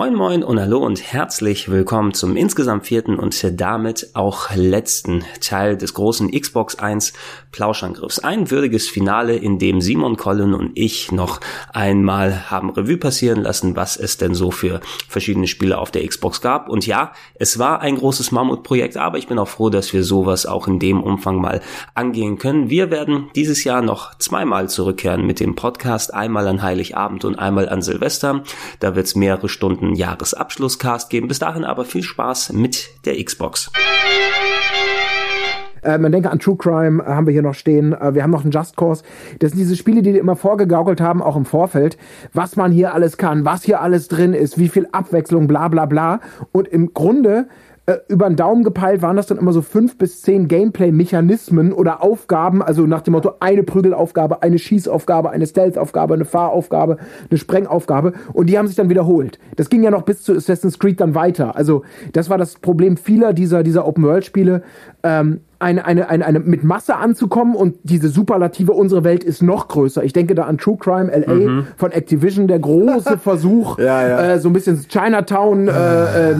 Moin Moin und Hallo und herzlich willkommen zum insgesamt vierten und damit auch letzten Teil des großen Xbox 1 Plauschangriffs. Ein würdiges Finale, in dem Simon Colin und ich noch einmal haben Revue passieren lassen, was es denn so für verschiedene Spiele auf der Xbox gab. Und ja, es war ein großes Mammutprojekt, aber ich bin auch froh, dass wir sowas auch in dem Umfang mal angehen können. Wir werden dieses Jahr noch zweimal zurückkehren mit dem Podcast, einmal an Heiligabend und einmal an Silvester. Da wird es mehrere Stunden Jahresabschlusscast geben. Bis dahin aber viel Spaß mit der Xbox. Äh, man denke an True Crime, äh, haben wir hier noch stehen. Äh, wir haben noch einen Just Cause. Das sind diese Spiele, die immer vorgegaukelt haben, auch im Vorfeld, was man hier alles kann, was hier alles drin ist, wie viel Abwechslung, bla bla bla. Und im Grunde äh, über den Daumen gepeilt waren das dann immer so fünf bis zehn Gameplay-Mechanismen oder Aufgaben, also nach dem Motto eine Prügelaufgabe, eine Schießaufgabe, eine Stealth-Aufgabe, eine Fahraufgabe, eine Sprengaufgabe und die haben sich dann wiederholt. Das ging ja noch bis zu Assassin's Creed dann weiter. Also das war das Problem vieler dieser, dieser Open-World-Spiele. Ähm, eine, eine, eine, eine mit Masse anzukommen und diese Superlative, unsere Welt ist noch größer. Ich denke da an True Crime LA mhm. von Activision, der große Versuch, ja, ja. Äh, so ein bisschen Chinatown, äh, äh,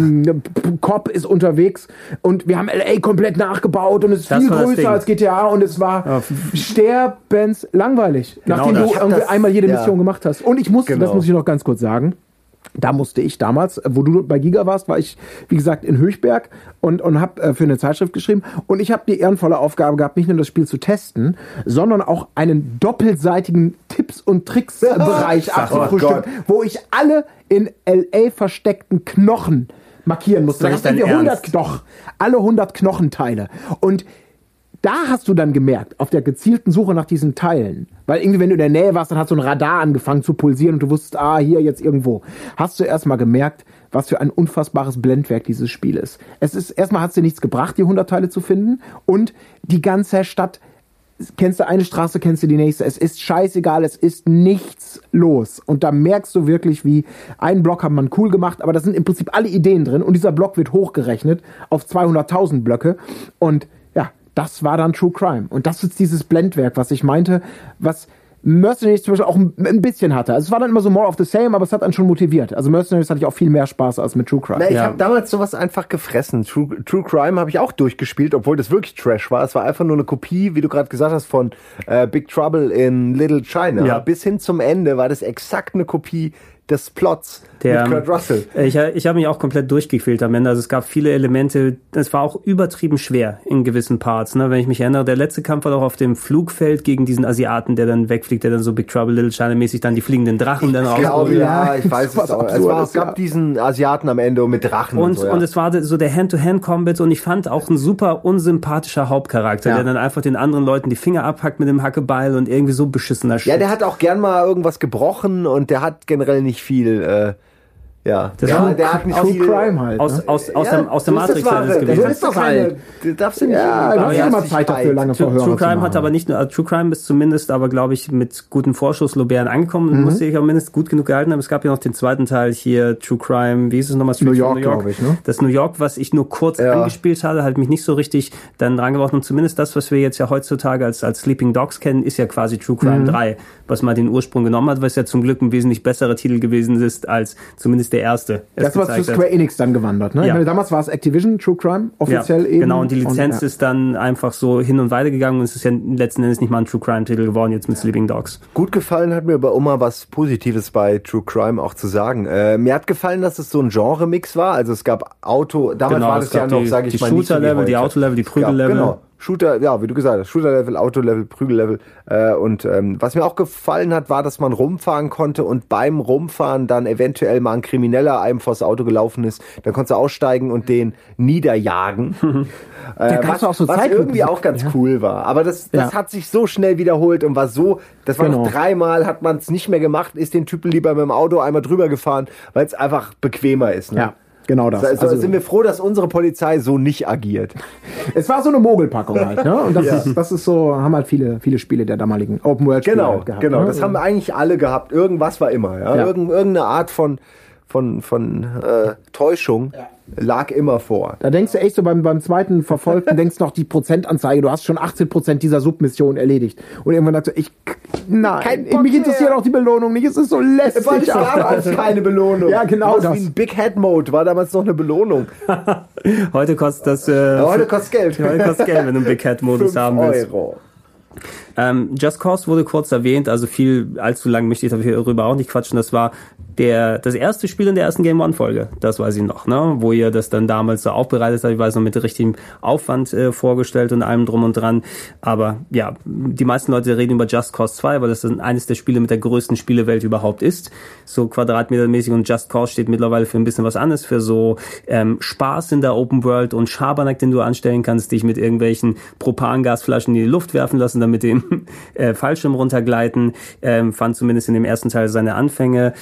Cop ist unterwegs und wir haben LA komplett nachgebaut und es ist das viel größer als GTA und es war ja. sterbens langweilig, genau nachdem du irgendwie das, einmal jede Mission gemacht hast. Und ich musste, genau. das muss ich noch ganz kurz sagen, da musste ich damals, wo du bei Giga warst, war ich, wie gesagt, in Höchberg und, und habe äh, für eine Zeitschrift geschrieben. Und ich habe die ehrenvolle Aufgabe gehabt, nicht nur das Spiel zu testen, sondern auch einen doppelseitigen Tipps- und Tricks-Bereich abzufrühstücken, oh wo ich alle in L.A. versteckten Knochen markieren musste. Da hast du 100 Knochen, alle 100 Knochenteile. Und da hast du dann gemerkt, auf der gezielten Suche nach diesen Teilen, weil irgendwie, wenn du in der Nähe warst, dann hat so ein Radar angefangen zu pulsieren und du wusstest, ah, hier jetzt irgendwo, hast du erstmal gemerkt, was für ein unfassbares Blendwerk dieses Spiel ist. Es ist, erstmal hat es dir nichts gebracht, die 100 Teile zu finden und die ganze Stadt, kennst du eine Straße, kennst du die nächste, es ist scheißegal, es ist nichts los. Und da merkst du wirklich, wie einen Block hat man cool gemacht, aber da sind im Prinzip alle Ideen drin und dieser Block wird hochgerechnet auf 200.000 Blöcke und das war dann True Crime. Und das ist dieses Blendwerk, was ich meinte, was Mercenaries zum Beispiel auch ein bisschen hatte. Also es war dann immer so more of the same, aber es hat dann schon motiviert. Also Mercenaries hatte ich auch viel mehr Spaß als mit True Crime. Na, ich ja. habe damals sowas einfach gefressen. True, True Crime habe ich auch durchgespielt, obwohl das wirklich Trash war. Es war einfach nur eine Kopie, wie du gerade gesagt hast, von äh, Big Trouble in Little China. Ja. Bis hin zum Ende war das exakt eine Kopie des Plots der, mit Kurt Russell. Äh, ich, ich habe mich auch komplett durchgequält am Ende. Also es gab viele Elemente, es war auch übertrieben schwer in gewissen Parts. Ne? Wenn ich mich erinnere, der letzte Kampf war doch auf dem Flugfeld gegen diesen Asiaten, der dann wegfliegt, der dann so Big Trouble Little China mäßig dann die fliegenden Drachen dann raus. Glaube, ja, ich weiß es auch. Es, war, es gab diesen Asiaten am Ende mit Drachen und, und so. Ja. Und es war so der Hand-to-Hand-Combat und ich fand auch ein super unsympathischer Hauptcharakter, ja. der dann einfach den anderen Leuten die Finger abhackt mit dem Hackebeil und irgendwie so beschissener Shit. Ja, der hat auch gern mal irgendwas gebrochen und der hat generell nicht viel äh, ja, das ja, der hat nicht aus viel Crime halt. Aus, ne? aus, aus, ja, der, aus der Matrix halt ist gewesen. Das ist doch halt. Du darfst nicht. Ja, du hast ja immer Zeit dafür, lange True, True Crime hat aber nicht nur, also True Crime ist zumindest, aber glaube ich, mit gutem Vorschuss Lobären angekommen. Mhm. Musste ich auch mindestens gut genug gehalten haben. Es gab ja noch den zweiten Teil hier, True Crime, wie ist es nochmal? New York, New York. Ich, ne? Das New York, was ich nur kurz ja. angespielt hatte, hat mich nicht so richtig dann dran. Und zumindest das, was wir jetzt ja heutzutage als, als Sleeping Dogs kennen, ist ja quasi True Crime mhm. 3, was mal den Ursprung genommen hat, was ja zum Glück ein wesentlich besserer Titel gewesen ist als zumindest der erste das war zu Square Enix dann gewandert, ne? Ja. Meine, damals war es Activision, True Crime, offiziell ja, eben. Genau, und die Lizenz und, ja. ist dann einfach so hin und weiter gegangen und es ist ja letzten Endes nicht mal ein True Crime-Titel geworden, jetzt mit Sleeping Dogs. Gut gefallen hat mir aber immer was Positives bei True Crime auch zu sagen. Äh, mir hat gefallen, dass es so ein Genre-Mix war. Also es gab Auto, damals genau, war das ja noch, sage ich die mal, Shooter-Level, die Auto-Level, die Prügel-Level. Genau. Shooter, ja, wie du gesagt hast, Shooter-Level, Auto-Level, Prügel-Level. Äh, und ähm, was mir auch gefallen hat, war, dass man rumfahren konnte und beim Rumfahren dann eventuell mal ein Krimineller einem vors Auto gelaufen ist. Dann konntest du aussteigen und den niederjagen. äh, was auch so was Zeitlupen- irgendwie auch ganz Ja. cool war. Aber das, das Ja. hat sich so schnell wiederholt und war so, das war Genau. noch dreimal, hat man es nicht mehr gemacht, ist den Typen lieber mit dem Auto einmal drüber gefahren, weil es einfach bequemer ist. Ne? Ja, genau das. Also, Also, sind wir froh, dass unsere Polizei so nicht agiert. es war so eine Mogelpackung halt, ne? Und das, ist, das ist so, haben halt viele, viele Spiele der damaligen Open World Spiele Genau, halt gehabt. genau. ne? Das haben eigentlich alle gehabt. Irgendwas war immer. Ja? Ja. Irgend, irgendeine Art von, von, von äh, Täuschung lag immer vor. Da denkst du echt so beim, beim zweiten Verfolgten, denkst noch die Prozentanzeige, du hast schon 18 Prozent dieser Submission erledigt. Und irgendwann sagst du, ich, nein, mich interessiert auch die Belohnung nicht, es ist so lästig. Weil es gab als keine Belohnung. Ja, genau das. Wie ein Big Head Mode war damals noch eine Belohnung. Heute kostet das. Äh, heute kostet Geld. heute kostet Geld, wenn du einen Big Cat Modus Fünf haben willst. Euro. Ähm, Just Cause wurde kurz erwähnt, also viel allzu lang möchte ich darüber auch nicht quatschen. Das war der das erste Spiel in der ersten Game One Folge, das weiß ich noch, ne, wo ihr das dann damals so aufbereitet habt, ich weiß noch mit richtigem Aufwand äh, vorgestellt und allem drum und dran. Aber ja, die meisten Leute reden über Just Cause 2, weil das dann eines der Spiele mit der größten Spielewelt überhaupt ist, so quadratmetermäßig und Just Cause steht mittlerweile für ein bisschen was anderes, für so ähm, Spaß in der Open World und Schabernack, den du anstellen kannst, dich mit irgendwelchen Propangasflaschen in die Luft werfen lassen, damit den äh, Fallschirm runtergleiten. Ähm, fand zumindest in dem ersten Teil seine Anfänge.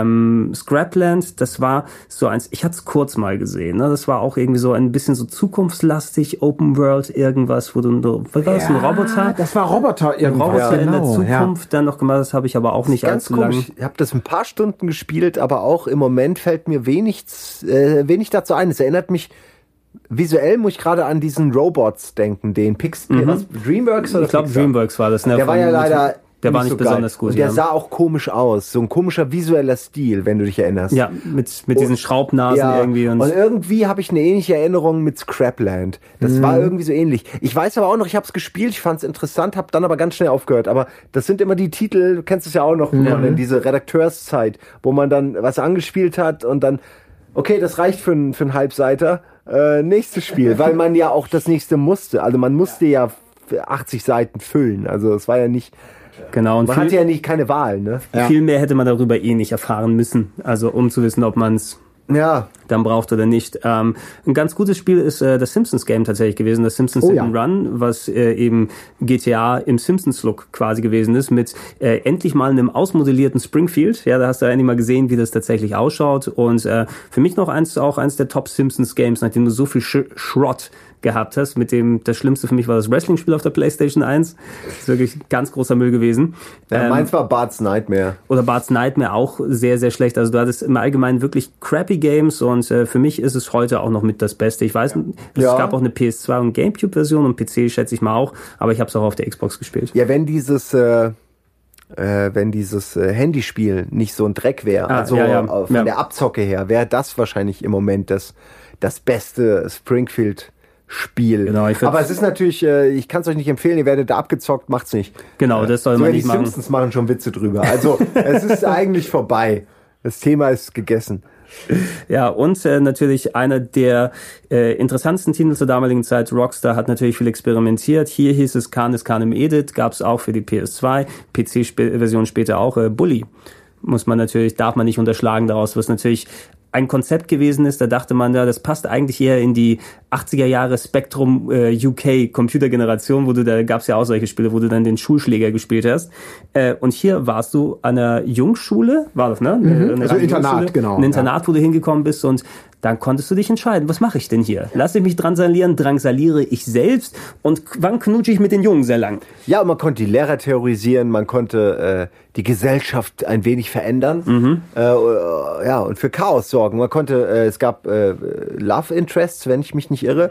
Ähm, Scrapland, das war so eins, ich hatte es kurz mal gesehen, ne? das war auch irgendwie so ein bisschen so zukunftslastig, Open World, irgendwas, wo du, was war das, ein Roboter? Das war Roboter irgendwas. Roboter in der genau, ja. Zukunft dann noch gemacht, das habe ich aber auch nicht Ganz allzu komisch. lang. Ich habe das ein paar Stunden gespielt, aber auch im Moment fällt mir wenig, äh, wenig dazu ein. Es erinnert mich visuell muss ich gerade an diesen Robots denken, den Pix was, Dreamworks oder Mhm. Ich glaube? Dreamworks war das, ne? Der war ja leider der war nicht so geil. besonders gut. Und der ja. sah auch komisch aus, so ein komischer visueller Stil, wenn du dich erinnerst. ja, mit, mit diesen Schraubnasen Ja, irgendwie und, und irgendwie habe ich eine ähnliche Erinnerung mit Scrapland. Das Mhm. war irgendwie so ähnlich. Ich weiß aber auch noch, ich habe es gespielt, ich fand es interessant, habe dann aber ganz schnell aufgehört. Aber das sind immer die Titel, du kennst es ja auch noch, Mhm. von in diese Redakteurszeit, wo man dann was angespielt hat und dann, okay, das reicht für, ein- für einen Halbseiter, äh, nächstes Spiel, weil man ja auch das nächste musste. Also man musste ja 80 Seiten füllen. Also es war ja nicht, genau. Und man viel, hatte ja nicht keine Wahl, ne? viel mehr hätte man darüber eh nicht erfahren müssen. Also um zu wissen, ob man es Ja, dann braucht oder nicht. Ähm, ein ganz gutes Spiel ist äh, das Simpsons Game tatsächlich gewesen, das Simpsons Oh Hit ja. and Run, was äh, eben GTA im Simpsons Look quasi gewesen ist, mit äh, endlich mal einem ausmodellierten Springfield. Ja, da hast du endlich mal gesehen, wie das tatsächlich ausschaut. Und äh, für mich noch eins auch eins der Top Simpsons Games, nachdem du so viel Sch Schrott gehabt hast. Mit dem das Schlimmste für mich war das Wrestling-Spiel auf der PlayStation 1. Das ist wirklich ganz großer Müll gewesen. ja Ähm, meins war Bart's Nightmare. oder Bart's Nightmare auch sehr, sehr schlecht. Also du hattest im Allgemeinen wirklich crappy Games und äh, für mich ist es heute auch noch mit das Beste. Ich weiß, es Ja. gab auch eine PS2 und Gamecube-Version und PC schätze ich mal auch, aber ich habe es auch auf der Xbox gespielt. Ja, wenn dieses, äh, äh, wenn dieses äh, Handyspiel nicht so ein Dreck wäre, Ah, also ja, ja. äh, von Ja. der Abzocke her, wäre das wahrscheinlich im Moment das, das beste Springfield-Spiel. Genau, ich Aber es ist natürlich, äh, ich kann es euch nicht empfehlen, ihr werdet da abgezockt, macht's nicht. Genau, das soll Sogar man die nicht machen. Simpsons machen schon Witze drüber. Also es ist eigentlich vorbei. Das Thema ist gegessen. Ja, und äh, natürlich einer der äh, interessantesten Titel zur damaligen Zeit, Rockstar, hat natürlich viel experimentiert. Hier hieß es Khan is Khan im Edit, gab es auch für die PS2, PC-Version später auch äh, Bully. Muss man natürlich, darf man nicht unterschlagen daraus, was natürlich ein Konzept gewesen ist, da dachte man, ja, das passt eigentlich eher in die 80er Jahre Spectrum äh, UK Computergeneration, wo du, da gab es ja auch solche Spiele, wo du dann den Schulschläger gespielt hast. Äh, und hier warst du an einer Jungschule, war das, ne? Eine, eine Also Internat, genau, Ein ja. Internat, wo du hingekommen bist und dann konntest du dich entscheiden, was mache ich denn hier? Lass ich mich drangsalieren, drangsaliere ich selbst und wann knutsche ich mit den Jungen sehr lang? Ja, und man konnte die Lehrer terrorisieren, man konnte äh, die Gesellschaft ein wenig verändern. Mhm. Äh, ja, und für Chaos sorgen. Man konnte, äh, es gab äh, Love Interests, wenn ich mich nicht irre.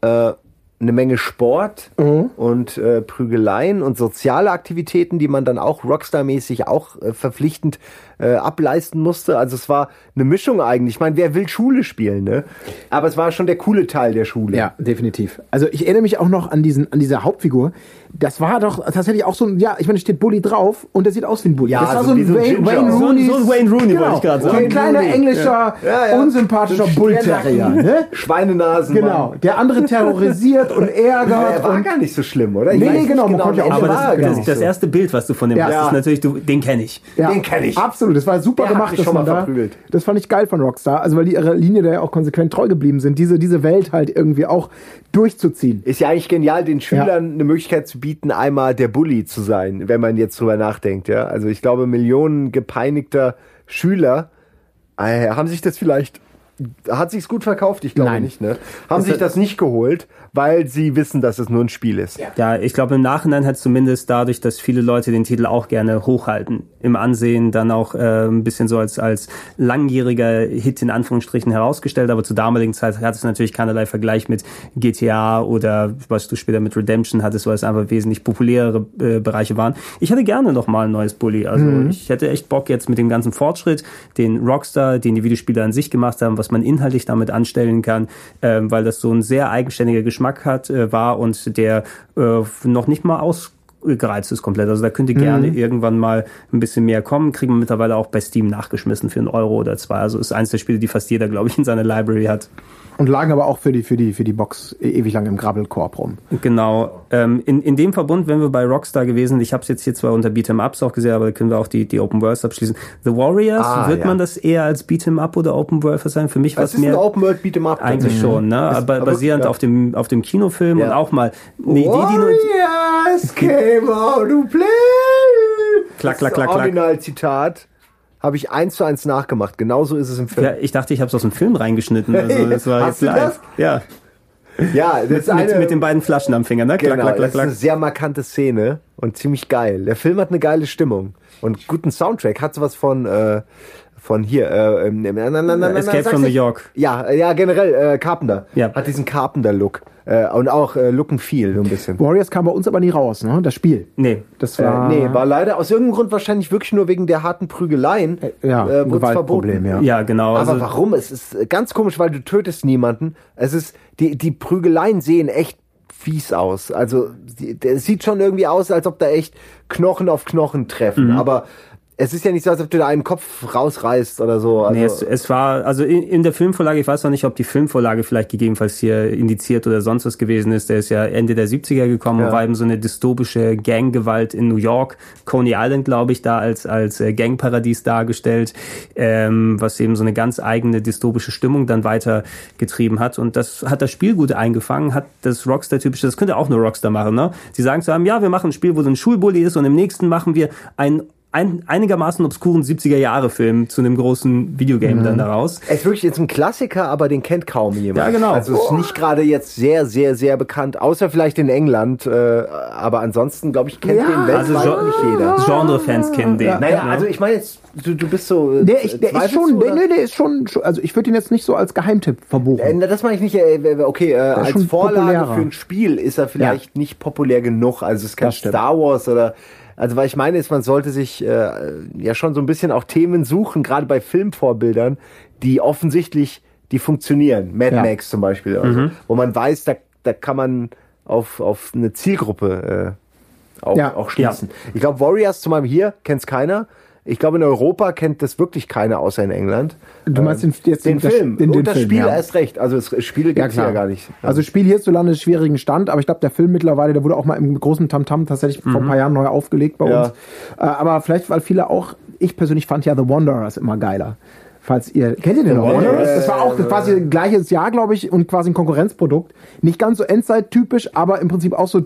Äh, eine Menge Sport Mhm. und äh, Prügeleien und soziale Aktivitäten, die man dann auch Rockstar-mäßig auch äh, verpflichtend äh, ableisten musste. Also es war eine Mischung eigentlich. Ich meine, wer will Schule spielen, ne? Aber es war schon der coole Teil der Schule. Ja, definitiv. Also ich erinnere mich auch noch an diesen, an diese Hauptfigur. Das war doch tatsächlich auch so ein, ja, ich meine, es steht Bully drauf und der sieht aus wie ein Bully. Ja, das war so so ein so Wayne. Wayne So ein- Rooney. so ein Wayne Rooney genau. wollte ich gerade So ein sagen. kleiner Rooney. englischer, Ja, ja. unsympathischer So Bullterrier. Ne? Schweinenasen. Genau, der andere terrorisiert und ärgert. er war und gar nicht so schlimm, oder? Ich Nee, weiß genau, man konnte ja auch- Aber er das, gar das, das so. erste Bild, was du von dem Ja. hast, ist natürlich, du, den kenne ich. Ja, Den kenn ich. Absolut, das war super Der hat gemacht, mich dass schon mal da, verprügelt. das fand ich geil von Rockstar, also weil die ihre Linie da ja auch konsequent treu geblieben sind, diese, diese Welt halt irgendwie auch durchzuziehen. Ist ja eigentlich genial, den Schülern eine Möglichkeit zu bieten, einmal der Bully zu sein, wenn man jetzt drüber nachdenkt. Ja? Also ich glaube, Millionen gepeinigter Schüler äh, haben sich das vielleicht, hat sich's gut verkauft? Ich glaube Nein. nicht. Ne? Haben sich das nicht geholt, weil sie wissen, dass es nur ein Spiel ist. Ja, ich glaube im Nachhinein hat zumindest dadurch, dass viele Leute den Titel auch gerne hochhalten, im Ansehen dann auch äh, ein bisschen so als, als langjähriger Hit in Anführungsstrichen herausgestellt, aber zur damaligen Zeit hat es natürlich keinerlei Vergleich mit GTA oder was du später mit Redemption hattest, weil es einfach wesentlich populärere äh, Bereiche waren. Ich hätte gerne noch mal ein neues Bully, also ich hätte echt Bock jetzt mit dem ganzen Fortschritt, den Rockstar, den die Videospiele an sich gemacht haben, was man inhaltlich damit anstellen kann, ähm, weil das so ein sehr eigenständiger Geschmack hat, äh, war und der äh, noch nicht mal ausgereizt ist komplett. Also da könnte gerne irgendwann mal ein bisschen mehr kommen. Kriegen wir mittlerweile auch bei Steam nachgeschmissen für einen Euro oder zwei. Also ist eins der Spiele, die fast jeder, glaube ich, in seiner Library hat. Und lagen aber auch für die, für die, für die Box e- ewig lang im Grabbelkorb rum. Genau. Ähm, in, in dem Verbund, wenn wir bei Rockstar gewesen, ich habe es jetzt hier zwar unter Beat'em Ups auch gesehen, aber da können wir auch die, die Open Worlds abschließen. The Warriors, Ah, wird ja. man das eher als Beat'em Up oder Open World sein? Für mich war es ist ein mehr Open World Beat'em Up. eigentlich schon, ne? Aber aber- basierend ja. auf dem auf dem Kinofilm Ja. und auch mal eine Idee, die Warriors came out to play. Klack, klack, klack, klack. Originalzitat habe ich eins zu eins nachgemacht. Genauso ist es im Film. Ja, ich dachte, ich habe es aus dem Film reingeschnitten. Also das war Hast jetzt du live. das? Ja, Ja, das ist mit, eine, mit den beiden Flaschen am Finger, ne? Klack, genau, klack, klack, das ist eine sehr markante Szene und ziemlich geil. Der Film hat eine geile Stimmung und guten Soundtrack. Hat sowas von äh, von hier äh, ähm, na, na, na, Escape from New. York. Ja, ja generell äh, Carpenter Ja. hat diesen Carpenter Look äh, und auch äh, Look and Feel so ein bisschen. Warriors kam bei uns aber nie raus, ne? Das Spiel. Nee. Das war. Äh, nee, war leider aus irgendeinem Grund wahrscheinlich wirklich nur wegen der harten Prügeleien. ja, äh, ein wurd's Gewaltproblem, ja. Ja, genau. Aber Also, warum? Es ist äh, ganz komisch, weil du tötest niemanden. Es ist, die, die Prügeleien sehen echt fies aus. Also, es sieht schon irgendwie aus, als ob da echt Knochen auf Knochen treffen. Mhm. Aber es ist ja nicht so, als ob du da einen Kopf rausreißt oder so. Also, Nee, es, es war, also in, in der Filmvorlage, ich weiß noch nicht, ob die Filmvorlage vielleicht gegebenenfalls hier indiziert oder sonst was gewesen ist. Der ist ja Ende der 70er gekommen Ja. und war eben so eine dystopische Ganggewalt in New York. Coney Island, glaube ich, da als, als äh, Gangparadies dargestellt, ähm, was eben so eine ganz eigene dystopische Stimmung dann weitergetrieben hat. Und das hat das Spiel gut eingefangen, hat das Rockstar-typische, das könnte auch nur Rockstar machen, ne? Sie sagen zu einem, ja, wir machen ein Spiel, wo so ein Schulbully ist und im nächsten machen wir ein ein einigermaßen obskuren 70er-Jahre-Film zu einem großen Videogame dann daraus. es ist wirklich jetzt ein Klassiker, aber den kennt kaum jemand. Ja, genau. Also es ist nicht gerade jetzt sehr, sehr, sehr bekannt, außer vielleicht in England. Äh, aber ansonsten, glaube ich, kennt Ja, den weltweit also so- nicht jeder. Genre-Fans kennen den. Naja, ne? also ich meine jetzt, du, du bist so. äh, Der, ich, der ist schon, oder? nee, der ist schon, also ich würde ihn jetzt nicht so als Geheimtipp verbuchen. Äh, na, das meine ich nicht. äh, Okay, äh, als Vorlage populärer. für ein Spiel ist er vielleicht nicht populär genug. Also es ist kein. Star Wars oder. Also was ich meine ist, man sollte sich äh, ja schon so ein bisschen auch Themen suchen, gerade bei Filmvorbildern, die offensichtlich, die funktionieren. Mad Ja. Max zum Beispiel, also, wo man weiß, da, da kann man auf, auf eine Zielgruppe äh, auch, Ja. auch schließen. Ich glaube, Warriors zum Beispiel hier kennt's keiner. Ich glaube, in Europa kennt das wirklich keiner, außer in England. Du meinst den, jetzt Den das- Film Den, den und das Film, Spiel ja. erst recht. Also das Spiel gibt's ja, gar nicht. Also Spiel hierzulande ist schwierigen Stand, aber ich glaube, der Film mittlerweile, der wurde auch mal im großen Tamtam tatsächlich vor ein paar Jahren neu aufgelegt bei Ja. uns. Äh, aber vielleicht, weil viele auch, ich persönlich fand ja The Wanderers immer geiler. Falls ihr, kennt ihr den noch? Wanderers? Das war auch quasi gleiches Jahr, glaube ich, und quasi ein Konkurrenzprodukt. Nicht ganz so Endzeit-typisch, aber im Prinzip auch so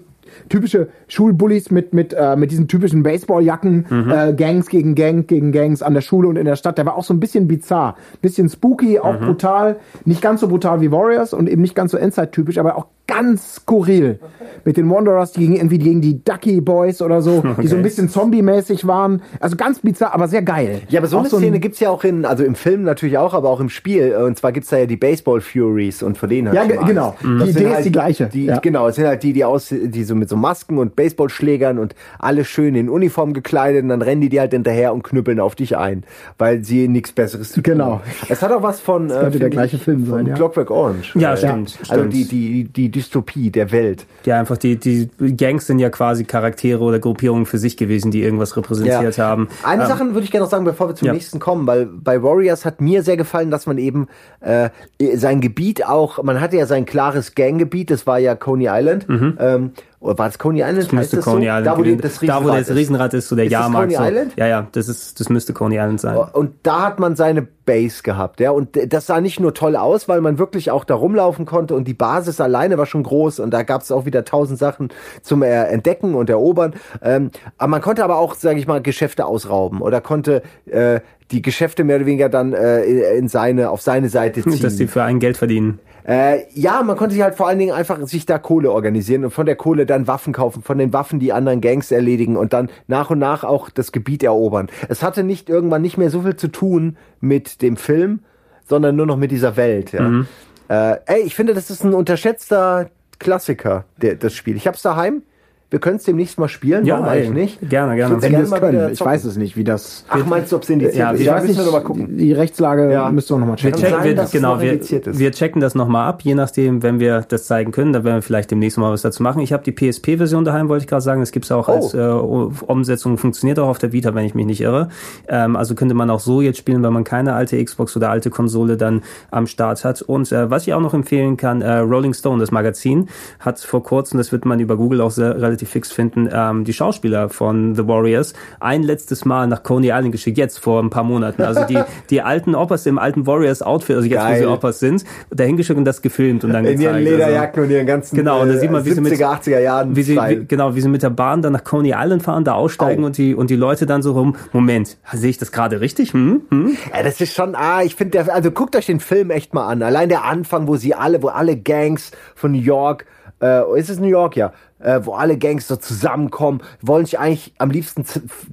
typische Schulbullies mit, mit, äh, mit diesen typischen Baseballjacken, äh, Gangs gegen Gang gegen Gangs an der Schule und in der Stadt. Der war auch so ein bisschen bizarr, bisschen spooky, auch brutal. Nicht ganz so brutal wie Warriors und eben nicht ganz so Endzeit-typisch, aber auch ganz skurril. Mit den Wanderers, die gegen irgendwie gegen die Ducky Boys oder so, die so ein bisschen zombie-mäßig waren. Also ganz bizarr, aber sehr geil. Ja, aber so Auch eine ein- Szene gibt's ja auch in, also im Film natürlich auch, aber auch im Spiel. Und zwar gibt's da ja die Baseball Furies und von denen Ja, hab ich ge- schon genau. Mhm. Das Die Idee ist die gleiche. Die, Ja. Genau, es sind halt die, die aus, die so mit so Masken und Baseballschlägern und alle schön in Uniform gekleidet und dann rennen die dir halt hinterher und knüppeln auf dich ein, weil sie nichts Besseres zu tun Genau. Es hat auch was von, äh, könnte der gleiche ich, Film von sein, ja. Clockwork Orange. Ja, Äh, stimmt, Also stimmt. die, die, die Dystopie der Welt. Ja, einfach die, die Gangs sind ja quasi Charaktere oder Gruppierungen für sich gewesen, die irgendwas repräsentiert ja. haben. Eine ähm, Sache würde ich gerne noch sagen, bevor wir zum ja. nächsten kommen, weil bei Warriors hat mir sehr gefallen, dass man eben äh, sein Gebiet auch, man hatte ja sein klares Ganggebiet, das war ja Coney Island. Mhm. Ähm, oder war das Coney Island? Das müsste Coney so? Island da, wo, das da, wo das Riesenrad ist, so der ist Jahrmarkt. Das Coney so. Island? Ja, ja, das ist, das müsste Coney Island sein. Und da hat man seine Base gehabt, ja. Und das sah nicht nur toll aus, weil man wirklich auch da rumlaufen konnte und die Basis alleine war schon groß und da gab es auch wieder tausend Sachen zum Entdecken und Erobern. Ähm, aber man konnte aber auch, sage ich mal, Geschäfte ausrauben oder konnte äh, die Geschäfte mehr oder weniger dann äh, in seine, auf seine Seite ziehen. Dass die für ein Geld verdienen. Äh, ja, man konnte sich halt vor allen Dingen einfach sich da Kohle organisieren und von der Kohle dann Waffen kaufen, von den Waffen die anderen Gangs erledigen und dann nach und nach auch das Gebiet erobern. Es hatte nicht irgendwann nicht mehr so viel zu tun mit dem Film, sondern nur noch mit dieser Welt. Ja. Mhm. Äh, ey, ich finde, das ist ein unterschätzter Klassiker, der, das Spiel. Ich hab's daheim. Wir können es demnächst mal spielen, ja, warum eigentlich nicht? Gerne, gerne. Ich, gerne mal können. ich weiß es nicht, wie das. Ach, meinst du, ob es indiziert ja, ist? Ich weiß nicht, mal gucken. Die Rechtslage ja. müssen wir nochmal checken. Wir, checken, wir, genau, wir, wir, checken das nochmal ab, je nachdem, wenn wir das zeigen können, dann werden wir vielleicht demnächst mal was dazu machen. Ich habe die PSP-Version daheim, wollte ich gerade sagen. Das gibt es auch oh. als äh, Umsetzung, funktioniert auch auf der Vita, wenn ich mich nicht irre. Ähm, also könnte man auch so jetzt spielen, wenn man keine alte Xbox oder alte Konsole dann am Start hat. Und äh, was ich auch noch empfehlen kann, äh, Rolling Stone, das Magazin, hat vor kurzem, das wird man über Google auch sehr, relativ fix finden, ähm, die Schauspieler von The Warriors ein letztes Mal nach Coney Island geschickt, jetzt vor ein paar Monaten. Also die, die alten Oppers im alten Warriors-Outfit, also jetzt, Geil. wo sie Oppers sind, dahin geschickt und das gefilmt und dann In gezeigt. ihren Lederjacken also, und ihren ganzen genau, und da sieht man, wie 70er, sie mit, 80er Jahren wie sie, wie, genau, wie sie mit der Bahn dann nach Coney Island fahren, da aussteigen oh. und die und die Leute dann so rum, Moment, sehe ich das gerade richtig? Hm? Hm? Ja, das ist schon, ah, ich finde, also guckt euch den Film echt mal an. Allein der Anfang, wo sie alle, wo alle Gangs von New York äh, ist es New York, ja, äh, wo alle Gangster zusammenkommen, wollen sich eigentlich am liebsten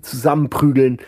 zusammenprügeln.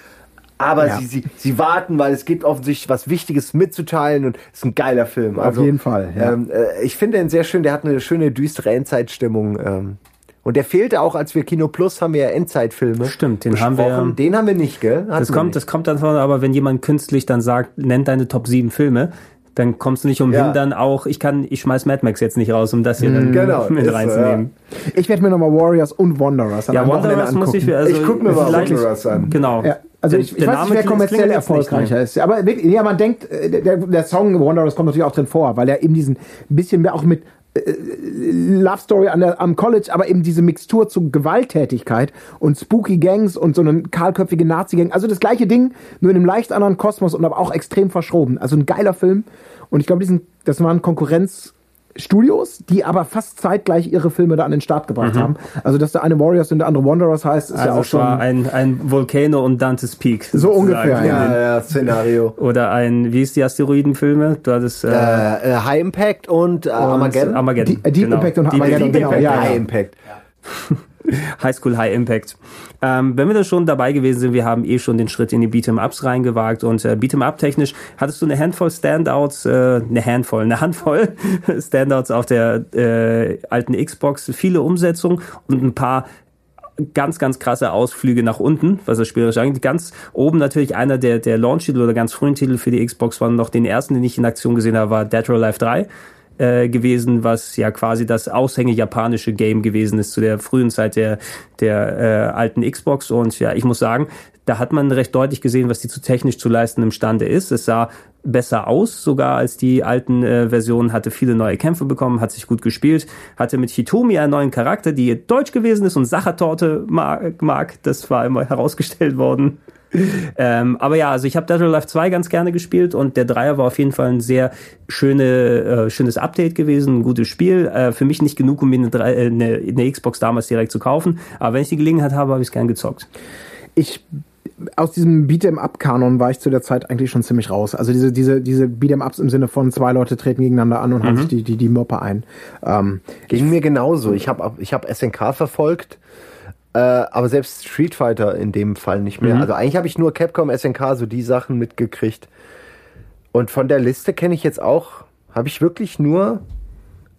Aber ja. sie, sie, sie warten, weil es gibt offensichtlich was Wichtiges mitzuteilen und es ist ein geiler Film. Also, Auf jeden Fall. Ja. Ähm, äh, ich finde den sehr schön, der hat eine schöne düstere Endzeitstimmung. Ähm, und der fehlte auch, als wir Kino Plus haben wir ja Endzeitfilme. Stimmt, den besprochen. haben wir. Den haben wir nicht, gell? Hatten das kommt, das kommt dann von, aber wenn jemand künstlich dann sagt, nennt deine Top 7 Filme, dann kommst du nicht umhin, ja. dann auch, ich kann, ich schmeiß Mad Max jetzt nicht raus, um das hier dann genau, mit reinzunehmen. So, ja. Ich werde mir nochmal Warriors und Wanderers an Ja, Wanderers muss ich, also ich guck mir mal Wanderers an. Genau. Ja. Also ich, ich weiß nicht, wer kommerziell erfolgreicher ist. Aber wirklich, ja, man denkt, äh, der, der Song Wanderers kommt natürlich auch drin vor, weil er eben diesen bisschen mehr auch mit äh, Love Story der, am College, aber eben diese Mixtur zu Gewalttätigkeit und Spooky Gangs und so eine kahlköpfige Nazi-Gang. Also das gleiche Ding, nur in einem leicht anderen Kosmos und aber auch extrem verschroben. Also ein geiler Film. Und ich glaube, das waren Konkurrenz Studios, die aber fast zeitgleich ihre Filme da an den Start gebracht mhm. haben. Also, dass der eine Warriors und der andere Wanderers heißt, ist also ja auch schon. ein, ein Volcano und Dante's Peak. So ungefähr, ja. ja, ja, Szenario. Oder ein, wie ist die Asteroidenfilme? Du hattest, äh, äh, High Impact und, äh, Armageddon. Armageddon. Deep genau. Impact und Armageddon, Deep, Deep genau. Ja, High Impact. High School High Impact. Ähm, wenn wir da schon dabei gewesen sind, wir haben eh schon den Schritt in die Beat'em-Ups reingewagt und äh, Beat'em-Up technisch hattest du eine Handvoll Standouts, äh, eine Handvoll, eine Handvoll Standouts auf der äh, alten Xbox, viele Umsetzungen und ein paar ganz, ganz krasse Ausflüge nach unten, was das spielerisch angeht. Ganz oben natürlich einer der, der Launch-Titel oder ganz frühen Titel für die Xbox One. Noch den ersten, den ich in Aktion gesehen habe, war Dead or Alive 3 äh, gewesen, was ja quasi das Aushänge japanische Game gewesen ist zu der frühen Zeit der, der äh, alten Xbox. Und ja, ich muss sagen, da hat man recht deutlich gesehen, was die zu technisch zu leisten imstande ist. Es sah besser aus, sogar als die alten äh, Versionen, hatte viele neue Kämpfe bekommen, hat sich gut gespielt, hatte mit Hitomi einen neuen Charakter, die deutsch gewesen ist und Sachertorte mag, mag. Das war immer herausgestellt worden ähm, aber ja, also ich habe Dead Alive 2 ganz gerne gespielt und der Dreier war auf jeden Fall ein sehr schöne, äh, schönes Update gewesen, ein gutes Spiel. Äh, für mich nicht genug, um mir eine, äh, eine, eine Xbox damals direkt zu kaufen, aber wenn ich die Gelegenheit habe, habe ich es gern gezockt. Ich aus diesem Beat'em-up-Kanon war ich zu der Zeit eigentlich schon ziemlich raus. Also diese, diese, diese Beat'em-ups im Sinne von zwei Leute treten gegeneinander an und mhm. haben sich die, die, die Moppe ein. Ähm, Ging mir genauso. Ich habe ich hab SNK verfolgt äh, aber selbst Street Fighter in dem Fall nicht mehr. Mhm. Also eigentlich habe ich nur Capcom, SNK, so die Sachen mitgekriegt. Und von der Liste kenne ich jetzt auch, habe ich wirklich nur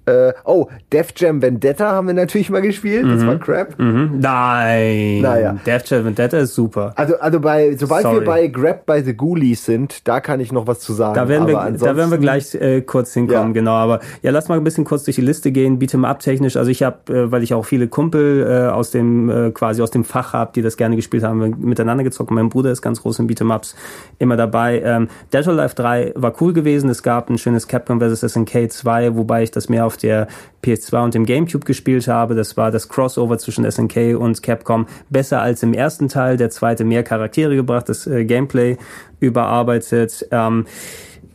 Äh, oh, Def Jam Vendetta haben wir natürlich mal gespielt. Das war Crap. Mhm. Nein. Naja. Death Chat Vendetta ist super. Also, also bei, sobald Sorry. wir bei Grab by the Ghoulies sind, da kann ich noch was zu sagen. Da werden, wir, Aber da werden wir gleich äh, kurz hinkommen, Ja. genau. Aber ja, lass mal ein bisschen kurz durch die Liste gehen, Beat'em Up technisch. Also ich habe, äh, weil ich auch viele Kumpel äh, aus dem äh, quasi aus dem Fach habe, die das gerne gespielt haben, wir miteinander gezockt. Mein Bruder ist ganz groß in Beat'em Ups immer dabei. Ähm, Dead or Alive 3 war cool gewesen. Es gab ein schönes Capcom vs. SNK 2, wobei ich das mehr auf der PS2 und dem GameCube gespielt habe. Das war das Crossover zwischen SNK und Capcom. Besser als im ersten Teil. Der zweite mehr Charaktere gebracht, das äh, Gameplay überarbeitet. Ähm,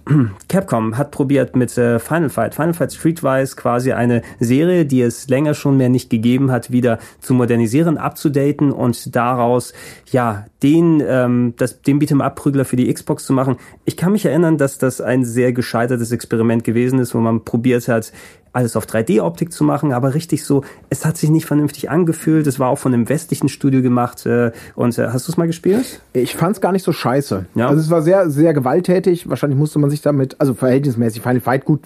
Capcom hat probiert mit äh, Final Fight, Final Fight Streetwise quasi eine Serie, die es länger schon mehr nicht gegeben hat, wieder zu modernisieren, abzudaten und daraus ja den ähm, das den Beat'em Prügler für die Xbox zu machen. Ich kann mich erinnern, dass das ein sehr gescheitertes Experiment gewesen ist, wo man probiert hat alles auf 3D-Optik zu machen, aber richtig so, es hat sich nicht vernünftig angefühlt. Es war auch von einem westlichen Studio gemacht. Äh, und äh, hast du es mal gespielt? Ich fand's gar nicht so scheiße. Ja. Also es war sehr, sehr gewalttätig. Wahrscheinlich musste man sich damit, also verhältnismäßig Final Fight gut.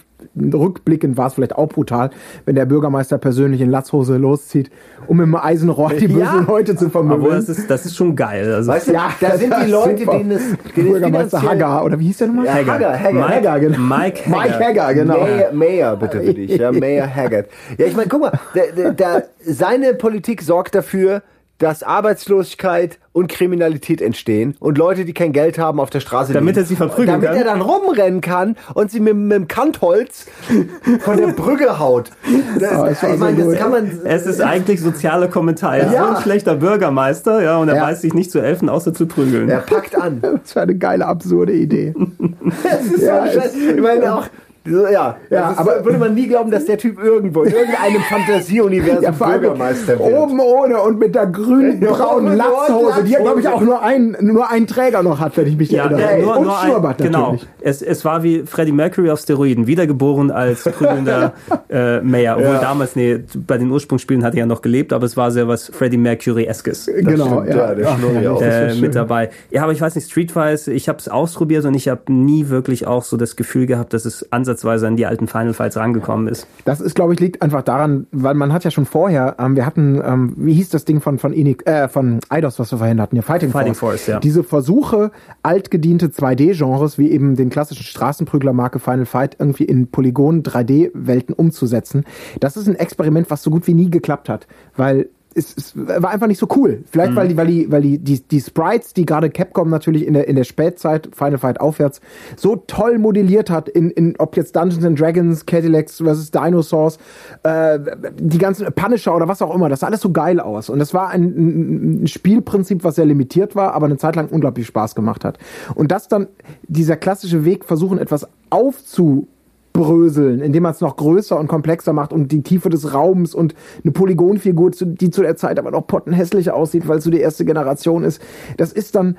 Rückblickend war es vielleicht auch brutal, wenn der Bürgermeister persönlich in Latzhose loszieht, um im Eisenrohr die bösen Ja. Leute zu Aber vermöbeln. das ist, das ist schon geil. Also, Weißt du, Ja, da sind die Leute, super. denen es, denen Bürgermeister Hagger, oder wie hieß der nochmal? Ja, Hagger, Hagger. Mike, Hagger, genau. Mike Hagger. Mike Hagger, genau. Mayor, Mayor, bitte für dich. Ja, Mayor Haggard. Ja, ich meine, guck mal, der, der, seine Politik sorgt dafür, dass Arbeitslosigkeit und Kriminalität entstehen und Leute, die kein Geld haben, auf der Straße Damit liegen. er sie verprügeln Damit kann? er dann rumrennen kann und sie mit, mit dem Kantholz von der Brücke haut. Das, Oh, ich meine, so das kann man... Es ist eigentlich sozialer Kommentar. Er ist Ja. so ein schlechter Bürgermeister, ja, und er Ja. weiß sich nicht zu helfen, außer zu prügeln. Er packt an. Das war eine geile, absurde Idee. Das ist Ja, so scheiße. es- Ich meine auch... Ja, Ja, ist, aber- würde man nie glauben, dass der Typ irgendwo in irgendeinem Fantasieuniversum Ja, Bürgermeister wird. oben ohne und mit der grünen, Ja, braunen Latzhose, die ja, glaube ich, auch nur ein, nur einen Träger noch hat, wenn ich mich Ja, erinnere. äh, nur, und nur ein, genau. natürlich. Es, es war wie Freddie Mercury auf Steroiden, wiedergeboren als prügelnder äh, Mayor. Obwohl Ja. damals, nee, bei den Ursprungsspielen hat er ja noch gelebt, aber es war sehr was Freddie Mercury-eskes. Genau, stimmt, ja, der Ach, Schnurri ja, auch. äh, mit dabei. Ja, aber ich weiß nicht, Streetwise, ich habe es ausprobiert und ich habe nie wirklich auch so das Gefühl gehabt, dass es ansatzweise an die alten Final Fights rangekommen ist. Das ist, glaube ich, liegt einfach daran, weil man hat ja schon vorher, ähm, wir hatten, ähm, wie hieß das Ding von von Inik, äh, von Eidos, was wir vorhin hatten, ja, Fighting, Fighting Force. Force, ja. Diese Versuche, altgediente 2D-Genres, wie eben den klassischen Straßenprügler-Marke Final Fight, irgendwie in Polygon 3D-Welten umzusetzen, das ist ein Experiment, was so gut wie nie geklappt hat, weil es, es war einfach nicht so cool. Vielleicht, weil die, weil die, weil die, die, die Sprites, die gerade Capcom natürlich in der, in der Spätzeit, Final Fight aufwärts, so toll modelliert hat, in, in ob jetzt Dungeons and Dragons, Cadillacs vs. Dinosaurs, äh, die ganzen Punisher oder was auch immer, das sah alles so geil aus. Und das war ein, ein ein Spielprinzip, was sehr limitiert war, aber eine Zeit lang unglaublich Spaß gemacht hat. Und das dann, dieser klassische Weg, versuchen, etwas aufzu bröseln, indem man es noch größer und komplexer macht und die Tiefe des Raums und eine Polygonfigur, die zu der Zeit aber noch pottenhässlich aussieht, weil es so die erste Generation ist. Das ist dann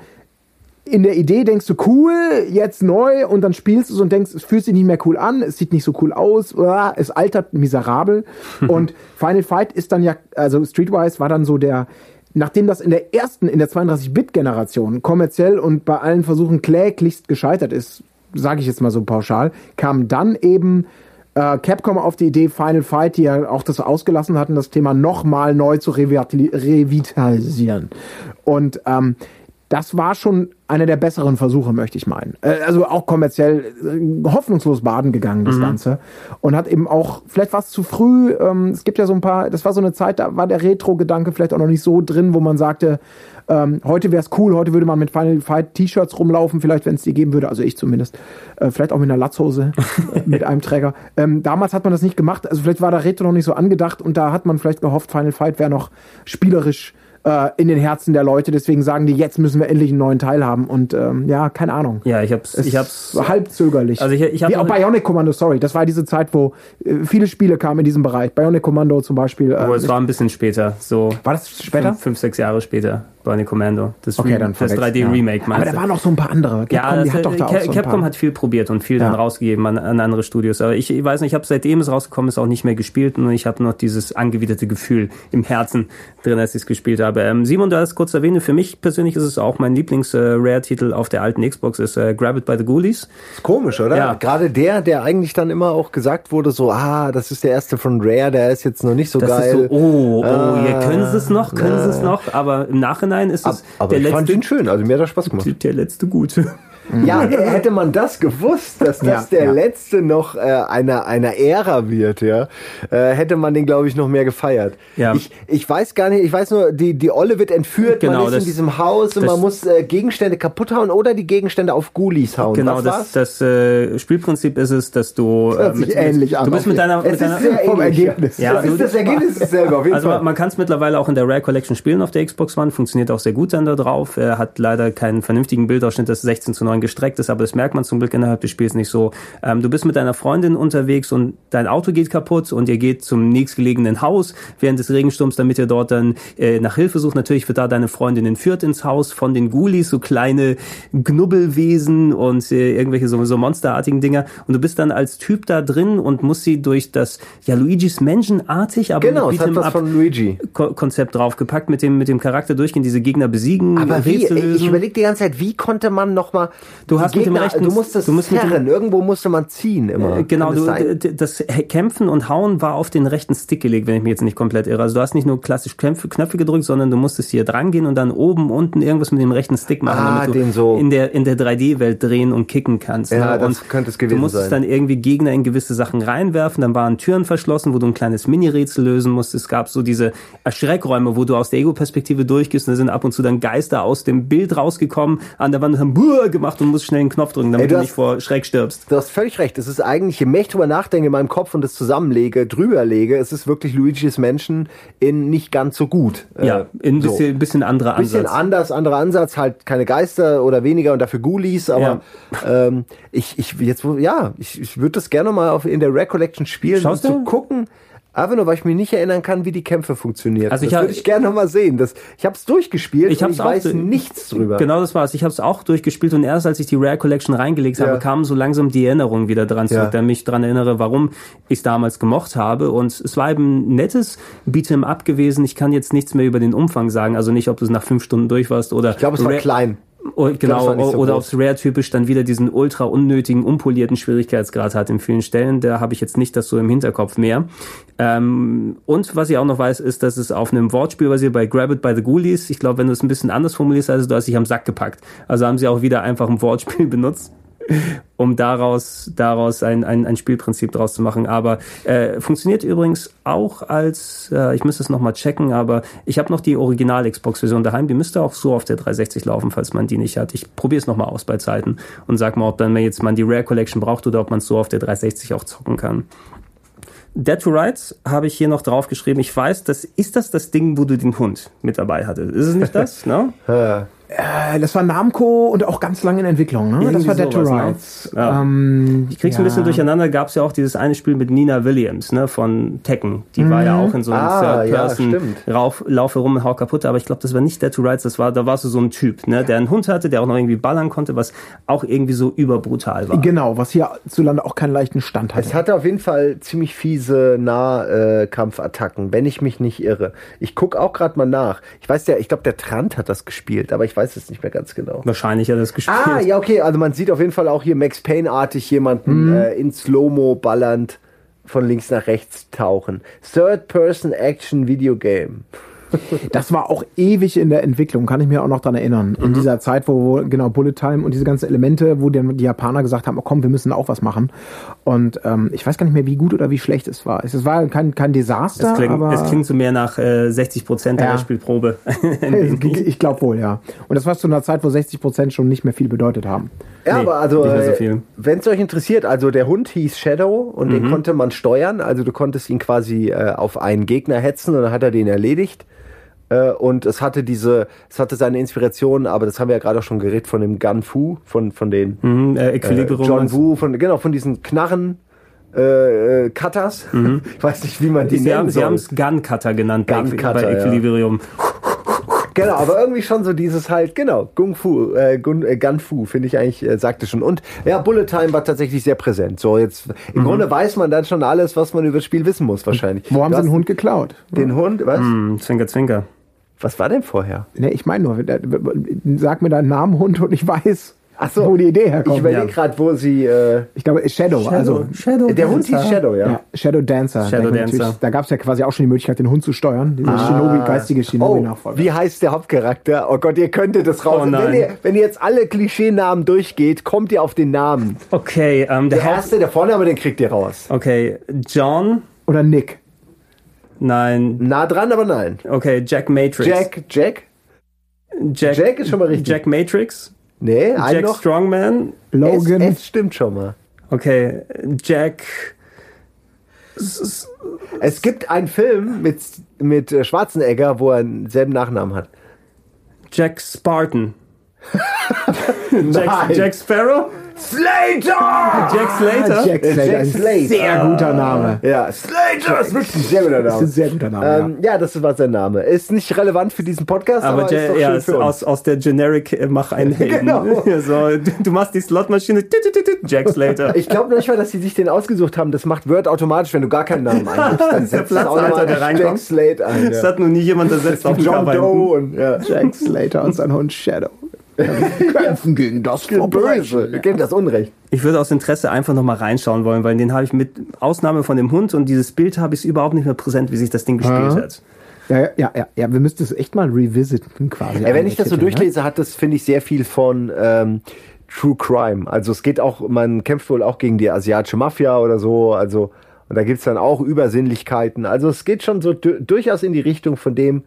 in der Idee denkst du cool, jetzt neu und dann spielst du es und denkst, es fühlt sich nicht mehr cool an, es sieht nicht so cool aus, uah, es altert miserabel und Final Fight ist dann ja, also Streetwise war dann so der Nachdem das in der ersten, in der 32-Bit-Generation kommerziell und bei allen Versuchen kläglichst gescheitert ist, sage ich jetzt mal so pauschal, kam dann eben äh, Capcom auf die Idee, Final Fight, die ja auch das ausgelassen hatten, das Thema nochmal neu zu revitali- revitalisieren. Und ähm, das war schon einer der besseren Versuche, möchte ich meinen. Äh, also auch kommerziell äh, hoffnungslos baden gegangen, das Ganze. Und hat eben auch, vielleicht war es zu früh, ähm, es gibt ja so ein paar, das war so eine Zeit, da war der Retro-Gedanke vielleicht auch noch nicht so drin, wo man sagte, ähm, heute wäre es cool, heute würde man mit Final Fight T-Shirts rumlaufen, vielleicht wenn es die geben würde, also ich zumindest. Äh, vielleicht auch mit einer Latzhose, mit einem Träger. Ähm, damals hat man das nicht gemacht, also vielleicht war der Retro noch nicht so angedacht und da hat man vielleicht gehofft, Final Fight wäre noch spielerisch äh, in den Herzen der Leute. Deswegen sagen die, jetzt müssen wir endlich einen neuen Teil haben. Und ähm, ja, keine Ahnung. Ja, ich hab's, Es ich hab's, halb zögerlich. Also ich- ich hab Wie auch Bionic Commando, sorry. Das war diese Zeit, wo äh, viele Spiele kamen in diesem Bereich. Bionic Commando zum Beispiel. Äh, aber es war ein bisschen später, so war das später? fünf, fünf, sechs Jahre später. Bionic Commando. Das, Okay, dann das verwechselt, 3D-Remake ja. Aber da waren noch so ein paar andere. Capcom, ja, die das, hat doch da auch Ca- so Capcom hat viel probiert und viel Ja. dann rausgegeben an, an andere Studios. Aber ich, ich weiß nicht, ich habe seitdem es rausgekommen ist auch nicht mehr gespielt und ich habe noch dieses angewiderte Gefühl im Herzen drin, als ich es gespielt habe. Ähm, Simon, du hast kurz erwähnt, für mich persönlich ist es auch mein Lieblings-Rare-Titel auf der alten Xbox, ist äh, Grab It by the Ghoulies. Ist komisch, oder? Ja. Gerade der, der eigentlich dann immer auch gesagt wurde, so, ah, das ist der erste von Rare, der ist jetzt noch nicht so Das geil. ist so, oh, oh, Ah, ja, können sie es noch, können sie es noch, aber im Nachhinein ist es Aber der ich fand letzte, ihn schön, also mir hat das Spaß gemacht. der letzte gute. Ja, hätte man das gewusst, dass das Ja, der ja. letzte noch äh, einer, einer Ära wird, ja, äh, hätte man den, glaube ich, noch mehr gefeiert. Ja. Ich, ich weiß gar nicht, ich weiß nur, die, die Olle wird entführt, Genau, man ist das- in diesem Haus und das- man muss äh, Gegenstände kaputt hauen oder die Gegenstände auf Ghoulies hauen. Genau, Was das, war's? das äh, Spielprinzip ist es, dass du hört sich ähnlich an, du bist mit okay. deiner, es mit deiner ist sehr vom ähnlich. Ergebnis. Ja, du- ist das Ergebnis ist dasselbe, auf jeden Also Fall. man, man kann es mittlerweile auch in der Rare Collection spielen auf der Xbox One, funktioniert auch sehr gut dann da drauf. Er hat leider keinen vernünftigen Bildausschnitt, das 16 zu 9 gestreckt ist, aber das merkt man zum Glück innerhalb des Spiels nicht so. Ähm, du bist mit deiner Freundin unterwegs und dein Auto geht kaputt und ihr geht zum nächstgelegenen Haus während des Regensturms, damit ihr dort dann äh, nach Hilfe sucht. Natürlich wird da deine Freundin entführt ins Haus von den Ghoulies, so kleine Knubbelwesen und äh, irgendwelche so, so monsterartigen Dinger. Und du bist dann als Typ da drin und musst sie durch das, ja, Luigi's Mansion-artig, aber genau, mit was von Luigi. Ko- Konzept draufgepackt, mit dem, mit dem Charakter durchgehen, diese Gegner besiegen, Aber wie, ich überlege die ganze Zeit, wie konnte man noch mal Du hast mit dem rechten- du musstest du musst zerren, irgendwo musste man ziehen immer. Äh, Genau, das du, sein? das Kämpfen und Hauen war auf den rechten Stick gelegt, wenn ich mich jetzt nicht komplett irre. Also du hast nicht nur klassisch Knöpfe, Knöpfe gedrückt, sondern du musstest hier dran gehen und dann oben, unten irgendwas mit dem rechten Stick machen, Ah, damit du so- in der, in der 3D-Welt drehen und kicken kannst. Ja, ne? das könnte es gewesen Du musstest sein. dann irgendwie Gegner in gewisse Sachen reinwerfen, dann waren Türen verschlossen, wo du ein kleines Mini-Rätsel lösen musst. Es gab so diese Erschreckräume, wo du aus der Ego-Perspektive durchgehst und da sind ab und zu dann Geister aus dem Bild rausgekommen, an der Wand und haben Buh gemacht und musst schnell einen Knopf drücken, damit Ey, du du hast- nicht vor Schreck stirbst. Du hast völlig recht. Es ist eigentlich, je mehr ich drüber nachdenke in meinem Kopf und das zusammenlege, drüber lege, es ist wirklich Luigi's Menschen in nicht ganz so gut. Ja, in ein so. bisschen, bisschen anderer Bisschen Ansatz. anders, anderer Ansatz, halt keine Geister oder weniger und dafür Ghoulies, aber ähm, ich, ich jetzt ja, ich, ich würde das gerne mal auf, in der Rare Collection spielen, um zu gucken. Aber nur, weil ich mich nicht erinnern kann, wie die Kämpfe funktionieren. Also ich das würde ich gerne noch mal sehen. Das, ich habe es durchgespielt Ich und ich weiß nichts drüber. Genau das war's. Ich habe es auch durchgespielt und erst als ich die Rare Collection reingelegt habe, Ja. kam so langsam die Erinnerung wieder dran zurück, Ja. der mich dran erinnere, warum ich es damals gemocht habe. Und es war eben ein nettes Beat'em Up gewesen. Ich kann jetzt nichts mehr über den Umfang sagen, also nicht, ob du es nach fünf Stunden durch warst oder. Ich glaube, es war klein. Oh, genau, so oder groß. ob es Rare-typisch dann wieder diesen ultra unnötigen, unpolierten Schwierigkeitsgrad hat in vielen Stellen. Da habe ich jetzt nicht das so im Hinterkopf mehr. Ähm, und was ich auch noch weiß, ist, dass es auf einem Wortspiel basiert bei Grab It by the Ghoulies. Ich glaube, wenn du es ein bisschen anders formulierst, also du hast dich am Sack gepackt. Also haben sie auch wieder einfach ein Wortspiel benutzt um daraus, daraus ein, ein, ein Spielprinzip draus zu machen. Aber äh, funktioniert übrigens auch als, äh, ich müsste es nochmal checken, aber ich habe noch die Original-Xbox-Version daheim, die müsste auch so auf der 360 laufen, falls man die nicht hat. Ich probiere es nochmal aus bei Zeiten und sag mal, ob dann jetzt man die Rare Collection braucht oder ob man es so auf der 360 auch zocken kann. Dead to Rights habe ich hier noch draufgeschrieben. Ich weiß, das ist das das Ding, wo du den Hund mit dabei hattest. Ist es nicht das? ne? Äh, das war Namco und auch ganz lange in Entwicklung, ne? Das Irgendwie war Dead to ne? Rights. Ja. Ähm, Ich krieg's ein ja. bisschen durcheinander. Gab es ja auch dieses eine Spiel mit Nina Williams, ne, von Tekken. Die war ja auch in so einem Ah, ja, Third-Person stimmt. rauf, laufe rum und hau kaputt. Aber ich glaube, das war nicht Dead to Rights. Das war, da warst du so ein Typ, ne, der einen Hund hatte, der auch noch irgendwie ballern konnte, was auch irgendwie so überbrutal war. Genau, was hier zulande auch keinen leichten Stand hatte. Es hatte auf jeden Fall ziemlich fiese Nahkampfattacken, wenn ich mich nicht irre. Ich guck auch gerade mal nach. Ich weiß ja, ich glaube, der Trant hat das gespielt, aber ich weiß es nicht mehr ganz genau. Wahrscheinlich hat er das gespielt. Ah, ja, okay. Also man sieht auf jeden Fall auch hier Max Payne-artig jemanden äh, in Slow-Mo ballernd von links nach rechts tauchen. Third-Person-Action-Video-Game. Das war auch ewig in der Entwicklung, kann ich mir auch noch dran erinnern. Mhm. In dieser Zeit, wo, wo genau Bullet Time und diese ganzen Elemente, wo dann die Japaner gesagt haben, oh komm, wir müssen auch was machen. Und ähm, ich weiß gar nicht mehr, wie gut oder wie schlecht es war. Es war kein, kein Desaster, es, klingt, aber es klingt so mehr nach äh, 60 Prozent Ja. der Spielprobe. ich glaube wohl, ja. Und das war zu einer Zeit, wo 60 Prozent schon nicht mehr viel bedeutet haben. Ja, Nee, aber also, nicht mehr so äh, viel. wenn es euch interessiert, also der Hund hieß Shadow und Mhm. den konnte man steuern. Also du konntest ihn quasi äh, auf einen Gegner hetzen und dann hat er den erledigt. Äh, und es hatte diese, es hatte seine Inspiration, aber das haben wir ja gerade auch schon geredet von dem Gun Fu, von, von den Mhm, äh, äh, Equilibrium. John Woo, von, genau, von diesen Knarren. Äh, äh, Cutters. Ich weiß nicht, wie man die Sie nennen haben, sie soll. haben es Gun Cutter genannt Gun Cutter, bei ja. Equilibrium. Genau, aber irgendwie schon so dieses halt, genau, Gung Fu, äh, Gun, äh, Gun Fu, finde ich eigentlich, äh, sagte schon. Und ja, Bullet Time war tatsächlich sehr präsent. So, jetzt, im mhm. Grunde weiß man dann schon alles, was man über das Spiel wissen muss, wahrscheinlich. Wo haben sie den Hund geklaut? Den Hund, was? Mm, zwinker, zwinker. Was war denn vorher? Ne, ich meine nur, sag mir deinen Namen Hund und ich weiß. Ach so, wo die Idee herkommt. Ich überlege ja. gerade, wo sie. Äh ich glaube, Shadow. Shadow also Shadow der Dancer. Hund hieß Shadow, ja. ja Shadow Dancer. Shadow Dancer. Da gab es ja quasi auch schon die Möglichkeit, den Hund zu steuern. Dieser ah. Shinobi, geistige Shinobi-Nachfolger. Oh, wie heißt der Hauptcharakter? Oh Gott, ihr könntet das raus. Oh wenn, ihr, wenn ihr jetzt alle Klischeenamen durchgeht, kommt ihr auf den Namen. Okay, ähm, der, der erste, der Vorname, den kriegt ihr raus. Okay, John. Oder Nick. Nein. Nah dran, aber nein. Okay, Jack Matrix. Jack, Jack? Jack, Jack ist schon mal richtig. Jack Matrix. Nee, Jack noch. Strongman. Logan. Es, es stimmt schon mal. Okay, Jack. Es gibt einen Film mit, mit äh, Schwarzenegger, wo er denselben Nachnamen hat. Jack Spartan. Jack, Jack Sparrow? Slater! Jack Slater? Jack Slater. Jack Slater. Sehr guter Name. Ja, Slater ist wirklich ein sehr guter Name. Das ist ein sehr guter Name. Ähm, ja. das war sein Name. Ist nicht relevant für diesen Podcast, aber, aber ist doch ja, schön für aus, aus der Generic äh, mach einen Helden. genau. so, du, du, machst die Slotmaschine. Jack Slater. Ich glaube nicht mal, dass sie sich den ausgesucht haben. Das macht Word automatisch, wenn du gar keinen Namen eingibst. Dann setzt der Platzhalter, der reinkommt. Jack Slater ein. Ja. Das hat noch nie jemand ersetzt auf John Doe und ja. Jack Slater und sein Hund Shadow. Kämpfen gegen das Böse, gegen das Unrecht. Ich würde aus Interesse einfach nochmal reinschauen wollen, weil den habe ich mit Ausnahme von dem Hund und dieses Bild habe ich überhaupt nicht mehr präsent, wie sich das Ding gespielt ja. hat. Ja, ja, ja, ja, wir müssten es echt mal revisiten quasi. Ja, wenn ich das so ne? durchlese, hat das, finde ich, sehr viel von ähm, True Crime. Also es geht auch, man kämpft wohl auch gegen die asiatische Mafia oder so, also und da gibt es dann auch Übersinnlichkeiten. Also es geht schon so durchaus in die Richtung von dem,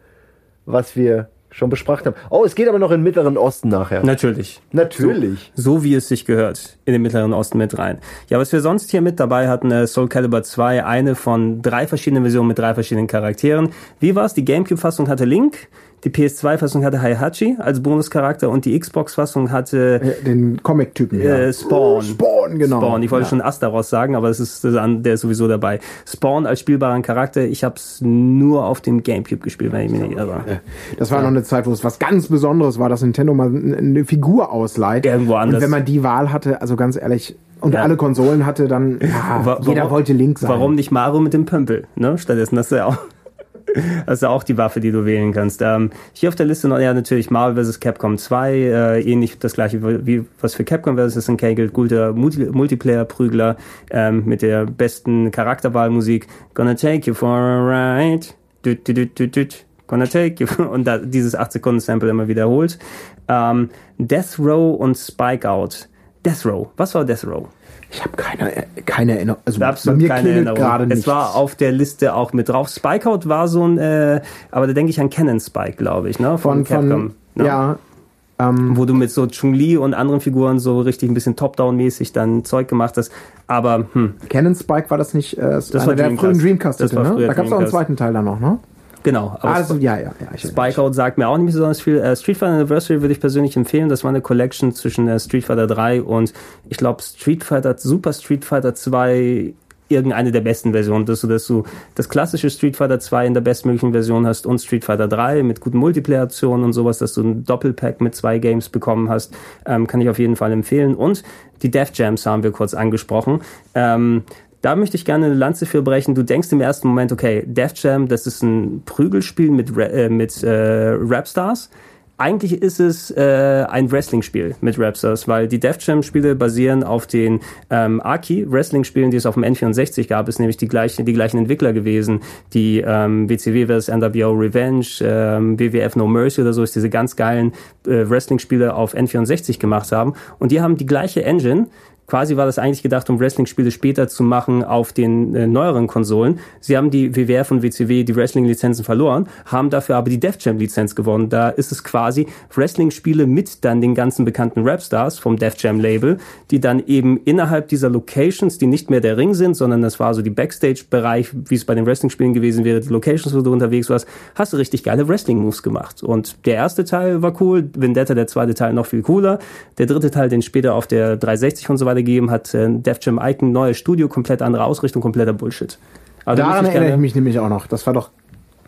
was wir schon besprochen haben. Oh, es geht aber noch in den Mittleren Osten nachher. Natürlich. Natürlich. So, so, wie es sich gehört, in den Mittleren Osten mit rein. Ja, was wir sonst hier mit dabei hatten, äh, Soul Calibur 2, eine von drei verschiedenen Versionen mit drei verschiedenen Charakteren. Wie war's? Die Gamecube-Fassung hatte Link, die PS2-Fassung hatte Heihachi als Bonuscharakter und die Xbox-Fassung hatte den Comic-Typen. Äh, ja. Spawn. Oh, Spawn, genau. Spawn. Ich wollte ja. schon Astaros sagen, aber es ist der ist sowieso dabei. Spawn als spielbaren Charakter. Ich habe es nur auf dem GameCube gespielt, wenn ich mich nicht irre. Das war ja. noch eine Zeit, wo es was ganz Besonderes war, dass Nintendo mal eine Figur ausleiht. Irgendwo anders. Und wenn man die Wahl hatte, also ganz ehrlich, und ja. alle Konsolen hatte, dann ja, warum, jeder wollte Link sein. Warum nicht Mario mit dem Pömpel? Ne? Stattdessen hast du ja auch ist auch die Waffe, die du wählen kannst. Ähm, hier auf der Liste noch ja natürlich Marvel vs. Capcom 2, äh, ähnlich das gleiche wie was für Capcom vs. Gilt, guter Multi Multiplayer-Prügler ähm, mit der besten Charakterwahlmusik. Gonna take you for a ride. Du, du, du, du, du. Gonna take you. Und da, dieses 8 Sekunden Sample immer wiederholt. Ähm, Death Row und Spike Out. Death Row. Was war Death Row? Ich habe keine, keine Erinnerung. Also Absolut bei mir keine Erinnerung. gerade nichts. Es war auf der Liste auch mit drauf. Spikeout war so ein, äh, aber da denke ich an Cannon Spike, glaube ich, ne? Von, von Capcom. Von, ne? Ja. Ähm, Wo du mit so Chun-Li und anderen Figuren so richtig ein bisschen Top-Down-mäßig dann Zeug gemacht hast. Aber, hm. Cannon Spike war das nicht, äh, das war der Dreamcast. frühen Dreamcast, das war ne? Da gab es auch einen zweiten Teil dann noch, ne? Genau. Aber also, ja, ja, ja. Spikeout sagt mir auch nicht besonders viel. Äh, Street Fighter Anniversary würde ich persönlich empfehlen. Das war eine Collection zwischen äh, Street Fighter 3 und ich glaube Street Fighter, Super Street Fighter 2 irgendeine der besten Versionen, dass du, dass du das klassische Street Fighter 2 in der bestmöglichen Version hast und Street Fighter 3 mit guten Multiplayer-Optionen und sowas, dass du ein Doppelpack mit zwei Games bekommen hast, ähm, kann ich auf jeden Fall empfehlen. Und die Def Jams haben wir kurz angesprochen. Ähm, da möchte ich gerne eine Lanze für brechen. Du denkst im ersten Moment, okay, Def Jam, das ist ein Prügelspiel mit, äh, mit äh, Rapstars. Eigentlich ist es äh, ein Wrestling-Spiel mit Rapstars, weil die Def Jam-Spiele basieren auf den ähm, Aki-Wrestling-Spielen, die es auf dem N64 gab. Es nämlich die gleichen, die gleichen Entwickler gewesen, die ähm, WCW vs. NWO Revenge, ähm, WWF No Mercy oder so, ist diese ganz geilen äh, Wrestling-Spiele auf N64 gemacht haben. Und die haben die gleiche Engine Quasi war das eigentlich gedacht, um Wrestling-Spiele später zu machen auf den äh, neueren Konsolen. Sie haben die WWF und WCW die Wrestling-Lizenzen verloren, haben dafür aber die Def Jam-Lizenz gewonnen. Da ist es quasi Wrestling-Spiele mit dann den ganzen bekannten Rapstars vom Def Jam-Label, die dann eben innerhalb dieser Locations, die nicht mehr der Ring sind, sondern das war so die Backstage-Bereich, wie es bei den Wrestling-Spielen gewesen wäre, die Locations, wo du unterwegs warst, hast du richtig geile Wrestling-Moves gemacht. Und der erste Teil war cool, Vendetta, der zweite Teil noch viel cooler, der dritte Teil, den später auf der 360 und so weiter gerade gegeben hat, äh, Def Jam Icon, neues Studio, komplett andere Ausrichtung, kompletter Bullshit. Aber Daran erinnere ich mich nämlich auch noch. Das war doch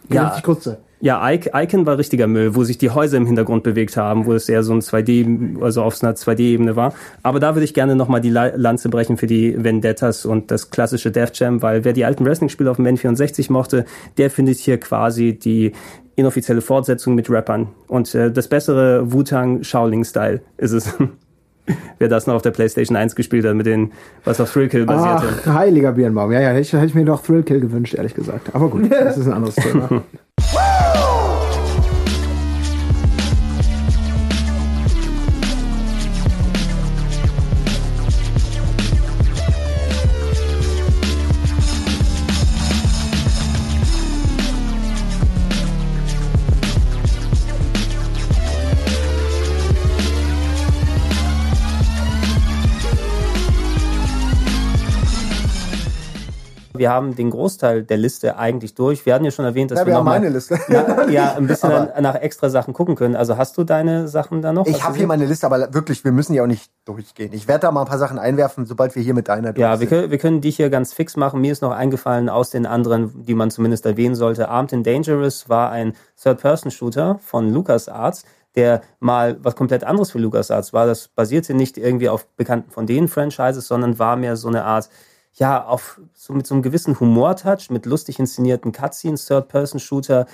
ja, richtig Grütze. Ja, Icon war richtiger Müll, wo sich die Häuser im Hintergrund bewegt haben, wo es eher so ein 2D, also auf einer 2D-Ebene war. Aber da würde ich gerne nochmal die Lanze brechen für die Vendettas und das klassische Death Jam, weil wer die alten Wrestling-Spiele auf dem N64 mochte, der findet hier quasi die inoffizielle Fortsetzung mit Rappern. Und äh, das bessere Wu-Tang Shaolin-Style ist es. wer das noch auf der PlayStation 1 gespielt hat, mit den, was auf Thrillkill basierte. Ach, heiliger Birnbaum. Ja, ja, hätte ich, hätte ich mir doch Thrillkill gewünscht, ehrlich gesagt. Aber gut, das ist ein anderes Thema. Wir haben den Großteil der Liste eigentlich durch. Wir hatten ja schon erwähnt, dass ja, wir, wir haben meine Liste. Na, ja, ein bisschen nach extra Sachen gucken können. Also hast du deine Sachen da noch? Ich habe hier meine Liste, aber wirklich, wir müssen ja auch nicht durchgehen. Ich werde da mal ein paar Sachen einwerfen, sobald wir hier mit deiner durch Ja, wir können, wir können die hier ganz fix machen. Mir ist noch eingefallen aus den anderen, die man zumindest erwähnen sollte. Armed and Dangerous war ein Third-Person-Shooter von LucasArts der mal was komplett anderes für LucasArts war. Das basierte nicht irgendwie auf bekannten von denen Franchises, sondern war mehr so eine Art ja, auf, so mit so einem gewissen Humortouch, mit lustig inszenierten Cutscenes, Third-Person-Shooter,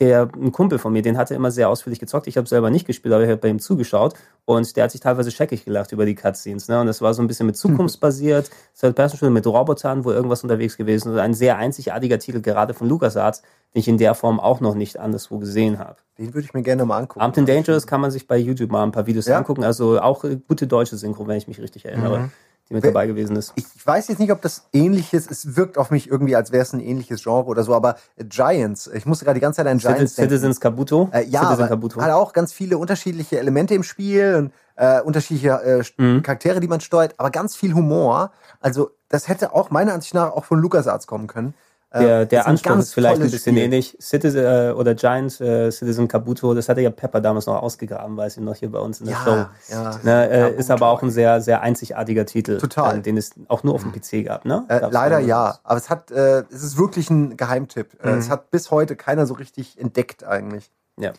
der ein Kumpel von mir, den hatte immer sehr ausführlich gezockt. Ich habe selber nicht gespielt, aber ich habe bei ihm zugeschaut und der hat sich teilweise scheckig gelacht über die Cutscenes. Ne? Und das war so ein bisschen mit zukunftsbasiert, Third-Person-Shooter mit Robotern, wo irgendwas unterwegs gewesen ist. Ein sehr einzigartiger Titel, gerade von LucasArts, den ich in der Form auch noch nicht anderswo gesehen habe. Den würde ich mir gerne mal angucken. Armed and Dangerous kann man sich bei YouTube mal ein paar Videos ja? angucken. Also auch gute deutsche Synchro, wenn ich mich richtig erinnere. Mhm die mit dabei gewesen ist. Ich, ich weiß jetzt nicht, ob das ähnliches, es wirkt auf mich irgendwie, als wäre es ein ähnliches Genre oder so, aber Giants, ich musste gerade die ganze Zeit an Giants Citizens denken. Kabuto? Äh, ja, Citizen Kabuto. hat auch ganz viele unterschiedliche Elemente im Spiel und äh, unterschiedliche äh, mhm. Charaktere, die man steuert, aber ganz viel Humor. Also das hätte auch meiner Ansicht nach auch von LucasArts kommen können. Äh, der, der Anspruch ist vielleicht ein bisschen Spiel. ähnlich. Citizen äh, oder Giant äh, Citizen Kabuto, das hatte ja Pepper damals noch ausgegraben, weiß ich noch hier bei uns in der ja, Show. Ja, ne, äh, ist aber auch ein sehr, sehr einzigartiger Titel. Total. Äh, den es auch nur auf dem PC gab, ne? Äh, leider ja. Aber es hat, es ist wirklich ein Geheimtipp. Mhm. Es hat bis heute keiner so richtig entdeckt eigentlich. Ja.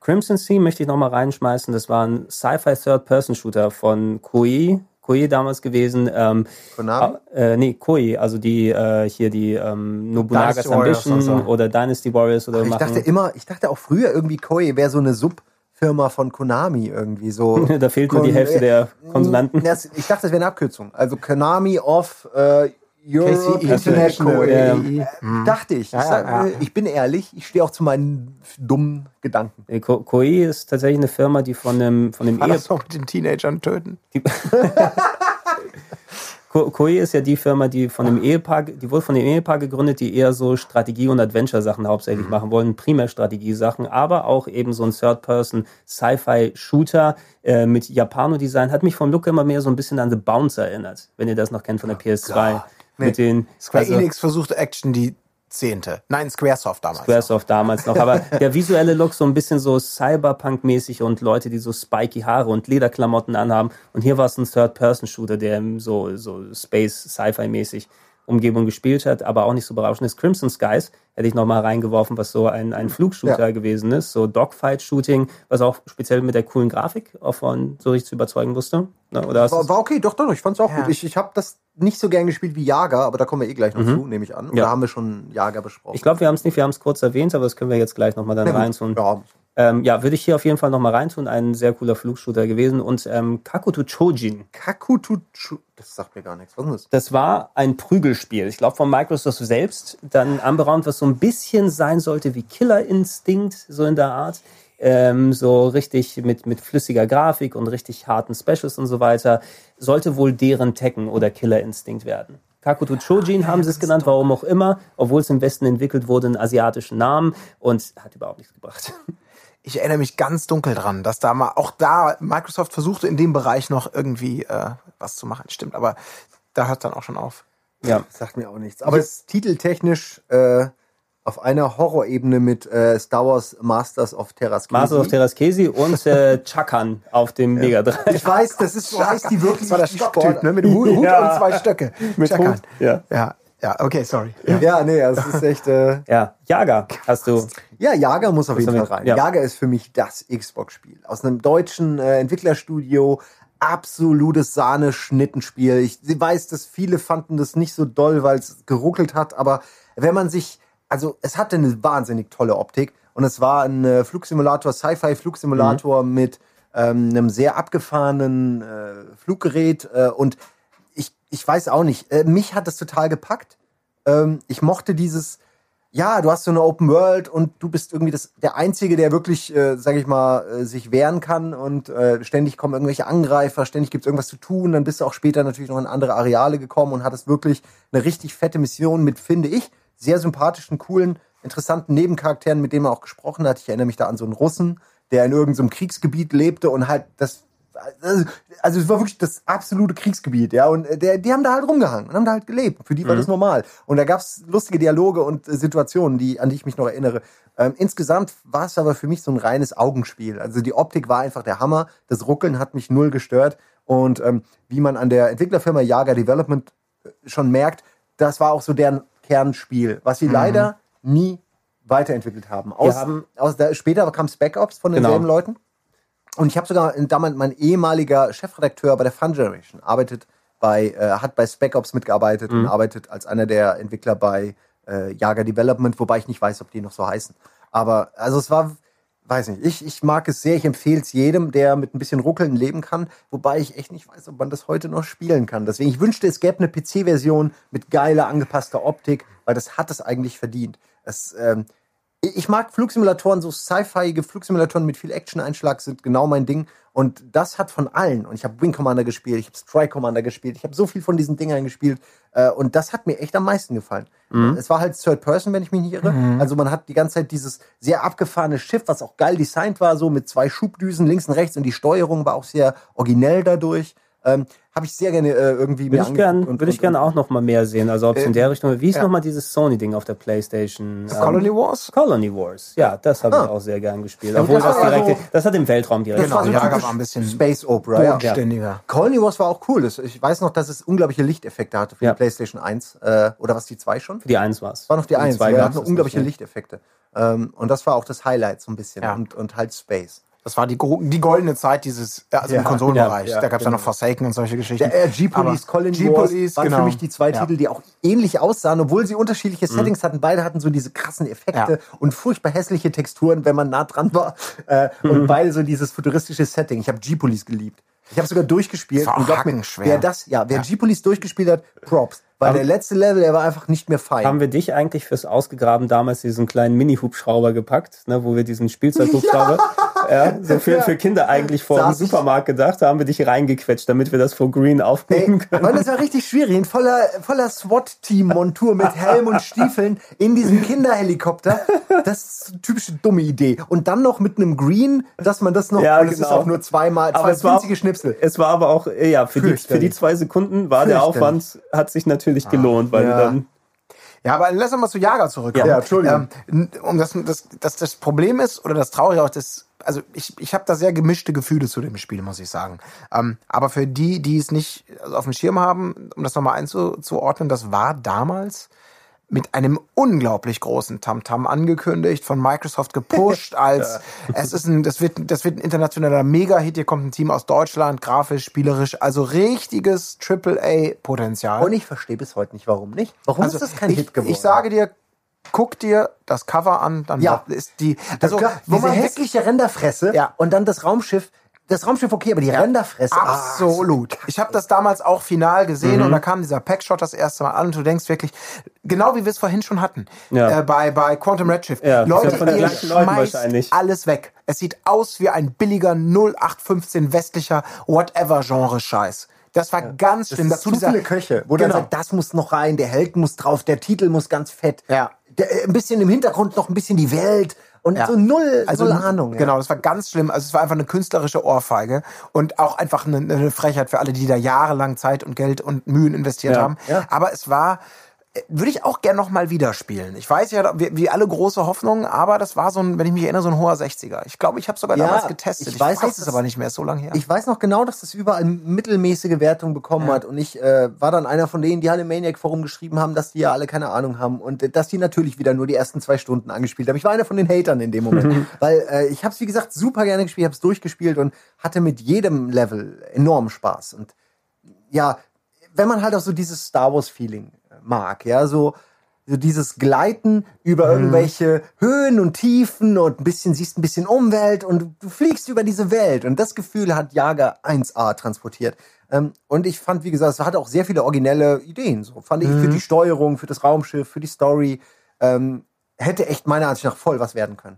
Crimson Sea möchte ich noch mal reinschmeißen. Das war ein Sci-Fi Third-Person-Shooter von Koei, Koei damals gewesen. Ähm, Konami? Äh, nee, Koei, also die äh, hier die ähm, Nobunaga's Ambition so. oder Dynasty Warriors oder Ach, ich dachte immer, ich dachte auch früher irgendwie Koei wäre so eine Subfirma von Konami irgendwie so. da fehlt nur die Hälfte der Konsonanten. Ich dachte, das wäre eine Abkürzung. Also Konami of äh, Europe International. Ja, ja. Äh, dachte ich. Ich, sag, ja, ich, bin ehrlich, ich stehe auch zu meinen dummen Gedanken. Ko Koei ist tatsächlich eine Firma, die von einem von dem Ehepaar mit den Teenagern töten. Koei ist ja die Firma, die von dem Ehepaar, die wurde von dem Ehepaar gegründet, die eher so Strategie- und Adventure-Sachen hauptsächlich mhm. machen wollen, primär Strategiesachen, aber auch eben so ein Third-Person-Sci-Fi-Shooter äh, mit Japano-Design. Hat mich vom Look immer mehr so ein bisschen an The Bounce erinnert, wenn ihr das noch kennt von der PS2. Oh Nee. Mit den, Square also, Enix versuchte Action die zehnte. Nein, Squaresoft damals. Squaresoft noch. damals noch. Aber der visuelle Look so ein bisschen so Cyberpunk-mäßig und Leute, die so spiky Haare und Lederklamotten anhaben. Und hier war es ein Third-Person-Shooter, der so, so Space-Sci-Fi-mäßig Umgebung gespielt hat, aber auch nicht so berauschend ist. Crimson Skies hätte ich nochmal reingeworfen, was so ein, ein Flugshooter ja. gewesen ist, so Dogfight-Shooting, was auch speziell mit der coolen Grafik auch von so richtig zu überzeugen wusste. Ne? Oder war, war okay, doch, doch, ich fand's auch ja. gut. Ich, ich habe das nicht so gern gespielt wie Jager, aber da kommen wir eh gleich noch mhm. zu, nehme ich an. Oder ja. haben wir schon Jager besprochen? Ich glaube, wir haben es nicht, wir haben es kurz erwähnt, aber das können wir jetzt gleich nochmal dann reintun. Ja. Ähm, ja, würde ich hier auf jeden Fall nochmal reintun. Ein sehr cooler Flugshooter gewesen. Und ähm, Kakuto Chojin. Kakuto Chojin. Das sagt mir gar nichts. Was ist das? Das war ein Prügelspiel. Ich glaube von Microsoft selbst. Dann anberaumt, was so ein bisschen sein sollte wie Killer Instinct, so in der Art. Ähm, so richtig mit, mit flüssiger Grafik und richtig harten Specials und so weiter. Sollte wohl deren Tekken oder Killer Instinct werden. Kakuto Chojin haben sie es genannt, warum auch immer, obwohl es im Westen entwickelt wurde, einen asiatischen Namen und hat überhaupt nichts gebracht. ich erinnere mich ganz dunkel dran, dass da mal auch da Microsoft versuchte in dem Bereich noch irgendwie äh, was zu machen. Stimmt, aber da hört dann auch schon auf. Ja, sagt mir auch nichts. Aber es ist titeltechnisch äh, auf einer Horrorebene mit äh, Star Wars Masters of Terraskesi. Masters of Terraskesi und äh, Chakan auf dem Mega 3. Ich weiß, das ist so heißt die wirklich. Das war der Stocktyp, ne? Mit Hut, Hut ja. und zwei Stöcke. Mit Chakan. Hut, ja. ja. Ja, okay, sorry. Ja, ja nee, das ist echt. Äh, ja, Jager hast du. Ja, Jager muss auf jeden Fall rein. Ja. Jager ist für mich das Xbox-Spiel. Aus einem deutschen äh, Entwicklerstudio. Absolutes Sahne-Schnittenspiel. Ich weiß, dass viele fanden das nicht so doll, weil es geruckelt hat, aber wenn man sich, also es hatte eine wahnsinnig tolle Optik und es war ein äh, Flugsimulator, Sci-Fi-Flugsimulator Mhm. mit ähm, einem sehr abgefahrenen äh, Fluggerät äh, und ich, ich weiß auch nicht, äh, mich hat das total gepackt. Ähm, ich mochte dieses, ja, du hast so eine Open World und du bist irgendwie das, der Einzige, der wirklich, äh, sag ich mal, äh, sich wehren kann und äh, ständig kommen irgendwelche Angreifer, ständig gibt's irgendwas zu tun. Dann bist du auch später natürlich noch in andere Areale gekommen und hattest wirklich eine richtig fette Mission mit, finde ich, sehr sympathischen, coolen, interessanten Nebencharakteren, mit denen man auch gesprochen hat. Ich erinnere mich da an so einen Russen, der in irgendeinem Kriegsgebiet lebte und halt das also also es war wirklich das absolute Kriegsgebiet, ja. Und äh, der, die haben da halt rumgehangen und haben da halt gelebt. Für die war das normal. Und da gab's lustige Dialoge und äh, Situationen, die, an die ich mich noch erinnere. Ähm, insgesamt war es aber für mich so ein reines Augenspiel. Also die Optik war einfach der Hammer. Das Ruckeln hat mich null gestört. Und ähm, wie man an der Entwicklerfirma Jager Development äh, schon merkt, das war auch so deren Kernspiel, was sie leider nie weiterentwickelt haben. Aus, haben- aus der, später kam Spec Ops von denselben Genau. Leuten. Und ich habe sogar damals mein ehemaliger Chefredakteur bei der Fun Generation arbeitet bei äh, hat bei Spec Ops mitgearbeitet und arbeitet als einer der Entwickler bei äh, Jager Development, wobei ich nicht weiß, ob die noch so heißen. Aber also es war weiß nicht, ich, ich mag es sehr, ich empfehle es jedem, der mit ein bisschen Ruckeln leben kann, wobei ich echt nicht weiß, ob man das heute noch spielen kann. Deswegen, ich wünschte, es gäbe eine PC-Version mit geiler, angepasster Optik, weil das hat es eigentlich verdient. Es, ähm, ich mag Flugsimulatoren, so sci-fiige Flugsimulatoren mit viel Action-Einschlag sind genau mein Ding. Und das hat von allen. Und ich habe Wing Commander gespielt, ich habe Strike Commander gespielt, ich habe so viel von diesen Dingern gespielt. Äh, und das hat mir echt am meisten gefallen. Es war halt Third Person, wenn ich mich nicht irre. Also man hat die ganze Zeit dieses sehr abgefahrene Schiff, was auch geil designt war, so mit zwei Schubdüsen links und rechts. Und die Steuerung war auch sehr originell dadurch. Ähm, habe ich sehr gerne äh, irgendwie Würde ich angeguckt gern, und- würde ich und- gern auch noch mal mehr sehen. Also ob es in der Richtung, wie ist ja. noch mal dieses Sony-Ding auf der Playstation? Ähm, Colony Wars? Colony Wars. Ja, das habe ich Ah. auch sehr gern gespielt. Ja, Obwohl das das, direkt, so- das hat im Weltraum direkt. Genau, so typisch war ein bisschen Space Opera, ja. bodenständiger. Colony Wars war auch cool. Das, ich weiß noch, dass es unglaubliche Lichteffekte hatte für Ja. die PlayStation 1. Äh, oder was, die 2 schon? Für die Eins war es. War noch die 1. zwei Ja, gab's hatte es unglaubliche nicht, Lichteffekte. Ähm, und das war auch das Highlight so ein bisschen. Ja. Und, und halt Space. Das war die, die goldene Zeit dieses, ja, also Ja, im Konsolenbereich. ja, ja, da gab es ja noch genau. Forsaken und solche Geschichten. Der äh, G-Police, Colony G-Police, waren genau. für mich die zwei. Titel, die auch ähnlich aussahen, obwohl sie unterschiedliche Settings hatten. Beide hatten so diese krassen Effekte und furchtbar hässliche Texturen, wenn man nah dran war. Äh, Und beide so dieses futuristische Setting. Ich habe G-Police geliebt. Ich habe sogar durchgespielt. Das war auch und glaub wer das, ja, wer. G-Police durchgespielt hat, Props. Weil der letzte Level, der war einfach nicht mehr fein. Haben wir dich eigentlich fürs Ausgegraben damals diesen kleinen Mini-Hubschrauber gepackt, ne, wo wir diesen Spielzeughubschrauber, ja. so für, für Kinder eigentlich vor dem Supermarkt gedacht, da haben wir dich reingequetscht, damit wir das vor Green aufnehmen Ey, können. weil das war richtig schwierig. Ein voller, voller SWAT-Team-Montur mit Helm und Stiefeln in diesem Kinderhelikopter. Das ist eine typische dumme Idee. Und dann noch mit einem Green, dass man das noch, Ja, und es ist genau. auch nur zweimal, zwei Aber es war, winzige Schnipsel. es war aber auch, ja, für die, für die zwei Sekunden war der. Aufwand, hat sich natürlich gelohnt, weil ja. du dann, Ja, aber lass uns mal zu Jager zurückkommen. Ja, Entschuldigung. Ähm, um das, das, das, das Problem ist, oder das Traurige auch, das, also ich, ich habe da sehr gemischte Gefühle zu dem Spiel, muss ich sagen. Ähm, aber für die, die es nicht auf dem Schirm haben, um das nochmal einzuordnen, das war damals mit einem unglaublich großen Tamtam angekündigt, von Microsoft gepusht, als es ist ein, das wird, das wird ein internationaler Mega-Hit. Hier kommt ein Team aus Deutschland, grafisch, spielerisch, also richtiges AAA-Potenzial. Und ich verstehe bis heute nicht, warum nicht. Warum ist das kein Also ich, Hit geworden? Ich sage dir, guck dir das Cover an, dann Ja. ist die. also, Also, diese hässliche Renderfresse Ja. und dann das Raumschiff. Das Raumschiff okay, aber die Renderfresse. ah, Absolut. Ich habe das damals auch final gesehen und da kam dieser Packshot das erste Mal an und du denkst wirklich, genau wie wir es vorhin schon hatten, Ja. äh, bei, bei Quantum Redshift. Ja, das Leute, ist ja ihr schmeißt alles weg. Es sieht aus wie ein billiger 0815 westlicher Whatever-Genre-Scheiß. Das war ganz Das schlimm. sind Dazu zu viele Köche, wo genau. dann sagt, das muss noch rein, der Held muss drauf, der Titel muss ganz fett. Ja. Der, äh, ein bisschen im Hintergrund noch ein bisschen die Welt und Ja. so null, also null Ahnung. ja. Genau, das war ganz schlimm. Also es war einfach eine künstlerische Ohrfeige und auch einfach eine, eine Frechheit für alle, die da jahrelang Zeit und Geld und Mühen investiert Ja, haben. Aber es war würde ich auch gern noch mal wieder spielen. Ich weiß ja, wie, wie alle große Hoffnungen, aber das war so ein, wenn ich mich erinnere, so ein hoher 60er. Ich glaube, ich habe sogar Ja, damals getestet. ich Ich, weiß, weiß, dass es aber nicht mehr, ist so lange her. Ich weiß noch genau, dass das überall mittelmäßige Wertung bekommen hat und ich äh, war dann einer von denen, die alle im Maniac Forum geschrieben haben, dass die ja alle keine Ahnung haben und äh, dass die natürlich wieder nur die ersten zwei Stunden angespielt haben. Ich war einer von den Hatern in dem Moment, weil äh, ich habe es wie gesagt super gerne gespielt, habe es durchgespielt und hatte mit jedem Level enorm Spaß und ja, wenn man halt auch so dieses Star Wars Feeling mag, ja, so so dieses Gleiten über irgendwelche Höhen und Tiefen und ein bisschen siehst ein bisschen Umwelt und du, fliegst über diese Welt und das Gefühl hat Jager 1A transportiert. Ähm, und ich fand, wie gesagt, es hatte auch sehr viele originelle Ideen. So fand ich für die Steuerung, für das Raumschiff, für die Story ähm, hätte echt meiner Ansicht nach voll was werden können.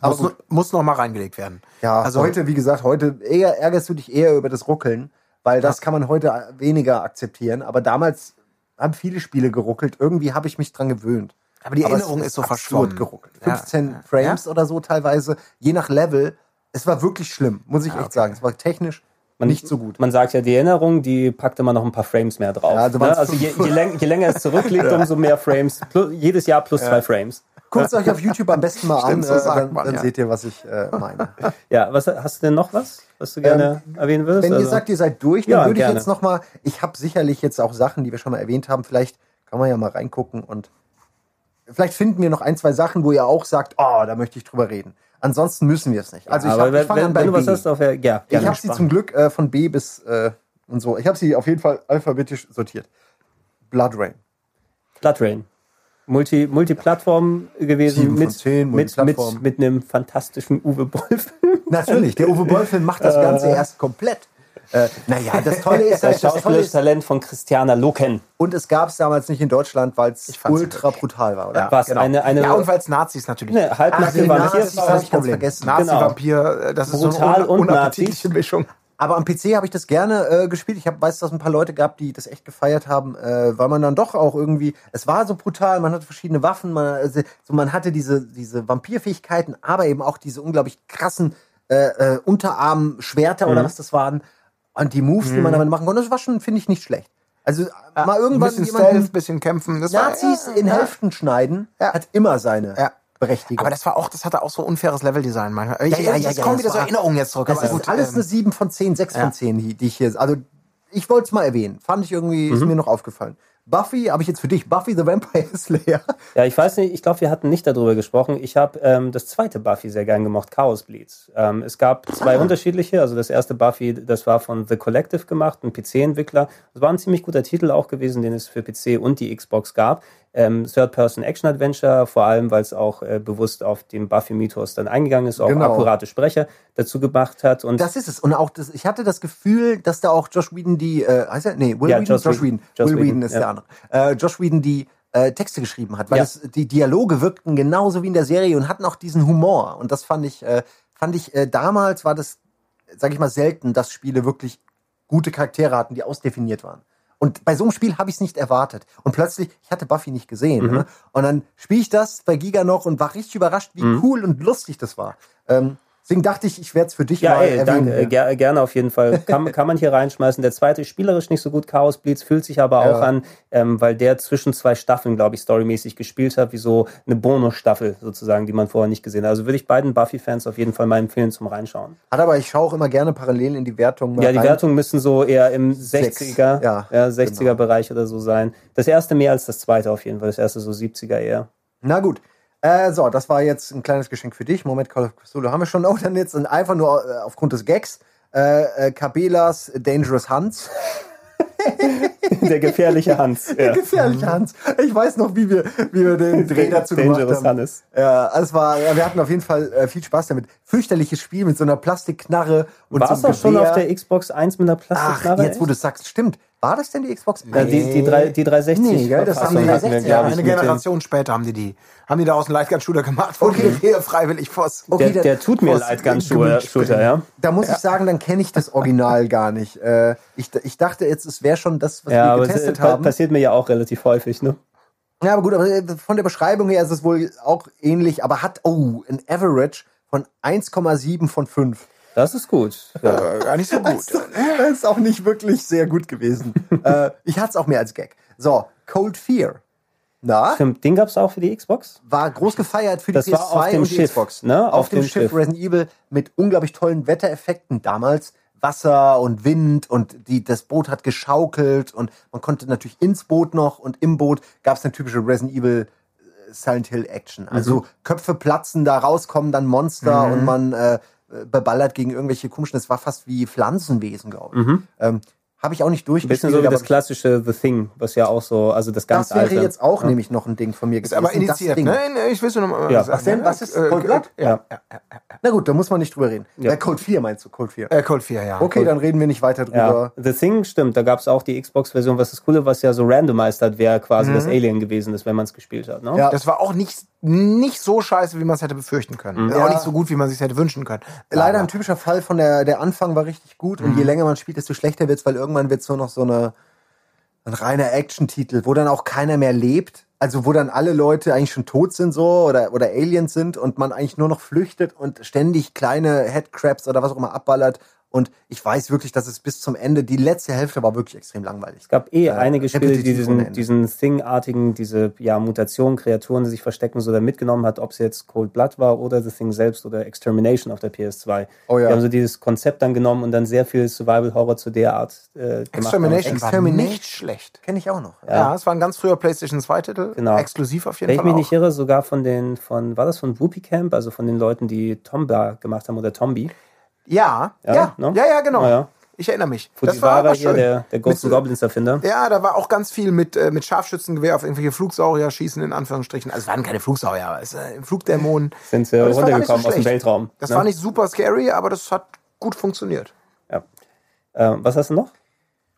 Aber muss, muss noch mal reingelegt werden. Ja, also heute, wie gesagt, heute eher ärgerst du dich eher über das Ruckeln, weil das kann man heute weniger akzeptieren. Aber damals haben viele Spiele geruckelt. Irgendwie habe ich mich dran gewöhnt. Aber die es Erinnerung ist so absurd verschwommen. geruckelt. Ja, 15 ja. Frames oder so teilweise, je nach Level. Es war wirklich schlimm, muss ich echt okay. sagen. Es war technisch nicht so gut. Man sagt ja, die Erinnerung, die packt immer noch ein paar Frames mehr drauf. Ja, also ne? also je, je, läng, je länger es zurückliegt, umso mehr Frames. Plus, jedes Jahr plus zwei Frames. Guckt euch auf YouTube am besten mal an, Stimmt, so äh, dann, man, dann ja. seht ihr, was ich äh, meine. Ja, was hast du denn noch was, was du gerne erwähnen würdest? Wenn Also- ihr sagt, ihr seid durch, dann Ja, würde ich gerne. jetzt noch mal, ich habe sicherlich jetzt auch Sachen, die wir schon mal erwähnt haben, vielleicht kann man ja mal reingucken und vielleicht finden wir noch ein, zwei Sachen, wo ihr auch sagt, oh, da möchte ich drüber reden. Ansonsten müssen wir es nicht. Also ich, hab, ich wenn, an bei wenn du was B. hast, auf ja, Ich gerne. habe sie zum Glück äh, von B bis äh, und so. Ich habe sie auf jeden Fall alphabetisch sortiert. Blood Rain. Blood Rain. Multi, Multiplattform gewesen mit, zehn, mit, mit, mit einem fantastischen Uwe Boll-Film. Natürlich, der Uwe Boll-Film macht das Ganze erst komplett. Äh, naja, das Tolle ist, Das halt, das Tolle schauspielerische ist Talent von Christiana Loken. und es gab es damals nicht in Deutschland, weil es ultra brutal war, oder? Was eine, eine ja, und weil es Nazis natürlich. ne, halbnackte die Vampir. Nazis, das hab ich ganz vergessen. Nazi, Genau. Vampir, äh, das ist so Brutal eine un und unappetitliche Mischung. Aber am PC habe ich das gerne äh, gespielt. Ich hab, weiß, dass es ein paar Leute gab, die das echt gefeiert haben, äh, weil man dann doch auch irgendwie, es war so brutal, man hatte verschiedene Waffen, man, also, so, man hatte diese, diese Vampirfähigkeiten, aber eben auch diese unglaublich krassen äh, äh, Unterarm-Schwerter Mhm. oder was das waren. Und die Moves, die man damit machen konnte, das war schon, finde ich, nicht schlecht. Also mal irgendwann ein bisschen jemanden Stealth, bisschen kämpfen. Das war- Nazis ja, in ja. Hälften schneiden, Ja. hat immer seine Ja. Berechtigung. Aber das war auch, das hatte auch so unfaires Leveldesign manchmal. Ich, Ja, ja, ja, es ja, kommen das wieder so Erinnerungen jetzt zurück. Das aber ist gut, alles ähm, eine 7 von 10, 6 ja. von 10, die, die ich hier. Also, ich wollte es mal erwähnen. Fand ich irgendwie, Mhm. ist mir noch aufgefallen. Buffy habe ich jetzt für dich. Buffy the Vampire Slayer. Ja, ich weiß nicht, ich glaube, wir hatten nicht darüber gesprochen. Ich habe ähm, das zweite Buffy sehr gern gemocht, Chaos Bleeds. Ähm, es gab zwei unterschiedliche. Also das erste Buffy, das war von The Collective gemacht, ein PC-Entwickler. Das war ein ziemlich guter Titel auch gewesen, den es für PC und die Xbox gab. Ähm, Third-Person-Action-Adventure, vor allem, weil es auch äh, bewusst auf den Buffy-Mythos dann eingegangen ist, auch Genau. akkurate Sprecher dazu gemacht hat. Und Das ist es. Und auch das, ich hatte das Gefühl, dass da auch Josh Whedon die, äh, heißt er? Nee, Will Ja, Whedon? Joss Josh Whedon. Joss Will Whedon, Whedon ist ja. der andere. Äh, Josh Whedon die äh, Texte geschrieben hat, weil Ja. es, die Dialoge wirkten genauso wie in der Serie und hatten auch diesen Humor. Und das fand ich, äh, fand ich, äh, damals war das, sag ich mal, selten, dass Spiele wirklich gute Charaktere hatten, die ausdefiniert waren. Und bei so einem Spiel habe ich es nicht erwartet. Und plötzlich, ich hatte Buffy nicht gesehen. Mhm. Ne? Und dann spiele ich das bei Giga noch und war richtig überrascht, wie Mhm. cool und lustig das war. Ähm, deswegen dachte ich, ich werde es für dich Ja, mal ey, erwähnen. danke, äh, ger gerne auf jeden Fall. Kann, kann man hier reinschmeißen. Der zweite ist spielerisch nicht so gut. Chaos Blitz fühlt sich aber auch an, ähm, weil der zwischen zwei Staffeln, glaube ich, storymäßig gespielt hat, wie so eine Bonusstaffel sozusagen, die man vorher nicht gesehen hat. Also würde ich beiden Buffy-Fans auf jeden Fall mal empfehlen zum Reinschauen. Hat aber, ich schaue auch immer gerne parallel in die Wertung. mal Ja, die rein. Wertungen müssen so eher im Sechs. 60er, Ja, ja, 60er Bereich oder so sein. Das erste mehr als das zweite auf jeden Fall. Das erste so 70er eher. Na gut. Äh, so, das war jetzt ein kleines Geschenk für dich. Moment, Call of Cthulhu haben wir schon. Oh, dann jetzt einfach nur äh, aufgrund des Gags. Äh, äh, Kabelas Dangerous Hans. Der gefährliche Hans. Ja. Gefährlich Hans. Ich weiß noch, wie wir, wie wir den Dreh dazu gemacht Dangerous haben. Hannes. Ja, es war, wir hatten auf jeden Fall äh, viel Spaß damit. Fürchterliches Spiel mit so einer Plastikknarre und War so einem doch schon auf der Xbox 1 mit einer Ach, Plastikknarre? jetzt wo du sagst, stimmt. War das denn die Xbox? Ja, die, die, drei, die 360 Nee, gell, das haben die hatten wir, 360, glaub ja, eine Generation später haben die die, haben die da aus dem Lightgun-Shooter gemacht. Okay. Hier freiwillig Voss. Okay, Der, der tut mir Aus leid, ganz Gemüt Shooter, ja. Da muss ich sagen, dann kenne ich das Original gar nicht. Äh, ich, ich dachte jetzt, es wäre schon das, was Ja, wir aber es getestet pa- haben. passiert mir ja auch relativ häufig, ne? Ja, aber gut, aber äh, von der Beschreibung her ist es wohl auch ähnlich, aber hat, oh, ein Average von 1,7 von 5. Das ist gut. Ja. Äh, gar nicht so gut. Das ist auch nicht wirklich sehr gut gewesen. äh, ich hatte es auch mehr als Gag. So, Cold Fear. Na? Stimmt, den gab's auch für die Xbox? War groß gefeiert für die Das war auf PS2 dem und die Schiff, Xbox. ne? Auf, Auf dem dem Schiff Schiff. Resident Evil mit unglaublich tollen Wettereffekten damals. Wasser und Wind und die, das Boot hat geschaukelt und man konnte natürlich ins Boot noch und im Boot gab es eine typische Resident Evil äh, Silent Hill Action. Also Mhm. Köpfe platzen, da rauskommen dann Monster und man äh, beballert gegen irgendwelche komischen, das war fast wie Pflanzenwesen, glaube ich. Ähm, Habe ich auch nicht Mhm. Ein bisschen durchgespielt. so wie aber das klassische The Thing, was ja auch so, also das ganz das wäre alte. jetzt auch nämlich noch ein Ding von mir Ist aber gewesen, das initiiert, ne? Nee, Ich will es nur noch mal Ja. sagen. Was denn? ne? Was ist Äh, Cold Blood? Ja. Na gut, da muss man nicht drüber reden. Ja. Äh, Code 4 meinst du, Code 4. Äh, Cold 4, ja. Okay, dann reden wir nicht weiter Ja, drüber. The Thing stimmt, da gab's auch die Xbox-Version, was das Coole, was ja so randomized hat, wer quasi das Alien gewesen ist, wenn man es gespielt hat. Ne? Mhm. Ja. Das war auch nicht, nicht so scheiße, wie man es hätte befürchten können. Ja. Auch nicht so gut, wie man es sich hätte wünschen können. Leider Aber- ein typischer Fall von der, der Anfang war richtig gut und je länger man spielt, desto schlechter wird's, weil irgendwann wird's nur noch so eine, ein reiner Action-Titel, wo dann auch keiner mehr lebt. Also wo dann alle Leute eigentlich schon tot sind so oder, oder Aliens sind und man eigentlich nur noch flüchtet und ständig kleine Headcrabs oder was auch immer abballert. Und ich weiß wirklich, dass es bis zum Ende, die letzte Hälfte war wirklich extrem langweilig. Es gab eh einige Spiele, die diesen, diesen Thing-artigen, diese ja, Mutationen, Kreaturen, die sich verstecken, so da mitgenommen hat, ob es jetzt Cold Blood war oder The Thing selbst oder Extermination auf der PS2. Oh ja. Die haben so dieses Konzept dann genommen und dann sehr viel Survival-Horror zu der Art äh, gemacht. Extermination, Extermination. war nicht schlecht. Kenne ich auch noch. Ja. es war ein ganz früher PlayStation 2-Titel. Genau. Exklusiv auf jeden Wenn ich Fall. mich auch. nicht irre, sogar von den, von, war das von Whoopi Camp, also von den Leuten, die Tomba gemacht haben oder Tombi. Ja, Ja, ja, ne? ja, ja, genau. Ja. Ich erinnere mich. Fujiwara hier, der, der Ghost Mit and so- Goblins Erfinder. Ja, da war auch ganz viel mit, äh, mit Scharfschützengewehr auf irgendwelche Flugsaurier schießen, in Anführungsstrichen. Also es waren keine Flugsaurier, aber es äh, Flugdämonen. Sind sie das war runtergekommen so aus dem. Weltraum. Das ne? war nicht super scary, aber das hat gut funktioniert. Ja. Äh, was hast du noch?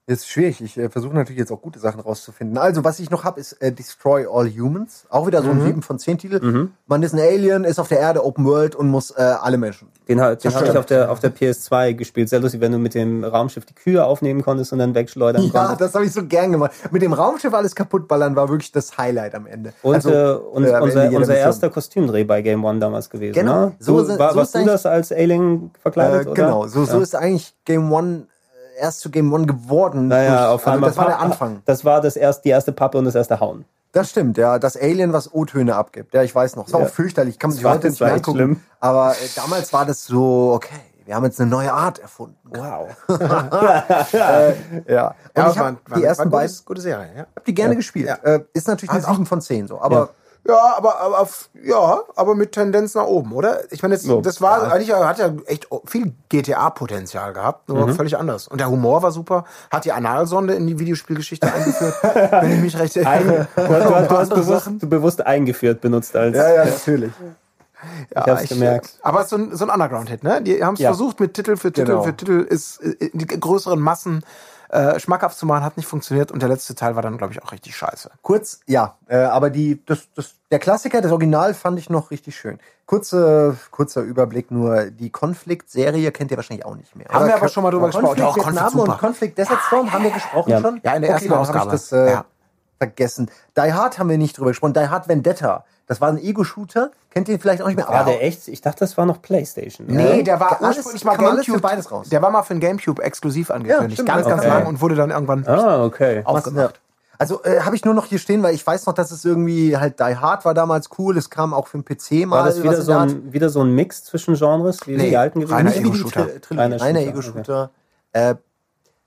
Ist schwierig. Ich äh, versuche natürlich jetzt auch gute Sachen rauszufinden. Also, was ich noch habe, ist äh, Destroy All Humans. Auch wieder so ein 7 von 10 Titel. Man ist ein Alien, ist auf der Erde, Open World und muss äh, alle Menschen. Den, ha- den habe ich auf der, auf der PS2 gespielt. Sehr lustig, wenn du mit dem Raumschiff die Kühe aufnehmen konntest und dann wegschleudern Ja, konntest. das habe ich so gern gemacht. Mit dem Raumschiff alles kaputtballern war wirklich das Highlight am Ende. Und Also, äh, und äh, unser, unser Mission. erster Kostümdreh bei Game One damals gewesen. Genau. Ne? So sind- war, so warst du das als Alien verkleidet? Äh, oder? genau, so, so Ja. ist eigentlich Game One erst zu Game One geworden. Naja, Durch- auf also einmal. das war der Anfang. Das war das erst, die erste Pappe und das erste Hauen. Das stimmt, ja. Das Alien, was O-Töne abgibt. Ja, ich weiß noch. Das war Ja. auch fürchterlich. Kann man sich heute nicht mehr angucken. schlimm. Aber äh, damals war das so, okay, wir haben jetzt eine neue Art erfunden. Wow. Ja. Und Ja, ich war- die ersten war beiden, gutes- gute Serie, ja. hab die gerne gespielt. Ja. Äh, ist natürlich eine Hat auch- 7 von 10 so. Aber Ja, aber, aber auf, ja, aber mit Tendenz nach oben, oder? Ich meine, jetzt, So, das war eigentlich hat ja echt viel GTA-Potenzial gehabt, nur völlig anders. Und der Humor war super, hat die Analsonde in die Videospielgeschichte eingeführt, wenn ich mich recht Ein, erinnere. du, du, du hast Andere bewusst, Sachen. du bewusst eingeführt benutzt als. ja, ja, natürlich. Ja, Ich hab's gemerkt. Aber es ist so ein, so ein Underground-Hit, ne? Die haben es Ja. versucht mit Titel für Titel Genau. für Titel, ist äh, die größeren Massen äh, schmackhaft zu machen, hat nicht funktioniert und der letzte Teil war dann, glaube ich, auch richtig scheiße. Kurz, ja, äh, aber die, das, das, der Klassiker, das Original fand ich noch richtig schön. Kurze, kurzer Überblick nur, die Konflikt-Serie kennt ihr wahrscheinlich auch nicht mehr. Haben wir aber schon mal drüber gesprochen. Konflikt Vietnam und super. Konflikt Desert Storm haben wir gesprochen Ja. schon? Ja, in der ersten dann hab Ausgabe. Ich das, äh, Ja. vergessen. Die Hard haben wir nicht drüber gesprochen. Die Hard Vendetta. Das war ein Ego-Shooter. Kennt ihr vielleicht auch nicht mehr? War der echt? Ich dachte, das war noch Playstation. Nee, der war Alles- ursprünglich mal kam alles für Gamecube. beides raus. Der war mal für den Gamecube exklusiv angekündigt. stimmt, ganz, ganz okay. lang und wurde dann irgendwann Ah, okay. aufgemacht. Also äh, habe ich nur noch hier stehen, weil ich weiß noch, dass es irgendwie halt Die Hard war damals cool. Es kam auch für den PC mal. War das wieder so, ein, wieder so ein Mix zwischen Genres, wie Nee, die alten gewesen reiner Ego-Shooter. Reiner Reiner Shooter, Ego-Shooter. Äh,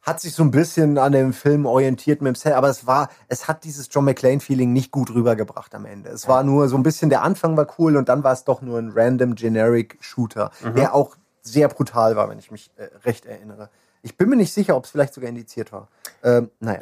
hat sich so ein bisschen an dem Film orientiert mit dem Set, aber es war, es hat dieses John McClane-Feeling nicht gut rübergebracht am Ende. Es war nur so ein bisschen, der Anfang war cool und dann war es doch nur ein random generic Shooter, Mhm. der auch sehr brutal war, wenn ich mich äh, recht erinnere. Ich bin mir nicht sicher, ob es vielleicht sogar indiziert war. Ähm, naja.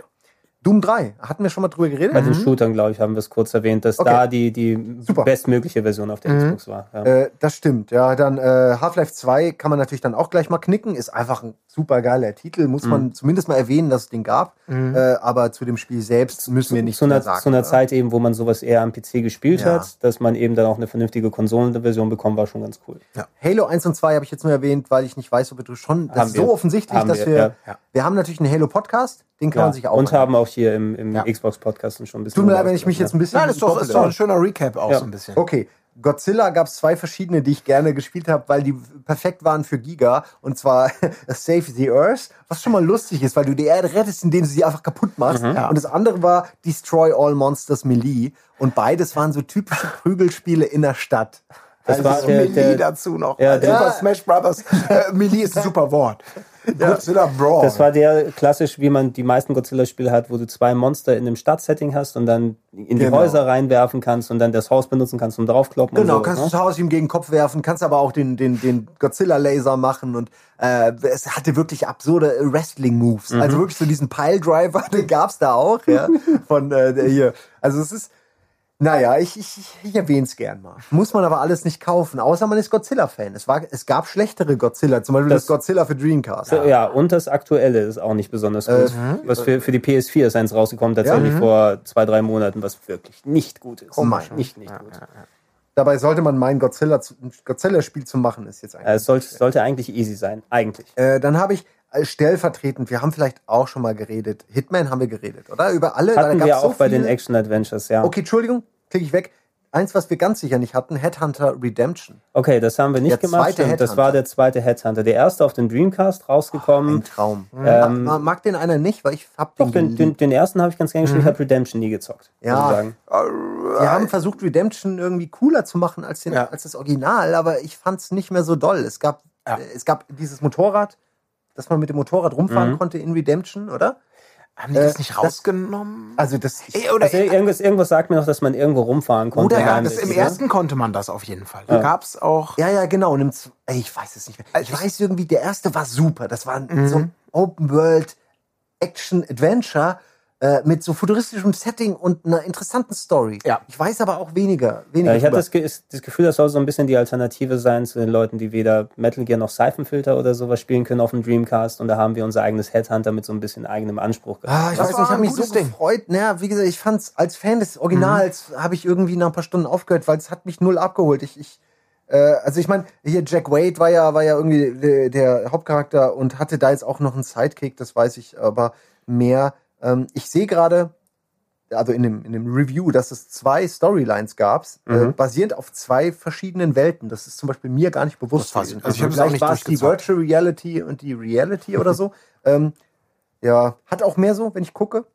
Doom 3, hatten wir schon mal drüber geredet? Bei den Shootern, glaube ich, haben wir es kurz erwähnt, dass Okay. da die, die Super. bestmögliche Version auf der Xbox war. Ja. Äh, das stimmt, ja. Dann äh, Half-Life 2 kann man natürlich dann auch gleich mal knicken. Ist einfach ein super geiler Titel. Muss Mhm. man zumindest mal erwähnen, dass es den gab. Äh, aber zu dem Spiel selbst müssen wir nicht zu einer, sagen. zu einer oder? Zeit eben, wo man sowas eher am PC gespielt Ja. hat, dass man eben dann auch eine vernünftige Konsolenversion bekommt, war schon ganz cool. Halo 1 und 2 habe ich jetzt nur erwähnt, weil ich nicht weiß, ob du schon. Das Haben ist wir. so offensichtlich, Haben dass wir, wir. ja. Ja. Wir haben natürlich einen Halo-Podcast, den kann Ja. man sich auch. Und haben auch hier im, im Ja. Xbox-Podcast schon ein bisschen. Tut mir leid, wenn ich mich jetzt ein bisschen. Nein, das ist doch, ist doch ein schöner Recap auch Ja. so ein bisschen. Okay. Godzilla gab es zwei verschiedene, die ich gerne gespielt habe, weil die perfekt waren für Giga. Und zwar Save the Earth, was schon mal lustig ist, weil du die Erde rettest, indem du sie einfach kaputt machst. Mhm. Und das andere war Destroy All Monsters Melee. Und beides waren so typische Prügelspiele in der Stadt. Das also war der, Melee der, dazu noch. Ja, der, Super Smash Brothers. Äh, Melee ist ein super Wort. Godzilla Brawl. Das war der klassisch, wie man die meisten Godzilla-Spiele hat, wo du zwei Monster in einem Stadtsetting hast und dann in die genau. Häuser reinwerfen kannst und dann das Haus benutzen kannst und draufkloppen. Genau, so, kannst ne? das Haus ihm gegen den Kopf werfen, kannst aber auch den, den, den Godzilla-Laser machen und äh, es hatte wirklich absurde Wrestling-Moves. Mhm. Also wirklich so diesen Pile-Driver, den gab's da auch, ja. Von äh, hier. Also es ist naja, ich, ich, ich erwähne es gern mal. Muss man aber alles nicht kaufen, außer man ist Godzilla-Fan. Es, es gab schlechtere Godzilla, zum Beispiel das, das Godzilla für Dreamcast. Ja. ja, und das aktuelle ist auch nicht besonders gut. Äh, was für, für die PS4 ist eins rausgekommen, tatsächlich ja, vor zwei, drei Monaten, was wirklich nicht gut ist. Oh mein. Nicht, nicht ja, gut. Dabei sollte man meinen, Godzilla, Godzilla-Spiel zu machen, ist jetzt eigentlich. Es sollte, sollte eigentlich easy sein, eigentlich. Äh, dann habe ich stellvertretend, wir haben vielleicht auch schon mal geredet. Hitman haben wir geredet, oder? Über alle. Hatten wir auch so bei den Action Adventures, ja. Okay, Entschuldigung, klicke ich weg. Eins, was wir ganz sicher nicht hatten, Headhunter Redemption. Okay, das haben wir nicht der gemacht. Das war der zweite Headhunter. Der erste auf den Dreamcast rausgekommen. Oh, ein Traum. Ähm, mag, mag, den einer nicht, weil ich hab den, den, den, den ersten habe ich ganz gerne gespielt, mhm. habe Redemption nie gezockt. Ja. Wir haben versucht, Redemption irgendwie cooler zu machen als, den, ja. als das Original, aber ich fand es nicht mehr so doll. Es gab, ja. äh, es gab dieses Motorrad, dass man mit dem Motorrad rumfahren mhm. konnte in Redemption, oder? Haben die das äh, nicht rausgenommen? Das, also das Ey, oder also irgendwas, irgendwas sagt mir noch, dass man irgendwo rumfahren konnte. Oder ja, das, im ersten konnte man das auf jeden Fall. Da ja. gab's auch. Ja, ja, genau. Und im, ey, ich weiß es nicht mehr. Ich, ich weiß irgendwie, der erste war super. Das war mhm. so ein Open World Action Adventure äh, mit so futuristischem Setting und einer interessanten Story. Ja. Ich weiß aber auch weniger. weniger ja, ich hatte das, das, Gefühl, das soll so ein bisschen die Alternative sein zu den Leuten, die weder Metal Gear noch Siphonfilter oder sowas spielen können auf dem Dreamcast. Und da haben wir unser eigenes Headhunter mit so ein bisschen eigenem Anspruch gehabt. Ah, ich das weiß nicht, ich habe mich so Ding. gefreut. Naja, wie gesagt, ich fand's als Fan des Originals mhm. habe ich irgendwie nach ein paar Stunden aufgehört, weil es hat mich null abgeholt. Ich, ich äh, also ich meine, hier Jack Wade war ja, war ja irgendwie der, der Hauptcharakter und hatte da jetzt auch noch einen Sidekick, das weiß ich, aber mehr ähm, ich sehe gerade, also in dem, in dem Review, dass es zwei Storylines gab, äh, mhm. äh, basierend auf zwei verschiedenen Welten. Das ist zum Beispiel mir gar nicht bewusst. Also ich habe nicht war es die Virtual Reality und die Reality oder so. Ähm, ja, hat auch mehr so, wenn ich gucke.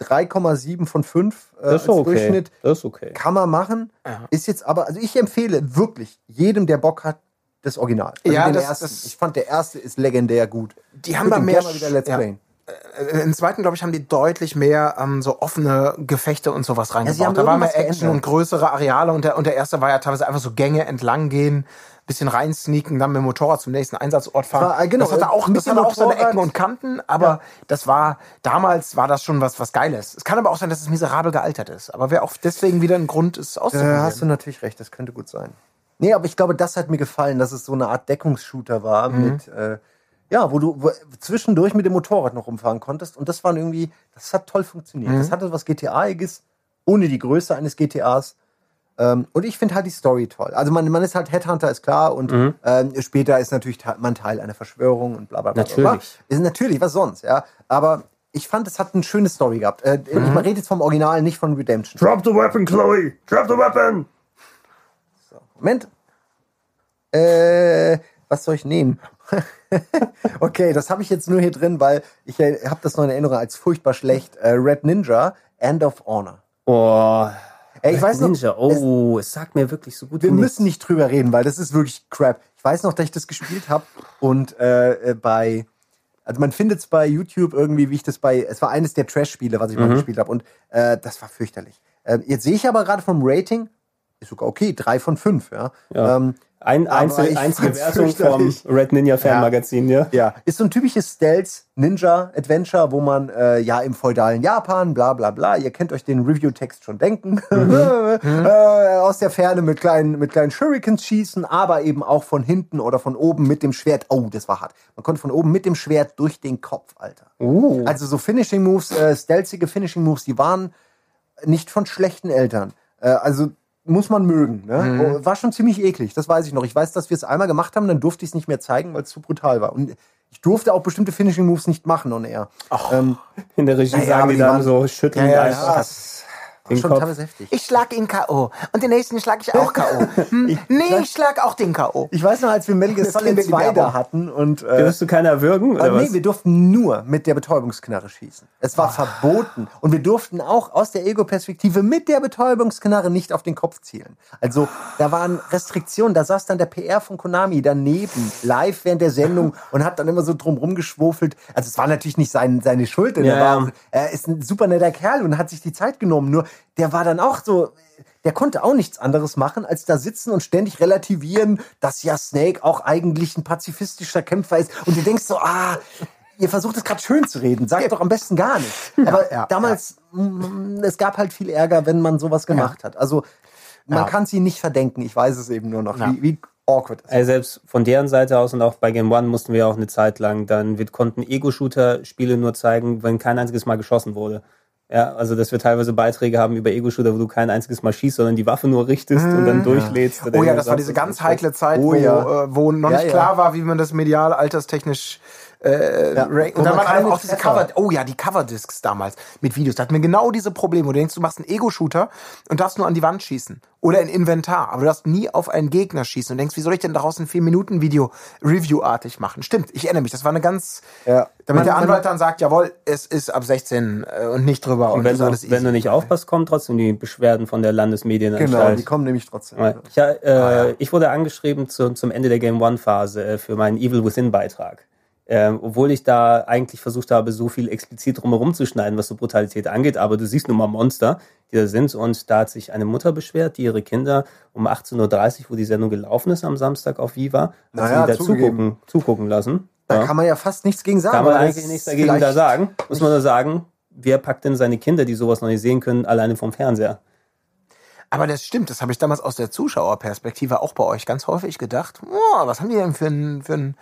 3,7 von 5 äh, das ist okay. Durchschnitt. Das ist okay. Kann man machen. Ja. Ist jetzt aber, also ich empfehle wirklich jedem, der Bock hat, das Original. Also ja, das, das, ich fand der erste ist legendär gut. Die haben da mehr. Mal wieder Let's ja. Playen. Äh, im zweiten, glaube ich, haben die deutlich mehr ähm, so offene Gefechte und sowas reingebaut. Ja, da war mehr Action und größere Areale und der, und der erste war ja teilweise einfach so Gänge entlang gehen, bisschen rein sneaken, dann mit dem Motorrad zum nächsten Einsatzort fahren. War, äh, genau, das hatte auch, das hatte auch seine Ecken und Kanten, aber ja. das war, damals war das schon was, was Geiles. Es kann aber auch sein, dass es miserabel gealtert ist. Aber wäre auch deswegen wieder ein Grund, es auszuprobieren. Da hast du natürlich recht, das könnte gut sein. Nee, aber ich glaube, das hat mir gefallen, dass es so eine Art Deckungsshooter war mhm. mit, äh, ja, wo du wo, zwischendurch mit dem Motorrad noch rumfahren konntest. Und das war irgendwie, das hat toll funktioniert. Mhm. Das hatte was GTA-iges, ohne die Größe eines GTAs. Ähm, und ich finde halt die Story toll. Also man, man ist halt Headhunter, ist klar. Und mhm. ähm, später ist natürlich man Teil einer Verschwörung und bla bla bla. Natürlich. Ist natürlich, was sonst, ja. Aber ich fand, es hat eine schöne Story gehabt. Äh, mhm. Ich rede jetzt vom Original, nicht von Redemption. Drop the weapon, Chloe! Drop the weapon! So, Moment. Äh, was soll ich nehmen? okay, das habe ich jetzt nur hier drin, weil ich äh, habe das noch in Erinnerung als furchtbar schlecht. Äh, Red Ninja, End of Honor. Oh. Ey, ich Red weiß noch, Ninja, oh, es, es sagt mir wirklich so gut. Wir müssen nicht drüber reden, weil das ist wirklich crap. Ich weiß noch, dass ich das gespielt habe und äh, äh, bei, also man findet es bei YouTube irgendwie, wie ich das bei, es war eines der Trash-Spiele, was ich mhm. mal gespielt habe und äh, das war fürchterlich. Äh, jetzt sehe ich aber gerade vom Rating, ist sogar okay, drei von fünf, ja. ja. Ähm, ein, einzel, einzige Wertung vom Red Ninja Fan Magazin, ja. Ja, ist so ein typisches Stealth Ninja Adventure, wo man äh, ja im feudalen Japan, bla bla bla, ihr kennt euch den Review-Text schon denken, mhm. äh, aus der Ferne mit kleinen, mit kleinen Shurikens schießen, aber eben auch von hinten oder von oben mit dem Schwert. Oh, das war hart. Man konnte von oben mit dem Schwert durch den Kopf, Alter. Uh. Also so Finishing Moves, äh, stealthige Finishing Moves, die waren nicht von schlechten Eltern. Äh, also muss man mögen. Ne? Mhm. Oh, war schon ziemlich eklig, das weiß ich noch. Ich weiß, dass wir es einmal gemacht haben, dann durfte ich es nicht mehr zeigen, weil es zu brutal war. Und ich durfte auch bestimmte Finishing Moves nicht machen on air. Ach, ähm, in der Regie naja, sagen die dann so schütteln. Ja, ja, das Den Schon Kopf. teilweise heftig. Ich schlag ihn K.O. Und den nächsten schlag ich auch K.O. Hm, nee, ich schlag auch den K.O. Ich weiß noch, als wir Metal Gear Solid klingt wie 2 da hatten und äh, Dürfst du keiner würgen? Oder Aber nee, was? wir durften nur mit der Betäubungsknarre schießen. Es war verboten. Und wir durften auch aus der Ego-Perspektive mit der Betäubungsknarre nicht auf den Kopf zielen. Also da waren Restriktionen. Da saß dann der PR von Konami daneben, live während der Sendung und hat dann immer so drum rumgeschwofelt. Also es war natürlich nicht sein, seine Schuld. Ja, er, war, er ist ein super netter Kerl und hat sich die Zeit genommen. Nur der war dann auch so... Der konnte auch nichts anderes machen, als da sitzen und ständig relativieren, dass ja Snake auch eigentlich ein pazifistischer Kämpfer ist. Und du denkst so, ah, ihr versucht es gerade schön zu reden. Sagt doch am besten gar nicht. Aber ja, damals, mm, es gab halt viel Ärger, wenn man sowas gemacht hat. Also man Ja. kann sie nicht verdenken. Ich weiß es eben nur noch, Ja. wie, wie awkward ist. Also selbst von deren Seite aus und auch bei Game One mussten wir auch eine Zeit lang dann, wir konnten Ego-Shooter-Spiele nur zeigen, wenn kein einziges Mal geschossen wurde. Ja, also dass wir teilweise Beiträge haben über Ego-Shooter, wo du kein einziges Mal schießt, sondern die Waffe nur richtest und dann durchlädst. oder Oh ja, das war diese ganz heikle Zeit, Oh wo, ja. äh, wo noch Ja, nicht ja. klar war, wie man das medial alterstechnisch äh, Ja, Und dann waren auch diese Cover, oh ja, die Coverdiscs damals mit Videos. Da hatten wir genau diese Probleme, wo du denkst, du machst einen Ego-Shooter und darfst nur an die Wand schießen. Oder ein Inventar, aber du darfst nie auf einen Gegner schießen und denkst, wie soll ich denn daraus ein 4-Minuten-Video Review-artig machen? Stimmt, ich erinnere mich, das war eine ganz, Ja. damit Man- der Anwalt dann sagt, jawohl, es ist ab 16 äh, und nicht drüber und, Und wenn, ist du, alles wenn easy. du nicht aufpasst, kommen trotzdem die Beschwerden von der Landesmedienanstalt. Genau, die kommen nämlich trotzdem. Ja, Ich, äh, ich wurde angeschrieben zu, zum Ende der Game One-Phase äh, für meinen Evil Within-Beitrag. Ähm, obwohl ich da eigentlich versucht habe, so viel explizit drumherum zu schneiden, was so Brutalität angeht. Aber du siehst nun mal Monster, die da sind. Und da hat sich eine Mutter beschwert, die ihre Kinder um 18.30 Uhr, wo die Sendung gelaufen ist am Samstag auf Viva, hat Naja, sie da zugucken, zugucken lassen. Da Ja. kann man ja fast nichts gegen sagen. Kann man eigentlich nichts dagegen da sagen. Muss man nur sagen, wer packt denn seine Kinder, die sowas noch nicht sehen können, alleine vom Fernseher? Aber das stimmt, das habe ich damals aus der Zuschauerperspektive auch bei euch ganz häufig gedacht. Oh, was haben die denn für einen für einen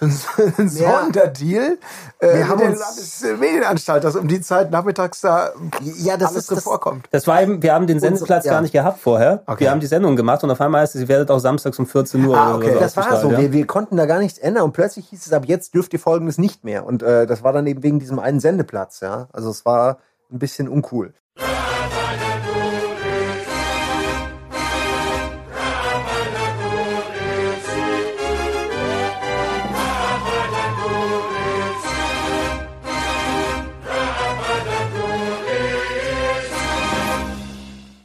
Ja. Sonderdeal? Äh, Wir haben uns- Landesmedienanstalt, dass um die Zeit nachmittags da Ja, das alles ist so das, vorkommt. Das war eben, wir haben den Sendeplatz ja. gar nicht gehabt vorher. Okay. Wir haben die Sendung gemacht und auf einmal heißt es, ihr werdet auch samstags um 14 Uhr Ah, oder okay. so Das war so. ausgestrahlt, Wir, wir konnten da gar nichts ändern und plötzlich hieß es, ab jetzt dürft ihr folgendes nicht mehr. Und äh, das war dann eben wegen diesem einen Sendeplatz, ja. Also es war ein bisschen uncool.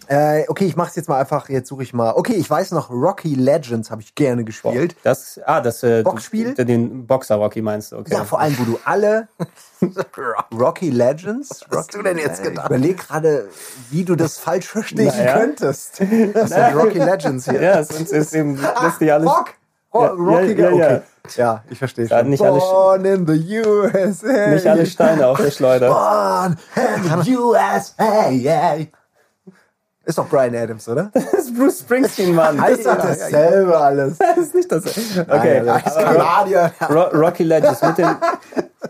Äh, okay, ich mach's jetzt mal einfach, jetzt suche ich mal. Okay, ich weiß noch, Rocky Legends habe ich gerne gespielt. Das, ah, das äh, Boxspiel? Du, den Boxer Rocky meinst du, okay. Ja, vor allem, wo du alle Rocky Legends. Was hast du denn jetzt Ich gedacht? überlege gerade, wie du das falsch verstehen Naja. könntest. Das sind Rocky Legends hier. ja, sonst ist eben, das die alles. Rock! Ro Ja, Rocky, ja, ja, okay. ja. Ich verstehe schon. nicht alle- Born in the USA. Nicht alle Steine auf der Schleuder. Born in the USA. Ist doch Brian Adams, oder? Das ist Bruce Springsteen, Mann. Das ist doch dasselbe alles. Das ist nicht das. Okay, Nein, Als aber Kanadier. Ro Rocky Legends mit dem,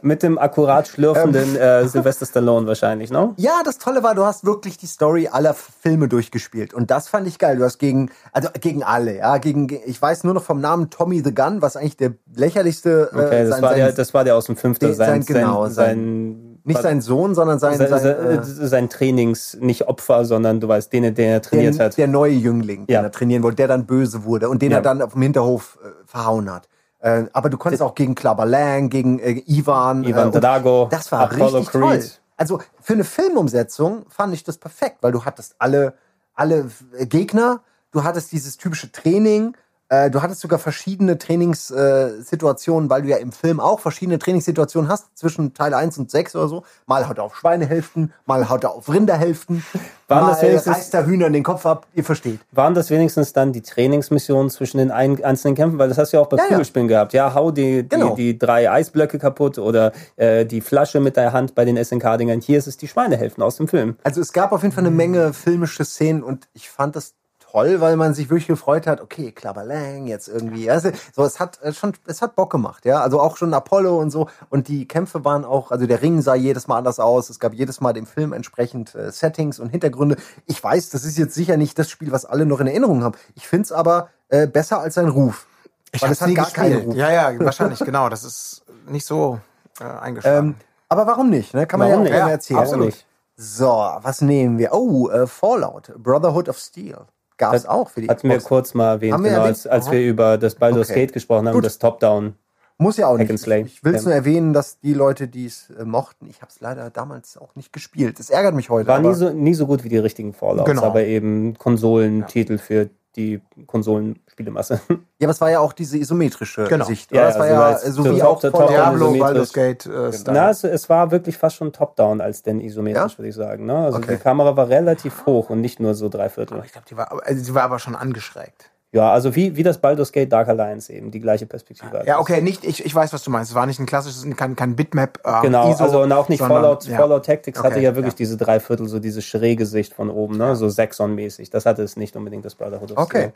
mit dem akkurat schlürfenden äh, Sylvester Stallone wahrscheinlich, ne? Ja, das Tolle war, du hast wirklich die Story aller Filme durchgespielt. Und das fand ich geil. Du hast gegen, also gegen alle, ja, gegen, ich weiß nur noch vom Namen Tommy the Gun, was eigentlich der lächerlichste, äh, Okay, das, sein, war, der, das war der aus dem Fünfter, Den- sein, sein- genau, sein, sein, nicht sein Sohn, sondern sein, sein, sein, sein, äh, sein Trainings, nicht Opfer, sondern du weißt, den, den er trainiert der, hat. der neue Jüngling, den Ja. er trainieren wollte, der dann böse wurde und den Ja. er dann auf dem Hinterhof äh, verhauen hat. Äh, aber du konntest auch gegen Clubber Lang, gegen äh, Ivan. Ivan äh, und Drago, Das war Apollo richtig Creed. toll. Also für eine Filmumsetzung fand ich das perfekt, weil du hattest alle, alle äh, Gegner, du hattest dieses typische Training, äh, du hattest sogar verschiedene Trainingssituationen, äh, weil du ja im Film auch verschiedene Trainingssituationen hast, zwischen Teil 1 und 6 oder so. Mal haut er auf Schweinehälften, mal haut er auf Rinderhälften, Waren mal das reißt er Hühnern den Kopf ab, ihr versteht. Waren das wenigstens dann die Trainingsmissionen zwischen den ein, einzelnen Kämpfen? Weil das hast du ja auch bei Ja, ja. Kugelspielen gehabt. Ja, hau die, die, Genau. die drei Eisblöcke kaputt oder äh, die Flasche mit der Hand bei den SNK-Dingern. Hier ist es die Schweinehälften aus dem Film. Also es gab auf jeden Fall eine Menge filmische Szenen und ich fand das toll, weil man sich wirklich gefreut hat, okay, Klabberlang jetzt irgendwie. Also, so, es hat äh, schon, es hat Bock gemacht, ja. Also auch schon Apollo und so. Und die Kämpfe waren auch, also der Ring sah jedes Mal anders aus. Es gab jedes Mal dem Film entsprechend äh, Settings und Hintergründe. Ich weiß, das ist jetzt sicher nicht das Spiel, was alle noch in Erinnerung haben. Ich find's aber äh, besser als sein Ruf. Ich Weil es hat gar keinen gespielt. Ruf. Ja, ja, wahrscheinlich, genau. Das ist nicht so äh, eingeschlagen. Ähm, aber warum nicht? Ne? Kann man Warum ja auch gerne Ja, erzählen. absolut. So, was nehmen wir? Oh, äh, Fallout, Brotherhood of Steel. Gab es auch für die Hatten wir Xbox. kurz mal erwähnt, wir genau, erwähnt? als, als wir über das Baldur's Okay. Gate gesprochen haben, Gut. das Top-Down. Muss ja auch nicht. Ich will es Ja. nur erwähnen, dass die Leute, die es äh, mochten, ich habe es leider damals auch nicht gespielt. Das ärgert mich heute. War nie so, nie so gut wie die richtigen Fallouts, Genau. aber eben Konsolentitel für die Konsolenspielemasse. Ja, aber es war ja auch diese isometrische Genau. Sicht. Ja, oder? es ja, war so ja so wie auch von Diablo. Baldur's Gate, äh, Style. Na, es, es war wirklich fast schon Top-Down als denn isometrisch, Ja? würde ich sagen. Ne? Also Okay. die Kamera war relativ hoch und nicht nur so drei Viertel. ich glaube, die war, also die war aber schon angeschrägt. Ja, also wie, wie das Baldur's Gate Dark Alliance eben, die gleiche Perspektive. hat. Ja, okay, nicht, ich, ich weiß, was du meinst. Es war nicht ein klassisches, kein, kein Bitmap. Ähm, Genau, ISO, also und auch nicht sondern- Fallout, ja. Fallout Tactics hatte Okay, ja wirklich ja. diese Dreiviertel, so diese schräge Sicht von oben, ne? so Sexon-mäßig. Das hatte es nicht unbedingt, das Brotherhood of Okay. Steel.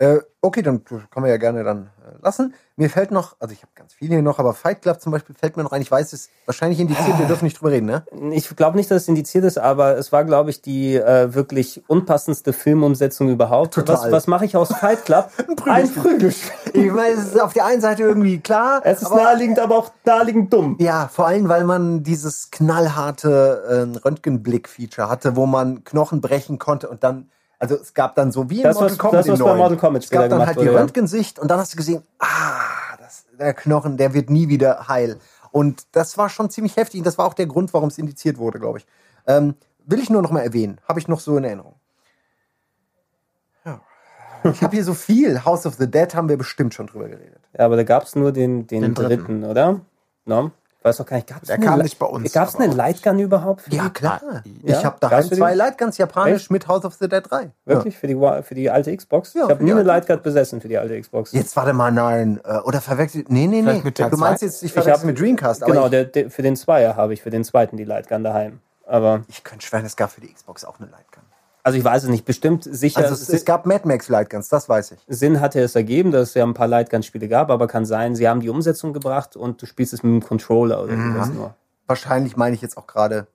Äh, okay, dann können wir ja gerne dann äh, lassen. Mir fällt noch, also ich habe ganz viele hier noch, aber Fight Club zum Beispiel fällt mir noch ein. Ich weiß, es ist wahrscheinlich indiziert, wir dürfen nicht drüber reden, ne? Ich glaube nicht, dass es indiziert ist, aber es war, glaube ich, die äh, wirklich unpassendste Filmumsetzung überhaupt. Total. Was, was mache ich aus Fight Club? Ein Prügelspiel. Ich meine, es ist auf der einen Seite irgendwie klar. Es ist aber, naheliegend, aber auch naheliegend dumm. Ja, vor allem, weil man dieses knallharte äh, Röntgenblick-Feature hatte, wo man Knochen brechen konnte und dann, also es gab dann so wie in Das, Mortal was- Kombat das, was bei. Mortal Kombat Es gab dann halt die wurde, ja. Röntgensicht und dann hast du gesehen, ah, das, der Knochen, der wird nie wieder heil. Und das war schon ziemlich heftig und das war auch der Grund, warum es indiziert wurde, glaube ich. Ähm, will ich nur noch mal erwähnen, habe ich noch so in Erinnerung. Ja. Ich habe hier so viel. House of the Dead haben wir bestimmt schon drüber geredet. Ja, aber da gab es nur den, den, Den dritten. dritten. oder? No? Ich weiß noch gar nicht, gab es Der kam nicht bei uns, Gab es eine auch Lightgun überhaupt? für Ja, die? klar. Ja? Ich habe daheim Gab's die- zwei Lightguns japanisch Echt? mit House of the Dead 3. Wirklich? Für, die, für die alte Xbox? Ja, ich habe nie eine Lightgun besessen für die alte Xbox. Jetzt warte mal, nein. äh, Oder verwechselt. Nee, nee, nee. Mit du meinst jetzt, ich Ich verwechsel hab- mit Dreamcast. Aber genau, ich, der, der, für den Zweier habe ich für den zweiten die Lightgun daheim. Aber, ich könnte schwören, es gab für die Xbox auch eine Lightgun. Also ich weiß es nicht, bestimmt sicher. Also es, es gab Mad Max Lightguns, das weiß ich. Sinn hatte es ergeben, dass es ja ein paar Lightgun-Spiele gab, aber kann sein, sie haben die Umsetzung gebracht und du spielst es mit dem Controller oder Mhm. sowas nur. Wahrscheinlich meine ich jetzt auch gerade.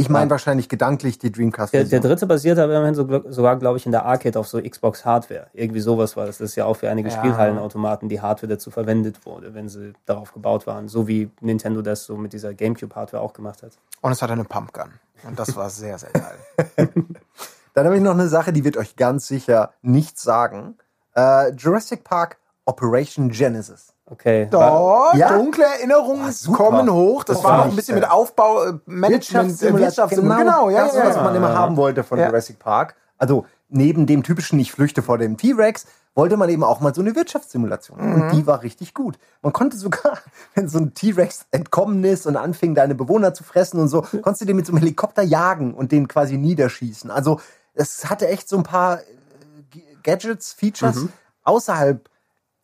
Ich meine wahrscheinlich gedanklich die Dreamcast. Der, der dritte basiert aber immerhin so, sogar, glaube ich, in der Arcade auf so Xbox Hardware. Irgendwie sowas war das. Das ist ja auch für einige Ja. Spielhallenautomaten die Hardware dazu verwendet wurde, wenn sie darauf gebaut waren. So wie Nintendo das so mit dieser Gamecube-Hardware auch gemacht hat. Und es hatte eine Pumpgun. Und das war sehr, sehr geil. Dann habe ich noch eine Sache, die wird euch ganz sicher nichts sagen. Äh, Jurassic Park Operation Genesis. Okay. Doch, Ja? dunkle Erinnerungen super. kommen hoch. Das, Das war noch ein nicht, bisschen äh, mit Aufbau, äh, Management, äh, Wirtschaftssimulation. Genau, ja, das, ja, was man immer haben wollte von Ja. Jurassic Park. Also neben dem typischen Ich flüchte vor dem T-Rex, wollte man eben auch mal so eine Wirtschaftssimulation. Mhm. Und die war richtig gut. Man konnte sogar, wenn so ein T-Rex entkommen ist und anfing, deine Bewohner zu fressen und so, konntest du den mit so einem Helikopter jagen und den quasi niederschießen. Also es hatte echt so ein paar äh, Gadgets, Features Mhm. außerhalb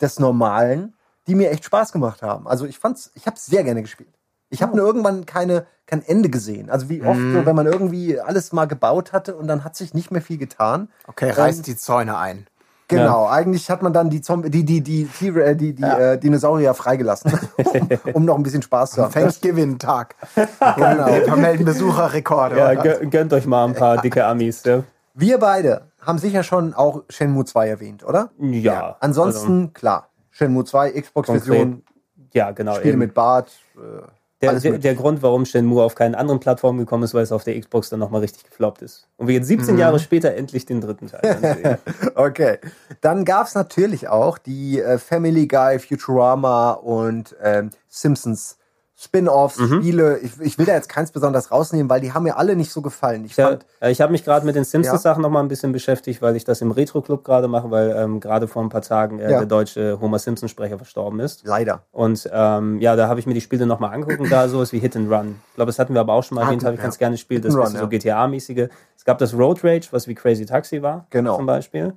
des Normalen, die mir echt Spaß gemacht haben. Also ich fand's, ich habe sehr gerne gespielt. Ich habe nur irgendwann keine, kein Ende gesehen. Also wie oft, Mhm. so, wenn man irgendwie alles mal gebaut hatte und dann hat sich nicht mehr viel getan. Okay, reißt die Zäune ein. Genau, eigentlich hat man dann die Zombie, die, die, die, die, äh, die, die äh, Dinosaurier freigelassen, um noch ein bisschen Spaß zu haben. Thanksgiving-Tag. genau. Wir vermelden Besucherrekorde. ja, gö- gönnt euch mal ein paar dicke Amis. Ja. Wir beide haben sicher schon auch Shenmue 2 erwähnt, oder? Ja. Ansonsten, klar, Shenmue 2, Xbox-Version, Also, ja, genau. Spiele eben. mit Bart. Äh, Der, der, der Grund, warum Shenmue auf keinen anderen Plattformen gekommen ist, weil es auf der Xbox dann nochmal richtig gefloppt ist. Und wir jetzt Mhm. 17 Jahre später endlich den dritten Teil sehen. Okay. Dann gab's natürlich auch die äh, Family Guy, Futurama und ähm, Simpsons Spin-offs, Mhm. Spiele. Ich, ich will da jetzt keins besonders rausnehmen, weil die haben mir alle nicht so gefallen. Ich Ja, äh, ich habe mich gerade mit den Ja. Simpsons-Sachen noch mal ein bisschen beschäftigt, weil ich das im Retro-Club gerade mache, weil ähm, gerade vor ein paar Tagen äh, Ja. der deutsche Homer Simpson-Sprecher verstorben ist. leider. Und ähm, ja, da habe ich mir die Spiele noch mal angeguckt und da sowas wie Hit and Run. Ich glaube, das hatten wir aber auch schon mal Hatten- erwähnt, habe ich ja. ganz gerne gespielt. Das ist so ja. GTA-mäßige. Es gab das Road Rage, was wie Crazy Taxi war, Genau. zum Beispiel.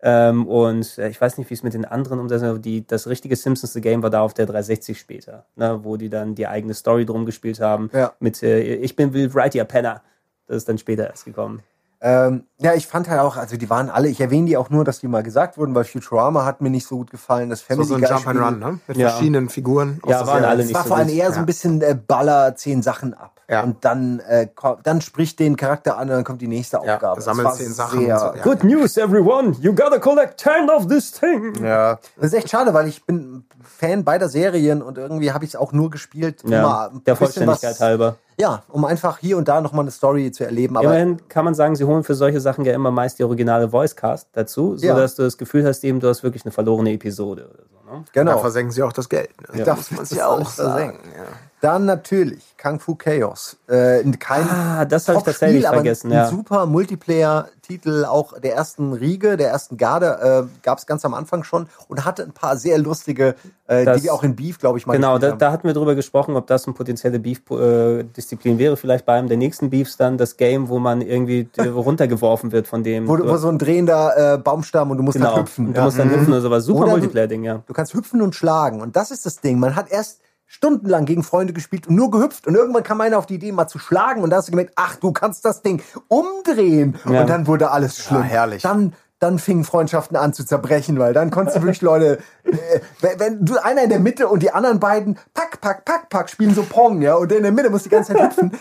Ähm, und äh, ich weiß nicht, wie es mit den anderen umsetzen, aber die, das richtige Simpsons The Game war da auf der 360 später, ne, wo die dann die eigene Story drum gespielt haben. Ja. Mit äh, Ich bin Will Wright, ihr Penner. Das ist dann später erst gekommen. Ähm, ja, ich fand halt auch, also die waren alle, ich erwähne die auch nur, dass die mal gesagt wurden, weil Futurama hat mir nicht so gut gefallen. Das So, Family so ein Guy Jump and Run, ne? Mit Ja. verschiedenen Figuren. Ja, Aus waren der alle Es nicht war so vor allem eher so ein bisschen äh, Baller, zehn Sachen ab. Ja. Und dann, äh, dann spricht den Charakter an und dann kommt die nächste Ja, Aufgabe. sammelt war zehn Sachen Sehr, und so, ja. Good news, everyone. You gotta collect 10 of this thing. Ja. Das ist echt schade, weil ich bin Fan beider Serien und irgendwie habe ich es auch nur gespielt, um mal Ja, ein der Vollständigkeit was, halber. Ja, um einfach hier und da nochmal eine Story zu erleben. Aber Immerhin kann man sagen, sie holen für solche Sachen ja immer meist die originale Voicecast dazu, Ja. sodass du das Gefühl hast, eben du hast wirklich eine verlorene Episode oder so. Ne? Da genau. versenken sie auch das Geld. Ne? Ja. Das muss man sich auch sagen. Ja. Dann natürlich Kung Fu Chaos. Äh, kein Ah, das habe ich tatsächlich vergessen, Ein ja. super Multiplayer-Titel, auch der ersten Riege, der ersten Garde, äh, gab es ganz am Anfang schon und hatte ein paar sehr lustige, äh, Das- die wir auch in Beef, glaube ich, mal Genau, da, da hatten wir drüber gesprochen, ob das eine potenzielle Beef-Disziplin wäre. Vielleicht bei einem der nächsten Beefs dann das Game, wo man irgendwie äh, runtergeworfen wird von dem. wo, wo so ein drehender äh, Baumstamm und du musst genau. halt hüpfen. Und du ja. musst dann hüpfen oder sowas. Super Multiplayer-Ding, ja. Du kannst hüpfen und schlagen. Und das ist das Ding. Man hat erst stundenlang gegen Freunde gespielt und nur gehüpft. Und irgendwann kam einer auf die Idee, mal zu schlagen. Und da hast du gemerkt, ach, du kannst das Ding umdrehen. Ja. Und dann wurde alles schlimm. herrlich. Dann, dann fingen Freundschaften an zu zerbrechen, weil dann konntest du wirklich Leute, äh, wenn, wenn du einer in der Mitte und die anderen beiden pack, pack, pack, pack spielen so Pong, ja. Und der in der Mitte muss die ganze Zeit hüpfen.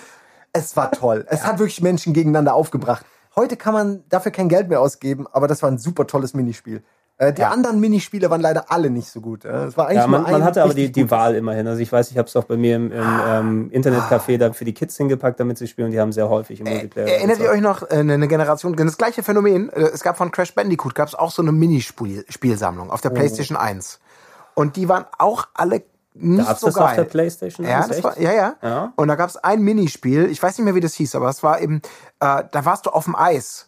Es war toll. Es hat wirklich Menschen gegeneinander aufgebracht. Heute kann man dafür kein Geld mehr ausgeben, aber das war ein super tolles Minispiel. Äh, die anderen Minispiele waren leider alle nicht so gut. äh. Es war eigentlich Ja, man, man hatte aber die, die. Wahl immerhin. Also ich weiß, ich habe es auch bei mir im, im ähm, Internetcafé da für die Kids hingepackt, damit sie spielen. Die haben sehr häufig im Multiplayer. Erinnert ihr gezockt. euch noch äh, eine Generation, das gleiche Phänomen, äh, es gab von Crash Bandicoot, gab es auch so eine Minispielsammlung auf der PlayStation 1. Und die waren auch alle nicht Gab's so das geil. auf der PlayStation? Ja, das echt? war, ja, ja, Ja. Und da gab es ein Minispiel, ich weiß nicht mehr, wie das hieß, aber es war eben, äh, da warst du auf dem Eis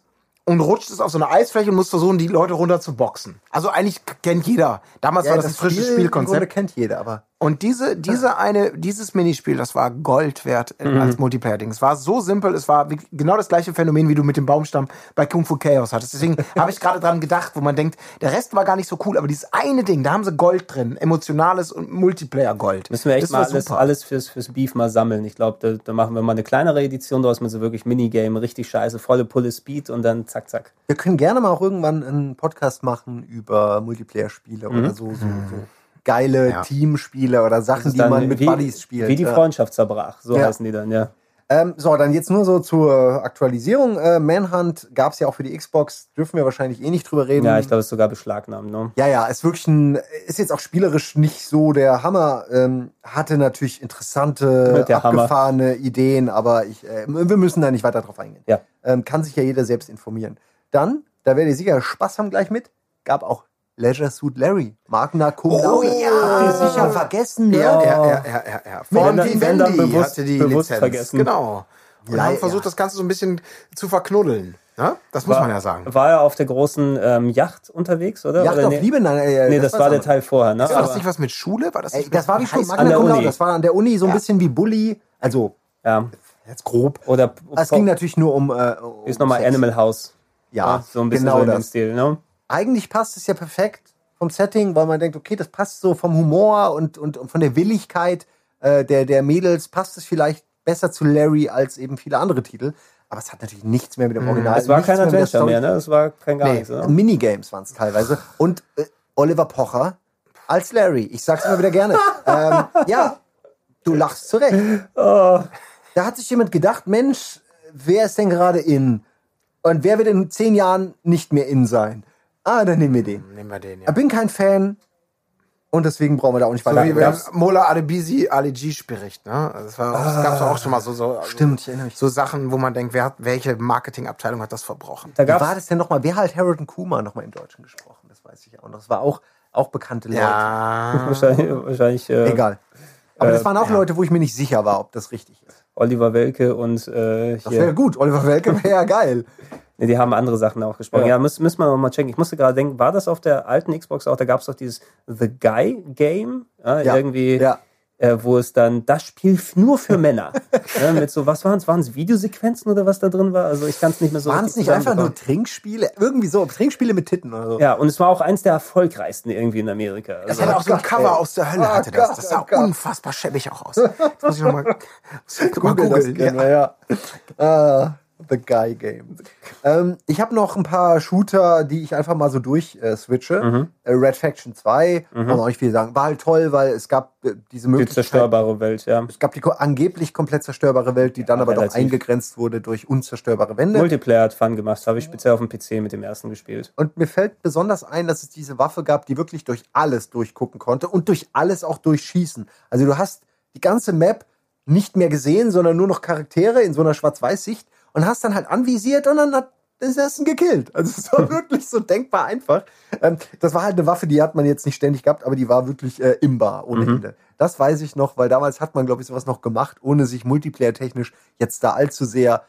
und rutschtest auf so eine Eisfläche und musst versuchen, die Leute runter zu boxen. Also eigentlich kennt jeder. Damals Ja, war das, ein frisches Spiel Spielkonzept. kennt jeder, aber Und diese, diese eine, dieses Minispiel, das war Gold wert äh, Mhm. als Multiplayer-Ding. Es war so simpel, es war wie, genau das gleiche Phänomen, wie du mit dem Baumstamm bei Kung Fu Chaos hattest. Deswegen habe ich gerade dran gedacht, wo man denkt, der Rest war gar nicht so cool, aber dieses eine Ding, da haben sie Gold drin, emotionales und Multiplayer-Gold. Müssen wir echt Das mal alles, super. alles fürs, fürs Beef mal sammeln. Ich glaube, da, da machen wir mal eine kleinere Edition draus mit so wirklich Minigame, richtig scheiße, volle Pulle Speed und dann zack, zack. wir können gerne mal auch irgendwann einen Podcast machen über Multiplayer-Spiele Mhm. oder so, so, so geile Ja. Teamspiele oder Sachen, die man mit wie, Buddies spielt. Wie die Ja. Freundschaft zerbrach, so Ja. heißen die dann, ja. Ähm, so, dann jetzt nur so zur Aktualisierung. Äh, Manhunt gab es ja auch für die Xbox, dürfen wir wahrscheinlich eh nicht drüber reden. Ja, ich glaube, es ist sogar beschlagnahmt, ne? Ja, ja, ist wirklich ein, ist jetzt auch spielerisch nicht so der Hammer. Ähm, hatte natürlich interessante, der Hammer. abgefahrene Ideen, aber ich, äh, wir müssen da nicht weiter drauf eingehen. Ja. Ähm, kann sich ja jeder selbst informieren. Dann, da werdet ihr sicher Spaß haben gleich mit, gab auch Leisure Suit Larry. Magna Cum Oh Laude. ja! Habt ihr sicher vergessen, ne? Ja, ja, ja, ja, ja, ja. Von dann- wenn dann Vivendi bewusst- hatte die bewusst Lizenz. vergessen. Genau. Und Ja, haben ja. versucht, das Ganze so ein bisschen zu verknuddeln. Ne? Das muss man ja sagen. War er auf der großen ähm, Yacht unterwegs, oder? Yacht oder auf nee? Liebe? Nein, äh, Nee, das, war der Teil vorher, ne? War das nicht was mit Schule? War das, Ey, das war wie schon Magna der Cum Uni. Laude. Das war an der Uni so ein bisschen wie Bully. Also, ja. jetzt grob. Oder Es ging natürlich nur um. Äh, um ist nochmal. Animal House. Ja, so ein bisschen genau so in dem das. Stil, ne? Eigentlich passt es ja perfekt vom Setting, weil man denkt, okay, das passt so vom Humor und, und, und von der Willigkeit äh, der, der Mädels, passt es vielleicht besser zu Larry als eben viele andere Titel. Aber es hat natürlich nichts mehr mit dem Original. Mhm. Es war kein mehr Adventure Story. mehr, ne? Es war kein gar Nee, nichts, oder? Minigames waren es teilweise. Und äh, Oliver Pocher als Larry. Ich sag's immer wieder gerne. ähm, ja, du lachst zurecht. Oh. Da hat sich jemand gedacht, Mensch, wer ist denn gerade in? Und wer wird in zehn Jahren nicht mehr in sein? Ah, dann nehmen wir den. Nehmen wir den, Ich ja. bin kein Fan und deswegen brauchen wir da auch nicht So weiter. wie wenn Gab's- Mola Adebisi Ali G spricht, ne? Also Das war, das gab's auch schon mal so, so, Stimmt, ich erinnere mich. so Sachen, wo man denkt, wer hat, welche Marketingabteilung hat das verbrochen? Da Wie war das denn nochmal? Wer hat Harold und Kuma nochmal im Deutschen gesprochen? Das weiß ich auch noch. Das war auch, auch bekannte Leute. Ja. wahrscheinlich, wahrscheinlich äh, Egal. Aber das waren auch Leute, wo ich mir nicht sicher war, ob das richtig ist. Oliver Welke und äh, Das wäre hier. gut. Oliver Welke wäre ja geil. Nee, die haben andere Sachen auch gesprochen. Ja. Ja, müssen, müssen wir mal checken. Ich musste gerade denken, war das auf der alten Xbox auch? Da gab es doch dieses The Guy Game. Ja, Ja. Irgendwie. Ja. Äh, wo es dann das Spiel nur für Männer. ja, mit so, was waren es? Waren es Videosequenzen oder was da drin war? Also ich kann es nicht mehr so Waren es nicht einfach nur. Trinkspiele? Irgendwie so, Trinkspiele mit Titten oder so. Ja, und es war auch eins der erfolgreichsten irgendwie in Amerika. Das Also, hatte auch so ein Cover ey. aus der Hölle, Oh hatte das. Das sah oh unfassbar schäbig auch aus. Das muss ich nochmal mal Google das googeln. gerne, Ja. ja. Ah, the Guy Game. Ähm, ich habe noch ein paar Shooter, die ich einfach mal so durch äh, switche. Mhm. Äh, Red Faction 2, kann man auch nicht viel sagen. War halt toll, weil es gab äh, diese Die Möglichkeit. zerstörbare Welt, ja. Es gab die angeblich komplett zerstörbare Welt, die dann aber doch relativ. eingegrenzt wurde durch unzerstörbare Wände. Multiplayer hat Fun gemacht. Das habe ich speziell auf dem PC mit dem ersten gespielt. Und mir fällt besonders ein, dass es diese Waffe gab, die wirklich durch alles durchgucken konnte und durch alles auch durchschießen. Also du hast die ganze Map nicht mehr gesehen, sondern nur noch Charaktere in so einer Schwarz-Weiß-Sicht und hast dann halt anvisiert und dann hat das ersten gekillt. Also es war wirklich so denkbar einfach. Ähm, das war halt eine Waffe, die hat man jetzt nicht ständig gehabt, aber die war wirklich äh, imbar ohne Ende. Das weiß ich noch, weil damals hat man, glaube ich, sowas noch gemacht, ohne sich multiplayer-technisch jetzt da allzu sehr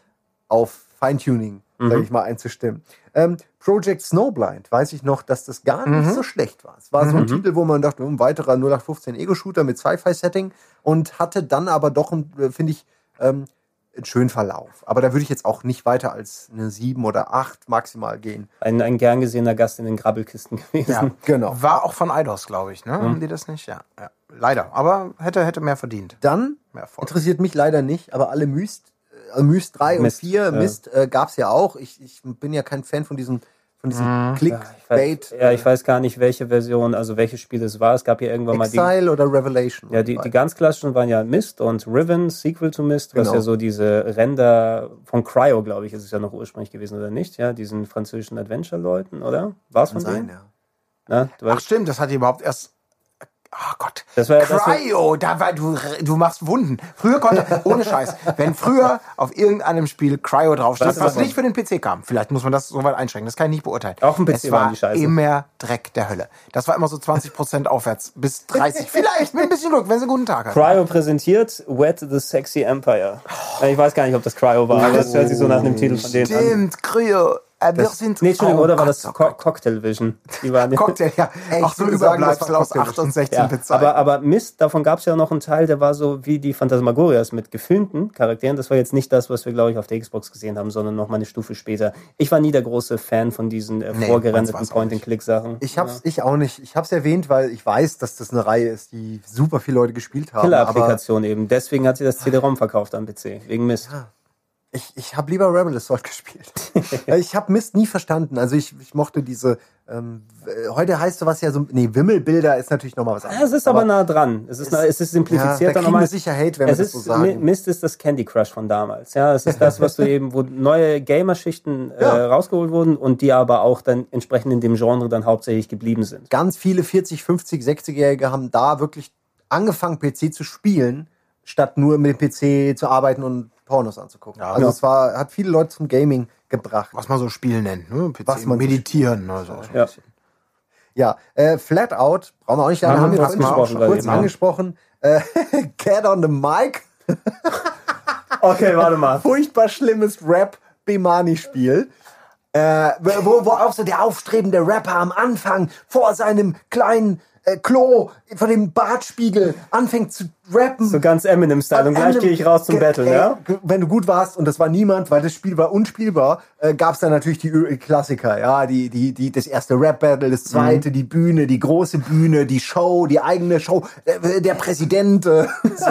auf Feintuning, sage ich mal, einzustimmen. Ähm, Project Snowblind weiß ich noch, dass das gar nicht so schlecht war. Es war so ein Titel, wo man dachte, ein weiterer 0815 Ego-Shooter mit Sci-Fi-Setting und hatte dann aber doch, äh, finde ich, ähm, schönen Verlauf. Aber da würde ich jetzt auch nicht weiter als eine 7 oder 8 maximal gehen. Ein, ein gern gesehener Gast in den Grabbelkisten gewesen. Ja, Genau. War auch von Eidos, glaube ich, ne? Haben die das nicht? Ja, ja. Leider. Aber hätte, hätte mehr verdient. Dann Mehr interessiert mich leider nicht, aber alle Myst, äh, Myst 3 und Mist, 4, ja. Myst äh, gab es ja auch. Ich, ich bin ja kein Fan von diesem, von diesem Ich Clickbait. weiß, ja, ich weiß gar nicht, welche Version, also welches Spiel es war. Es gab ja irgendwann mal die, Exile oder Revelation. ja, die, die ganz klassischen waren ja Mist und Riven, Sequel to Mist, was Genau. ja so diese Render von Cryo, glaube ich, ist es ja noch ursprünglich gewesen, oder nicht? Ja, diesen französischen Adventure-Leuten, oder? War es von sein, denen? ja. Na, du Ach stimmt, das hat die überhaupt erst. Oh Gott. Das war- das war- Cryo, da war du, du machst Wunden. Früher konnte, ohne Scheiß, wenn früher auf irgendeinem Spiel Cryo draufsteht, Was was, das? nicht für den PC kam, vielleicht muss man das so weit einschränken, das kann ich nicht beurteilen. Auf dem PC es waren war die Scheiße. immer Dreck der Hölle. Das war immer so 20% aufwärts bis 30. Vielleicht mit ein bisschen Glück, wenn sie einen guten Tag hat. Cryo präsentiert Wet the Sexy Empire. Ich weiß gar nicht, ob das Cryo war, aber es hört sich so nach einem Titel von denen an. Stimmt, Cryo. Äh, wir sind Nee, Entschuldigung, oh oder war das oh Co. Cocktail Vision? Die waren Cocktail, ja. Ey, ich so würde sagen, Überbleibsel das war aus Cocktail 8 und 16 Ja, Bit aber, aber Mist, davon gab es ja noch einen Teil, der war so wie die Phantasmagorias mit gefilmten Charakteren. Das war jetzt nicht das, was wir, glaube ich, auf der Xbox gesehen haben, sondern noch mal eine Stufe später. Ich war nie der große Fan von diesen äh, Nee, vorgerenderten Point-and-Click-Sachen. Ich hab's ich auch nicht. Ich hab's erwähnt, weil ich weiß, dass das eine Reihe ist, die super viele Leute gespielt haben. Killer-Applikation eben. Deswegen hat sie das CD-ROM verkauft am PC. Wegen Mist. Ich, ich habe lieber Rebel Assault gespielt. ich habe Mist nie verstanden. Also ich, ich mochte diese. Ähm, äh, heute heißt sowas ja so. Nee, Wimmelbilder ist natürlich nochmal was Ja, anderes. es ist aber, nah dran. Es ist, nah, es ist ja, simplifizierter da kriegen nochmal. wir sicher Hate, wenn wir es das ist, so sagen. Mi- Mist ist das Candy Crush von damals. Ja, es ist das, was du eben, wo neue Gamerschichten äh, Ja. rausgeholt wurden und die aber auch dann entsprechend in dem Genre dann hauptsächlich geblieben sind. Ganz viele 40, 50, 60-Jährige haben da wirklich angefangen, PC zu spielen, statt nur mit dem PC zu arbeiten und Pornos anzugucken. also Ja. es war, hat viele Leute zum Gaming gebracht. was man so Spiel nennt, ne? PC, Was man so meditieren, also. Ja. Ja, äh, Flatout, brauchen wir auch nicht, haben, Haben wir angesprochen kurz eben, ja. angesprochen. Äh, Get on the Mic, Okay, warte mal. furchtbar schlimmes Rap-Bemani-Spiel. Äh, wo, wo auch so der aufstrebende Rapper am Anfang vor seinem kleinen äh, Klo vor dem Bartspiegel anfängt zu rappen. So ganz Eminem-Style. Und gleich gehe ich raus zum Battle, ey, ja? Wenn du gut warst und das war niemand, weil das Spiel war unspielbar, äh, gab es dann natürlich die Ö- Klassiker, ja, die, die, die, das erste Rap-Battle, das zweite, Mhm. die Bühne, die große Bühne, die Show, die eigene Show, äh, der Präsident, äh, so.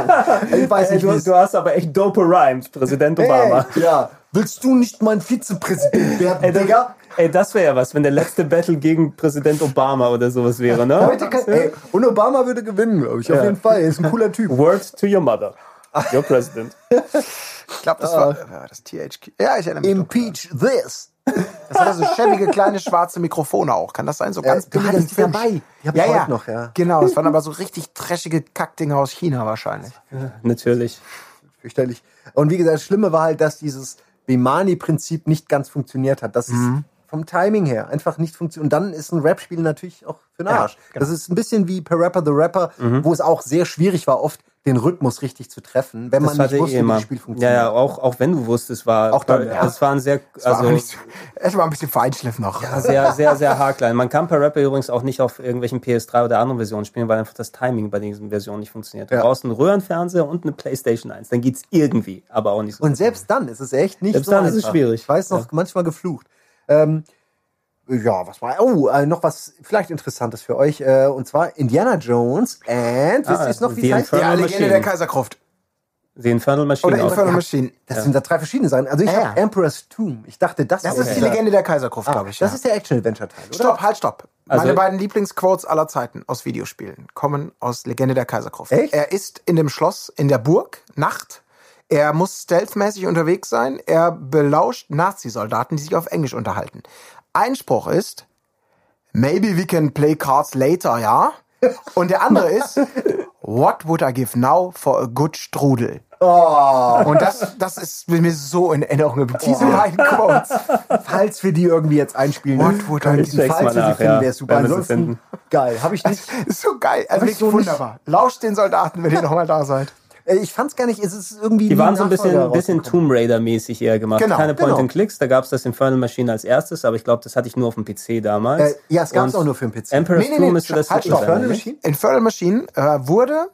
ich weiß nicht, du, du hast aber echt dope Rhymes, Präsident Obama. Ey, ja, willst du nicht mein Vizepräsident werden, Ey, Digga? das, ey, das wäre ja was, wenn der letzte Battle gegen Präsident Obama oder sowas wäre, ne? Heute kann, ey, und Obama würde gewinnen, glaube ich, auf Ja. jeden Fall. Er ist ein cooler Typ. Word to your mother. Your president. Ich glaube, das war ja, das THQ. Ja, ich erinnere mich. Impeach this. Das hatte so schäbige kleine schwarze Mikrofone auch. Kann das sein? So ganz du billige hattest die Film- dabei. Ja, ich ja. noch, ja. Genau, das waren aber so richtig trashige Kackdinger aus China wahrscheinlich. Natürlich. fürchterlich. Und wie gesagt, das Schlimme war halt, dass dieses Bimani-Prinzip nicht ganz funktioniert hat. Das ist vom Timing her einfach nicht funktioniert. Und dann ist ein Rap-Spiel natürlich auch für den Ja, Arsch. Das ist ein bisschen wie Per Rapper the Rapper, wo es auch sehr schwierig war, oft den Rhythmus richtig zu treffen, wenn Das man nicht ich wusste, wie immer. das Spiel Ja, funktioniert. ja, auch, auch wenn du wusstest, war Auch dann, ja. es war ein sehr, war aber also nicht so, es war ein bisschen Feinschliff noch. sehr, sehr, sehr haarklein. Man kann per Rapper übrigens auch nicht auf irgendwelchen PS3 oder anderen Versionen spielen, weil einfach das Timing bei diesen Versionen nicht funktioniert. Du Ja. brauchst einen Röhrenfernseher und eine Playstation 1. Dann geht's irgendwie, aber auch nicht so. Und selbst dann ist es echt nicht Selbst so dann ist einfach. es schwierig. Ich weiß noch, Ja. manchmal geflucht. Ähm, ja, was war? Oh, äh, noch was vielleicht Interessantes für euch. Äh, und zwar Indiana Jones and, wisst Ah, ihr es noch, wie es heißt? Infernal Ja, Legende Machine. der Kaiserkruft. The Infernal Machine. Oder. Infernal Machine. Das sind da drei verschiedene Sachen. Also ich Ja, habe ja. Emperor's Tomb. Ich dachte, das, Das wäre ist die Legende der Kaisergruft, Ah, glaube ich. Das ja. ist der Action-Adventure-Teil, oder? Stopp, halt, stopp. Also- Meine beiden Lieblingsquotes aller Zeiten aus Videospielen kommen aus Legende der Kaisergruft. Echt? Er ist in dem Schloss, in der Burg, Nacht. Er muss stealthmäßig unterwegs sein. Er belauscht Nazi-Soldaten, die sich auf Englisch unterhalten. Einspruch ist, maybe we can play cards later, ja? Und der andere ist, what would I give now for a good Strudel? Oh, Und das, das ist mir so in Erinnerung. Diese beiden Quotes. falls wir die irgendwie jetzt einspielen. What would I Falls give? check's wir sie nach, finden, ja. wäre super. Ansonsten, geil. Habe ich nicht. Ist so geil. Also ich wirklich so nicht- wunderbar. Lauscht den Soldaten, wenn ihr nochmal da seid. Äh, Ich fand's gar nicht, es ist irgendwie. Die waren so ein bisschen, bisschen. Tomb Raider-mäßig eher gemacht. Genau, Keine genau. Point-and-Clicks, da gab es das Infernal Machine als erstes, aber ich glaube, das hatte ich nur auf dem PC damals. Äh, ja, es gab's Und auch nur für den PC. Emperor's Nee, nee, Tomb nee, müsste das halt, sein. Infernal ne? Machine? Infernal Machine äh, wurde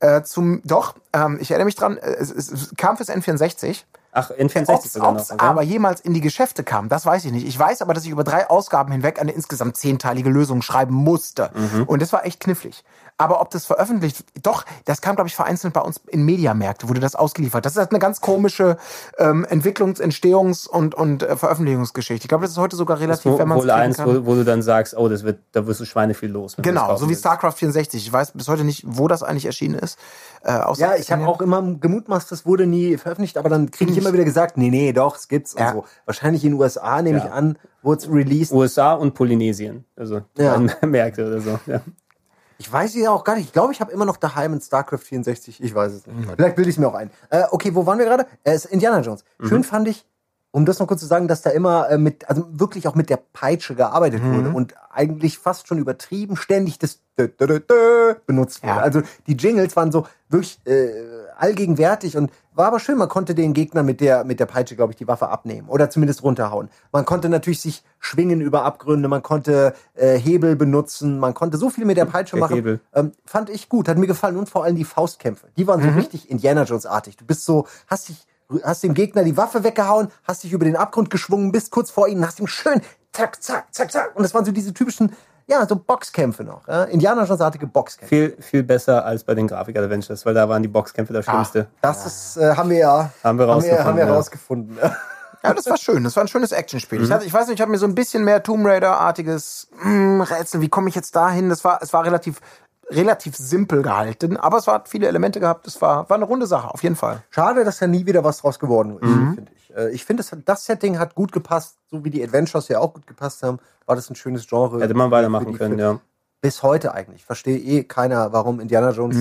äh, zum, doch, ähm, ich erinnere mich dran, äh, es, es, es kam fürs N64. Ach, N64 Ob sogar noch. es okay. aber jemals in die Geschäfte kam, das weiß ich nicht. Ich weiß aber, dass ich über drei Ausgaben hinweg eine insgesamt zehnteilige Lösung schreiben musste. Mhm. Und das war echt knifflig. Aber ob das veröffentlicht, doch, das kam, glaube ich, vereinzelt bei uns in Mediamärkte, wurde das ausgeliefert. Das ist halt eine ganz komische ähm, Entwicklungs-, Entstehungs- und, und äh, Veröffentlichungsgeschichte. Ich glaube, das ist heute sogar relativ, ist wenn man wohl eins, wo, wo du dann sagst, oh, das wird, da wirst du Schweine viel los. Genau, so wie. StarCraft 64. Ich weiß bis heute nicht, wo das eigentlich erschienen ist. Äh, außer Ja, ich habe auch immer gemutmaßt, das wurde nie veröffentlicht, aber dann kriege ich immer wieder gesagt, nee, nee, doch, es gibt's Ja. und so. Wahrscheinlich in den USA, nehme Ja. ich an, wurde es released. USA und Polynesien. Also Ja. ja. Märkte oder so. Ja. Ich weiß es ja auch gar nicht. Ich glaube, ich habe immer noch daheim in StarCraft 64. Ich weiß es nicht. Vielleicht bilde ich es mir auch ein. Äh, okay, wo waren wir gerade? Äh, es ist Indiana Jones. Schön fand ich, um das noch kurz zu sagen, dass da immer äh, mit, also wirklich auch mit der Peitsche gearbeitet wurde und eigentlich fast schon übertrieben ständig das Dö, Dö, Dö, Dö benutzt wurde. Ja. Also die Jingles waren so wirklich äh, allgegenwärtig und war aber schön. Man konnte den Gegner mit der, mit der Peitsche, glaube ich, die Waffe abnehmen oder zumindest runterhauen. Man konnte natürlich sich schwingen über Abgründe, man konnte äh, Hebel benutzen, man konnte so viel mit der Peitsche Der machen. Ähm, fand ich gut, hat mir gefallen und vor allem die Faustkämpfe. Die waren so richtig Indiana Jones-artig. Du bist so, hast dich, hast dem Gegner die Waffe weggehauen, hast dich über den Abgrund geschwungen, bist kurz vor ihm, hast ihm schön zack, zack, zack, zack. Und das waren so diese typischen, ja, so Boxkämpfe noch. Ja? Indiana Jones-artige Boxkämpfe. Viel, viel besser als bei den Graphic Adventures, weil da waren die Boxkämpfe das Schlimmste. Das ist, äh, haben wir ja, Haben wir haben wir, haben wir rausgefunden, ja. rausgefunden. Ja, das war schön. Das war ein schönes Actionspiel. Mhm. Ich, hatte, ich weiß nicht, ich habe mir so ein bisschen mehr Tomb Raider-artiges mm, Rätsel. Wie komme ich jetzt dahin? Das war, es war relativ, relativ simpel gehalten, aber es hat viele Elemente gehabt. Es war, war eine runde Sache, auf jeden Fall. Schade, dass da nie wieder was draus geworden ist, Mhm. finde ich. Äh, ich finde, das, das Setting hat gut gepasst, so wie die Adventures ja auch gut gepasst haben. War das ein schönes Genre. Hätte man weitermachen die- können, ja. bis heute eigentlich. Verstehe eh keiner, warum Indiana Jones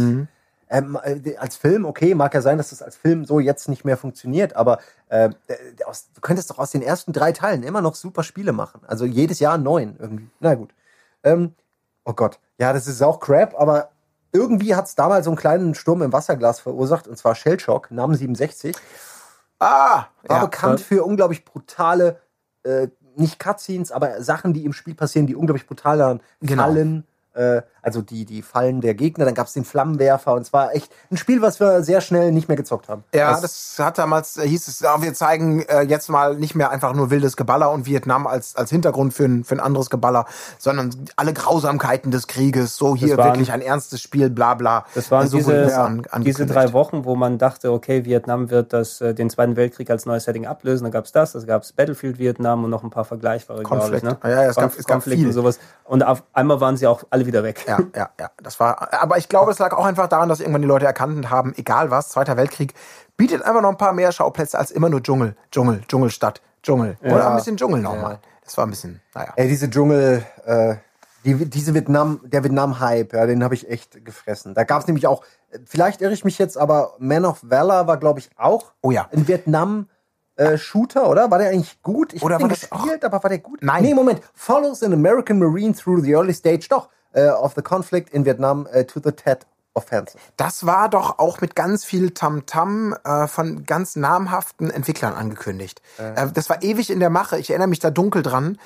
ähm, äh, als Film, okay, mag ja sein, dass das als Film so jetzt nicht mehr funktioniert, aber äh, der- aus, du könntest doch aus den ersten drei Teilen immer noch super Spiele machen. Also jedes Jahr neun irgendwie. Na gut. Ähm, oh Gott. Ja, das ist auch Crap, aber irgendwie hat es damals so einen kleinen Sturm im Wasserglas verursacht, und zwar Shellshock, Namen 67. Ah, War ja. bekannt für unglaublich brutale, äh, nicht Cutscenes, aber Sachen, die im Spiel passieren, die unglaublich brutal waren. Genau. Fallen, äh, also die, die Fallen der Gegner, dann gab es den Flammenwerfer und es war echt ein Spiel, was wir sehr schnell nicht mehr gezockt haben. Ja, das hat damals, äh, hieß es, ja, wir zeigen äh, jetzt mal nicht mehr einfach nur wildes Geballer und Vietnam als, als Hintergrund für ein, für ein anderes Geballer, sondern alle Grausamkeiten des Krieges, so hier waren- wirklich ein ernstes Spiel, bla bla. Das waren so wurde diese, das an, diese drei Wochen, wo man dachte, okay, Vietnam wird das, äh, den Zweiten Weltkrieg als neues Setting ablösen. Dann gab es das, das gab es Battlefield Vietnam und noch ein paar vergleichbare, glaube ich. Konflikt. Ne? Ja, ja, es gab- es gab viel. und sowas. Und auf einmal waren sie auch alle wieder weg. Ja, ja, ja. Das war, aber ich glaube, es lag auch einfach daran, dass irgendwann die Leute erkannt haben, egal was, Zweiter Weltkrieg bietet einfach noch ein paar mehr Schauplätze als immer nur Dschungel, Dschungel, Dschungelstadt, Dschungel. Oder ein bisschen Dschungel nochmal. Das war ein bisschen, naja. Ey, diese Dschungel, äh, die, diese Vietnam, der Vietnam-Hype, ja, den habe ich echt gefressen. Da gab es nämlich auch, vielleicht irre ich mich jetzt, aber Man of Valor war, glaube ich, auch Oh ja. ein Vietnam. Äh, Shooter, oder? War der eigentlich gut? Ich Oder hab den gespielt, aber war der gut? Nein. Nee, Moment. Follows an American Marine through the early stage, doch, of the conflict in Vietnam äh, to the Tet Offensive. Das war doch auch mit ganz viel Tamtam äh, von ganz namhaften Entwicklern angekündigt. Äh, das war ewig in der Mache. Ich erinnere mich da dunkel dran.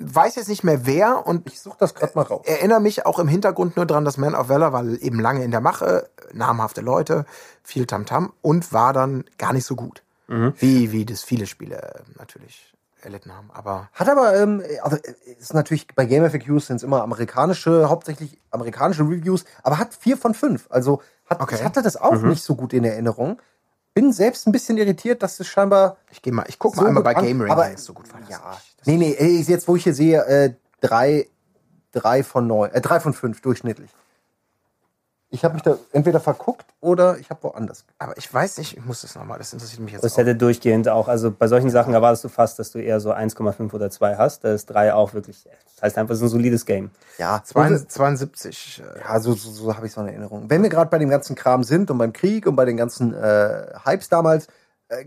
Weiß jetzt nicht mehr wer und Ich suche das gerade mal raus. erinnere mich auch im Hintergrund nur dran, dass Man of Valor war eben lange in der Mache, namhafte Leute, viel Tamtam und war dann gar nicht so gut. Wie, wie das viele Spiele äh, natürlich erlitten haben. Aber Hat aber, ähm, also äh, ist natürlich bei Game FAQs sind es immer amerikanische, hauptsächlich amerikanische Reviews, aber hat vier von fünf. Also hat, Okay. ich hatte das auch nicht so gut in Erinnerung. Bin selbst ein bisschen irritiert, dass es scheinbar ich gehe mal, ich guck mal so einmal gut bei Game aber, Rankings so gut war ja. Das Nee, nee, jetzt wo ich hier sehe, äh, drei, drei von neun, äh, drei von fünf durchschnittlich. Ich habe mich da entweder verguckt oder ich habe woanders. Aber ich weiß nicht, ich muss das nochmal, das interessiert mich jetzt Das auch. hätte durchgehend auch, also bei solchen Sachen erwartest du fast, dass du eher so 1,5 oder 2 hast. Da ist 3 auch wirklich, das heißt einfach, es ist ein solides Game. Ja, 72, 72 äh, Ja, so, so, so habe ich so eine Erinnerung. Wenn wir gerade bei dem ganzen Kram sind und beim Krieg und bei den ganzen äh, Hypes damals, äh,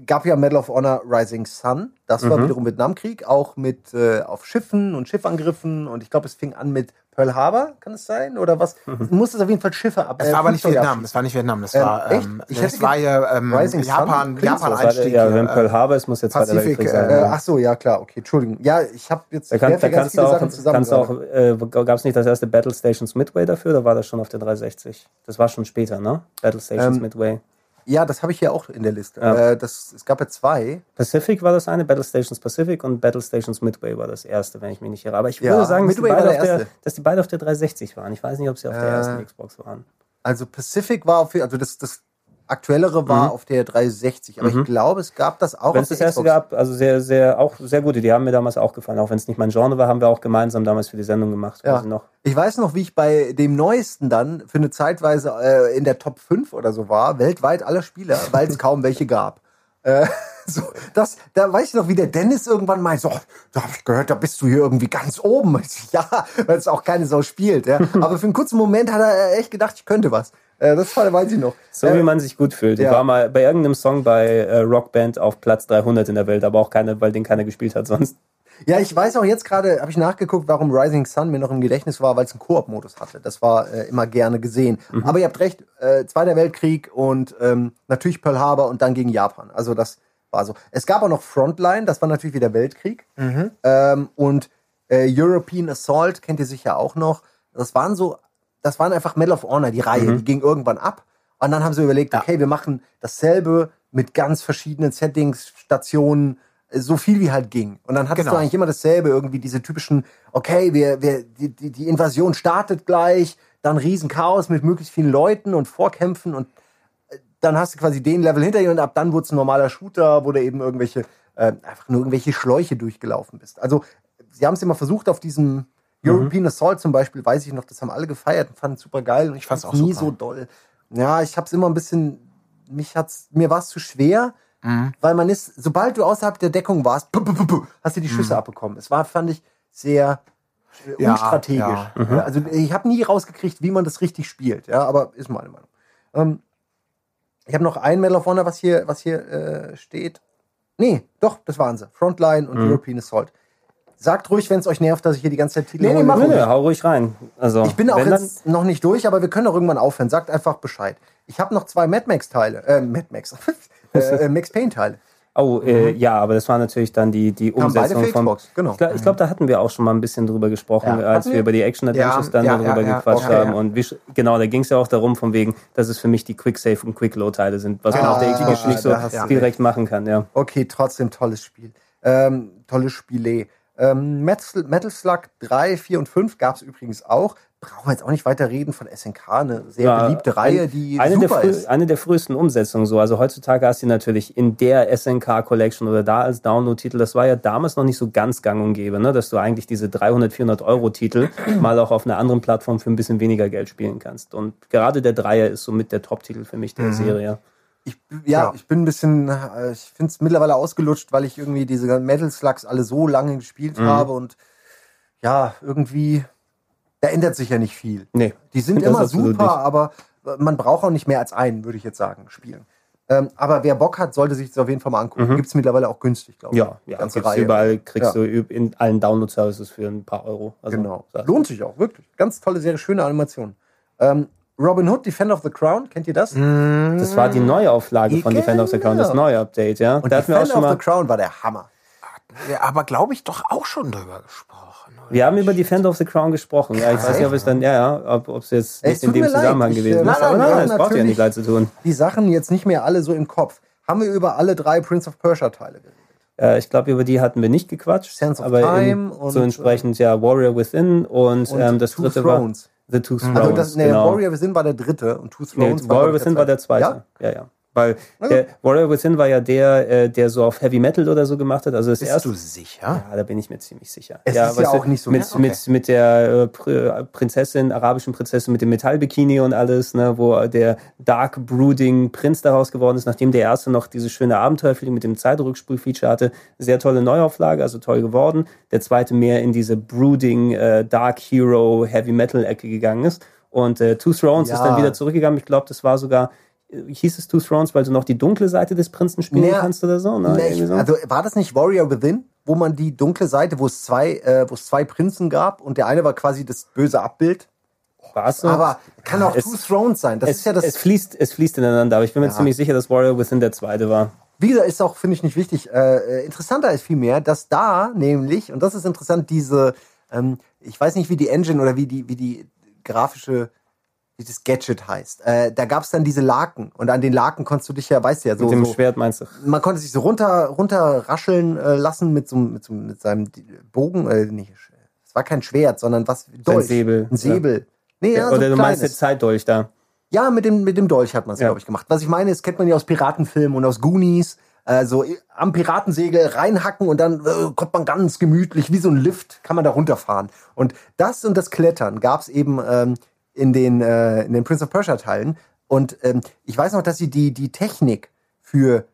gab ja Medal of Honor Rising Sun. Das war wiederum Vietnamkrieg, auch mit äh, auf Schiffen und Schiffangriffen. Und ich glaube, es fing an mit Pearl Harbor, kann es sein? Oder was? Muss es auf jeden Fall Schiffe ab. Es äh, war aber nicht Vietnam, es war nicht Vietnam, das Ähm, war, echt? ähm, Ich das hätte war ja ähm, Rising Sun Japan. Japan Einstieg. ja, wenn äh, Pearl Harbor ist, muss jetzt Zweiter Pazifik, Weltkrieg äh, sein. Äh, ach so, ja klar, okay, Entschuldigung. Ja, ich habe jetzt Da, kann, da ganz viele auch, Sachen zusammen kannst auch äh, gab es nicht das erste Battle Stations Midway dafür, oder war das schon auf der 360? Das war schon später, ne? Battle Stations Ähm, Midway. Ja, das habe ich hier auch in der Liste. Ja. Äh, das, es gab ja zwei. Pacific war das eine, Battle Stations Pacific und Battle Stations Midway war das erste, wenn ich mich nicht irre. Aber ich Ja, würde sagen, dass die, der der, dass die beide auf der 360 waren. Ich weiß nicht, ob sie auf der Äh, ersten Xbox waren. Also Pacific war auf, also das, das aktuellere war auf der 360, aber ich glaube, es gab das auch Wenn auf es das der erste Xbox. gab, also sehr, sehr, auch sehr gute, die haben mir damals auch gefallen. Auch wenn es nicht mein Genre war, haben wir auch gemeinsam damals für die Sendung gemacht. Ja. ich noch. Ich weiß noch, wie ich bei dem neuesten dann für eine Zeitweise äh, in der Top 5 oder so war, weltweit aller Spieler, weil es kaum welche gab. Äh, so, das, da weiß ich noch, wie der Dennis irgendwann meint, so, da habe ich gehört, da bist du hier irgendwie ganz oben. Ja, weil es auch keine Sau spielt. Ja. Aber für einen kurzen Moment hat er echt gedacht, ich könnte was. Äh, das war, weiß ich noch. So äh, wie man sich gut fühlt. Ich ja. war mal bei irgendeinem Song bei äh, Rockband auf Platz 300 in der Welt, aber auch keine, weil den keiner gespielt hat sonst. Ja, ich weiß auch jetzt gerade, habe ich nachgeguckt, warum Rising Sun mir noch im Gedächtnis war, weil es einen Koop-Modus hatte. Das war äh, immer gerne gesehen. Aber ihr habt recht, äh, Zweiter Weltkrieg und ähm, natürlich Pearl Harbor und dann gegen Japan. Also das war so. Es gab auch noch Frontline, das war natürlich wieder Weltkrieg. Ähm, und äh, European Assault kennt ihr sicher auch noch. Das waren so, das waren einfach Medal of Honor, die Reihe, die ging irgendwann ab. Und dann haben sie überlegt, okay, wir machen dasselbe mit ganz verschiedenen Settings, Stationen, äh, so viel wie halt ging. Und dann hattest Genau. du eigentlich immer dasselbe, irgendwie diese typischen, okay, wir, wir, die, die, die Invasion startet gleich, dann Riesenchaos mit möglichst vielen Leuten und Vorkämpfen und äh, dann hast du quasi den Level hinter dir und ab dann wurde es ein normaler Shooter, wo du eben irgendwelche, äh, einfach nur irgendwelche Schläuche durchgelaufen bist. Also, sie haben es immer versucht auf diesem European Assault zum Beispiel, weiß ich noch, das haben alle gefeiert und fanden es super geil und ich fand es nie super. so doll. Ja, ich hab's immer ein bisschen, mich hat's, mir war es zu schwer, weil man ist, sobald du außerhalb der Deckung warst, hast du die Schüsse abbekommen. Es war, fand ich, sehr Ja, unstrategisch. ja. Ja, also ich habe nie rausgekriegt, wie man das richtig spielt, ja, aber ist meine Meinung. Ähm, ich habe noch ein Medal of Honor, was hier, was hier äh, steht. Nee, doch, das waren sie. Frontline und European Assault. Sagt ruhig, wenn es euch nervt, dass ich hier die ganze Zeit Titel Nee, nee, mach ruhig. hau ruhig rein. Also, Ich bin auch jetzt noch nicht durch, aber wir können auch irgendwann aufhören. Sagt einfach Bescheid. Ich habe noch zwei Mad Max Teile, äh, Mad Max, äh, äh, Max Payne Teile. Oh, äh, ja, aber das war natürlich dann die, die Umsetzung von. Genau. Ich glaube, glaub, da hatten wir auch schon mal ein bisschen drüber gesprochen, Ja. als wir wir? über die Action Adventures Ja, dann ja, darüber gequatscht Okay, haben. ja. Und wie, genau, da ging es ja auch darum, von wegen, dass es für mich die Quick Save und Quick Load Teile sind, was man Genau, auf der Xbox ah, nicht so recht machen kann, ja. Okay, trotzdem tolles Spiel. Ähm, tolles Spiele. Ähm, Metal, Metal Slug 3, 4 und 5 gab es übrigens auch. Brauchen wir jetzt auch nicht weiter reden von SNK, eine sehr Ja, beliebte Reihe, die eine der, super früh, ist. eine der frühesten Umsetzungen so. Also heutzutage hast du natürlich in der SNK Collection oder da als Download-Titel, das war ja damals noch nicht so ganz gang und gäbe, ne? dass du eigentlich diese 300, 400 Euro Titel mal auch auf einer anderen Plattform für ein bisschen weniger Geld spielen kannst. Und gerade der Dreier ist somit der Top-Titel für mich der Mhm. Serie. Ich, ja, Ja. ich bin ein bisschen, äh, ich finde es mittlerweile ausgelutscht, weil ich irgendwie diese Metal Slugs alle so lange gespielt Mhm. habe und ja, irgendwie, da ändert sich ja nicht viel. Nee, Die sind immer super, aber man braucht auch nicht mehr als einen, würde ich jetzt sagen, spielen. Ähm, aber wer Bock hat, sollte sich das auf jeden Fall mal angucken. Gibt's mittlerweile auch günstig, glaube ich. Mhm. Ja, ja ganze gibt's Reihe. überall kriegst Ja. du in allen Download-Services für ein paar Euro. Also, Genau. Lohnt sich auch, wirklich. Ganz tolle Serie, schöne Animation. Ähm, Robin Hood, Defender of the Crown, kennt ihr das? Das war die Neuauflage von Defender of the Crown, das Genau. neue Update, ja. Und da hatten wir auch Defender schon of mal. the Crown war der Hammer. Ja, aber glaube ich doch auch schon drüber gesprochen. Wir haben über Defender of the Crown gesprochen. Ja, ich weiß nicht, ob es dann, ja, ja, ob es jetzt Ey, nicht es in dem mir leid. Zusammenhang Ich, gewesen äh, ist. Aber nein, nein, haben braucht ja nicht gleich zu tun. Die Sachen jetzt nicht mehr alle so im Kopf. Haben wir über alle drei Prince of Persia Teile geredet? Äh, ich glaube, über die hatten wir nicht gequatscht. Sense of aber Time eben und, so entsprechend ja Warrior Within und, Und ähm, das Two dritte Thrones. war The Two Thrones. Also das, nee, genau. Warrior Within war der dritte und Two Nee, Thrones Warrior glaub ich, Within war der zweite. Ja? Ja, ja. Weil der Warrior Within war ja der, äh, der so auf Heavy Metal oder so gemacht hat. Also das Bist erste. du sicher? Ja, da bin ich mir ziemlich sicher. Es ist ja weißt du, auch nicht so- mit, Ja, okay. mit, mit der äh, Pr- Prinzessin, arabischen Prinzessin mit dem Metallbikini und alles, ne, wo der Dark Brooding Prinz daraus geworden ist, nachdem der erste noch dieses schöne Abenteuerfilm mit dem Zeitrückspul-Feature hatte. Sehr tolle Neuauflage, also toll geworden. Der zweite mehr in diese Brooding äh, Dark Hero Heavy Metal Ecke gegangen ist. Und äh, Two Thrones Ja. ist dann wieder zurückgegangen. Ich glaube, das war sogar, äh, hieß es Two Thrones, weil du noch die dunkle Seite des Prinzen spielen Nee, kannst oder so? Ne? Nee, Irgendwie ich, so? also war das nicht Warrior Within, wo man die dunkle Seite, wo es zwei, äh, wo es zwei Prinzen gab und der eine war quasi das böse Abbild? So? Aber kann auch Es- Two Thrones sein. Das es, ist ja das. es fließt, es fließt ineinander, aber ich bin mir ziemlich sicher, dass Warrior Within der zweite war. Wie gesagt, ist auch, finde ich, nicht wichtig. Äh, äh, interessanter ist vielmehr, dass da nämlich, und das ist interessant, diese, ähm, ich weiß nicht, wie die Engine oder wie die, wie die grafische, wie das Gadget heißt. Äh, da gab es dann diese Laken und an den Laken konntest du dich ja, weißt du ja, so. Mit dem so Schwert meinst du? man konnte sich so runter, runter rascheln äh, lassen mit so, mit so mit seinem Bogen, äh, nicht, es war kein Schwert, sondern was, Dolch. Säbel, Ein Säbel. Nee, ja, so Oder ein du meinst den. Zeitdolch da. Ja, mit dem, mit dem Dolch hat man es, Ja. glaube ich, gemacht. Was ich meine, ist, kennt man ja aus Piratenfilmen und aus Goonies. Also am Piratensegel reinhacken und dann äh, kommt man ganz gemütlich, wie so ein Lift, kann man da runterfahren. Und das und das Klettern gab es eben ähm, in, den, äh, in den Prince of Persia Teilen. Und ähm, ich weiß noch, dass sie die, die Technik für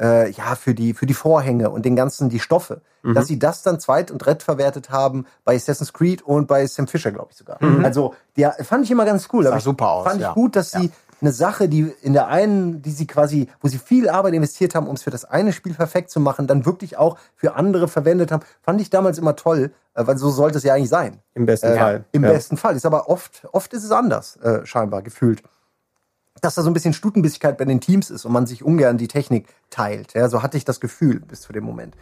äh, ja, für die, für die Vorhänge und den ganzen, die Stoffe, Mhm. dass sie das dann zweit- und drittverwertet haben bei Assassin's Creed und bei Sam Fisher, glaube ich sogar. Mhm. Also, der fand ich immer ganz cool. Sah Aber ich- super aus, Fand ich ja. gut, dass sie eine Sache, die in der einen, die sie quasi, wo sie viel Arbeit investiert haben, um es für das eine Spiel perfekt zu machen, dann wirklich auch für andere verwendet haben, fand ich damals immer toll, äh, weil so sollte es ja eigentlich sein. Im besten Äh, Fall. Im ja. besten Fall. Ist aber oft, oft ist es anders, äh, scheinbar, gefühlt. Dass da so ein bisschen Stutenbissigkeit bei den Teams ist und man sich ungern die Technik teilt. Ja, so hatte ich das Gefühl bis zu dem Moment.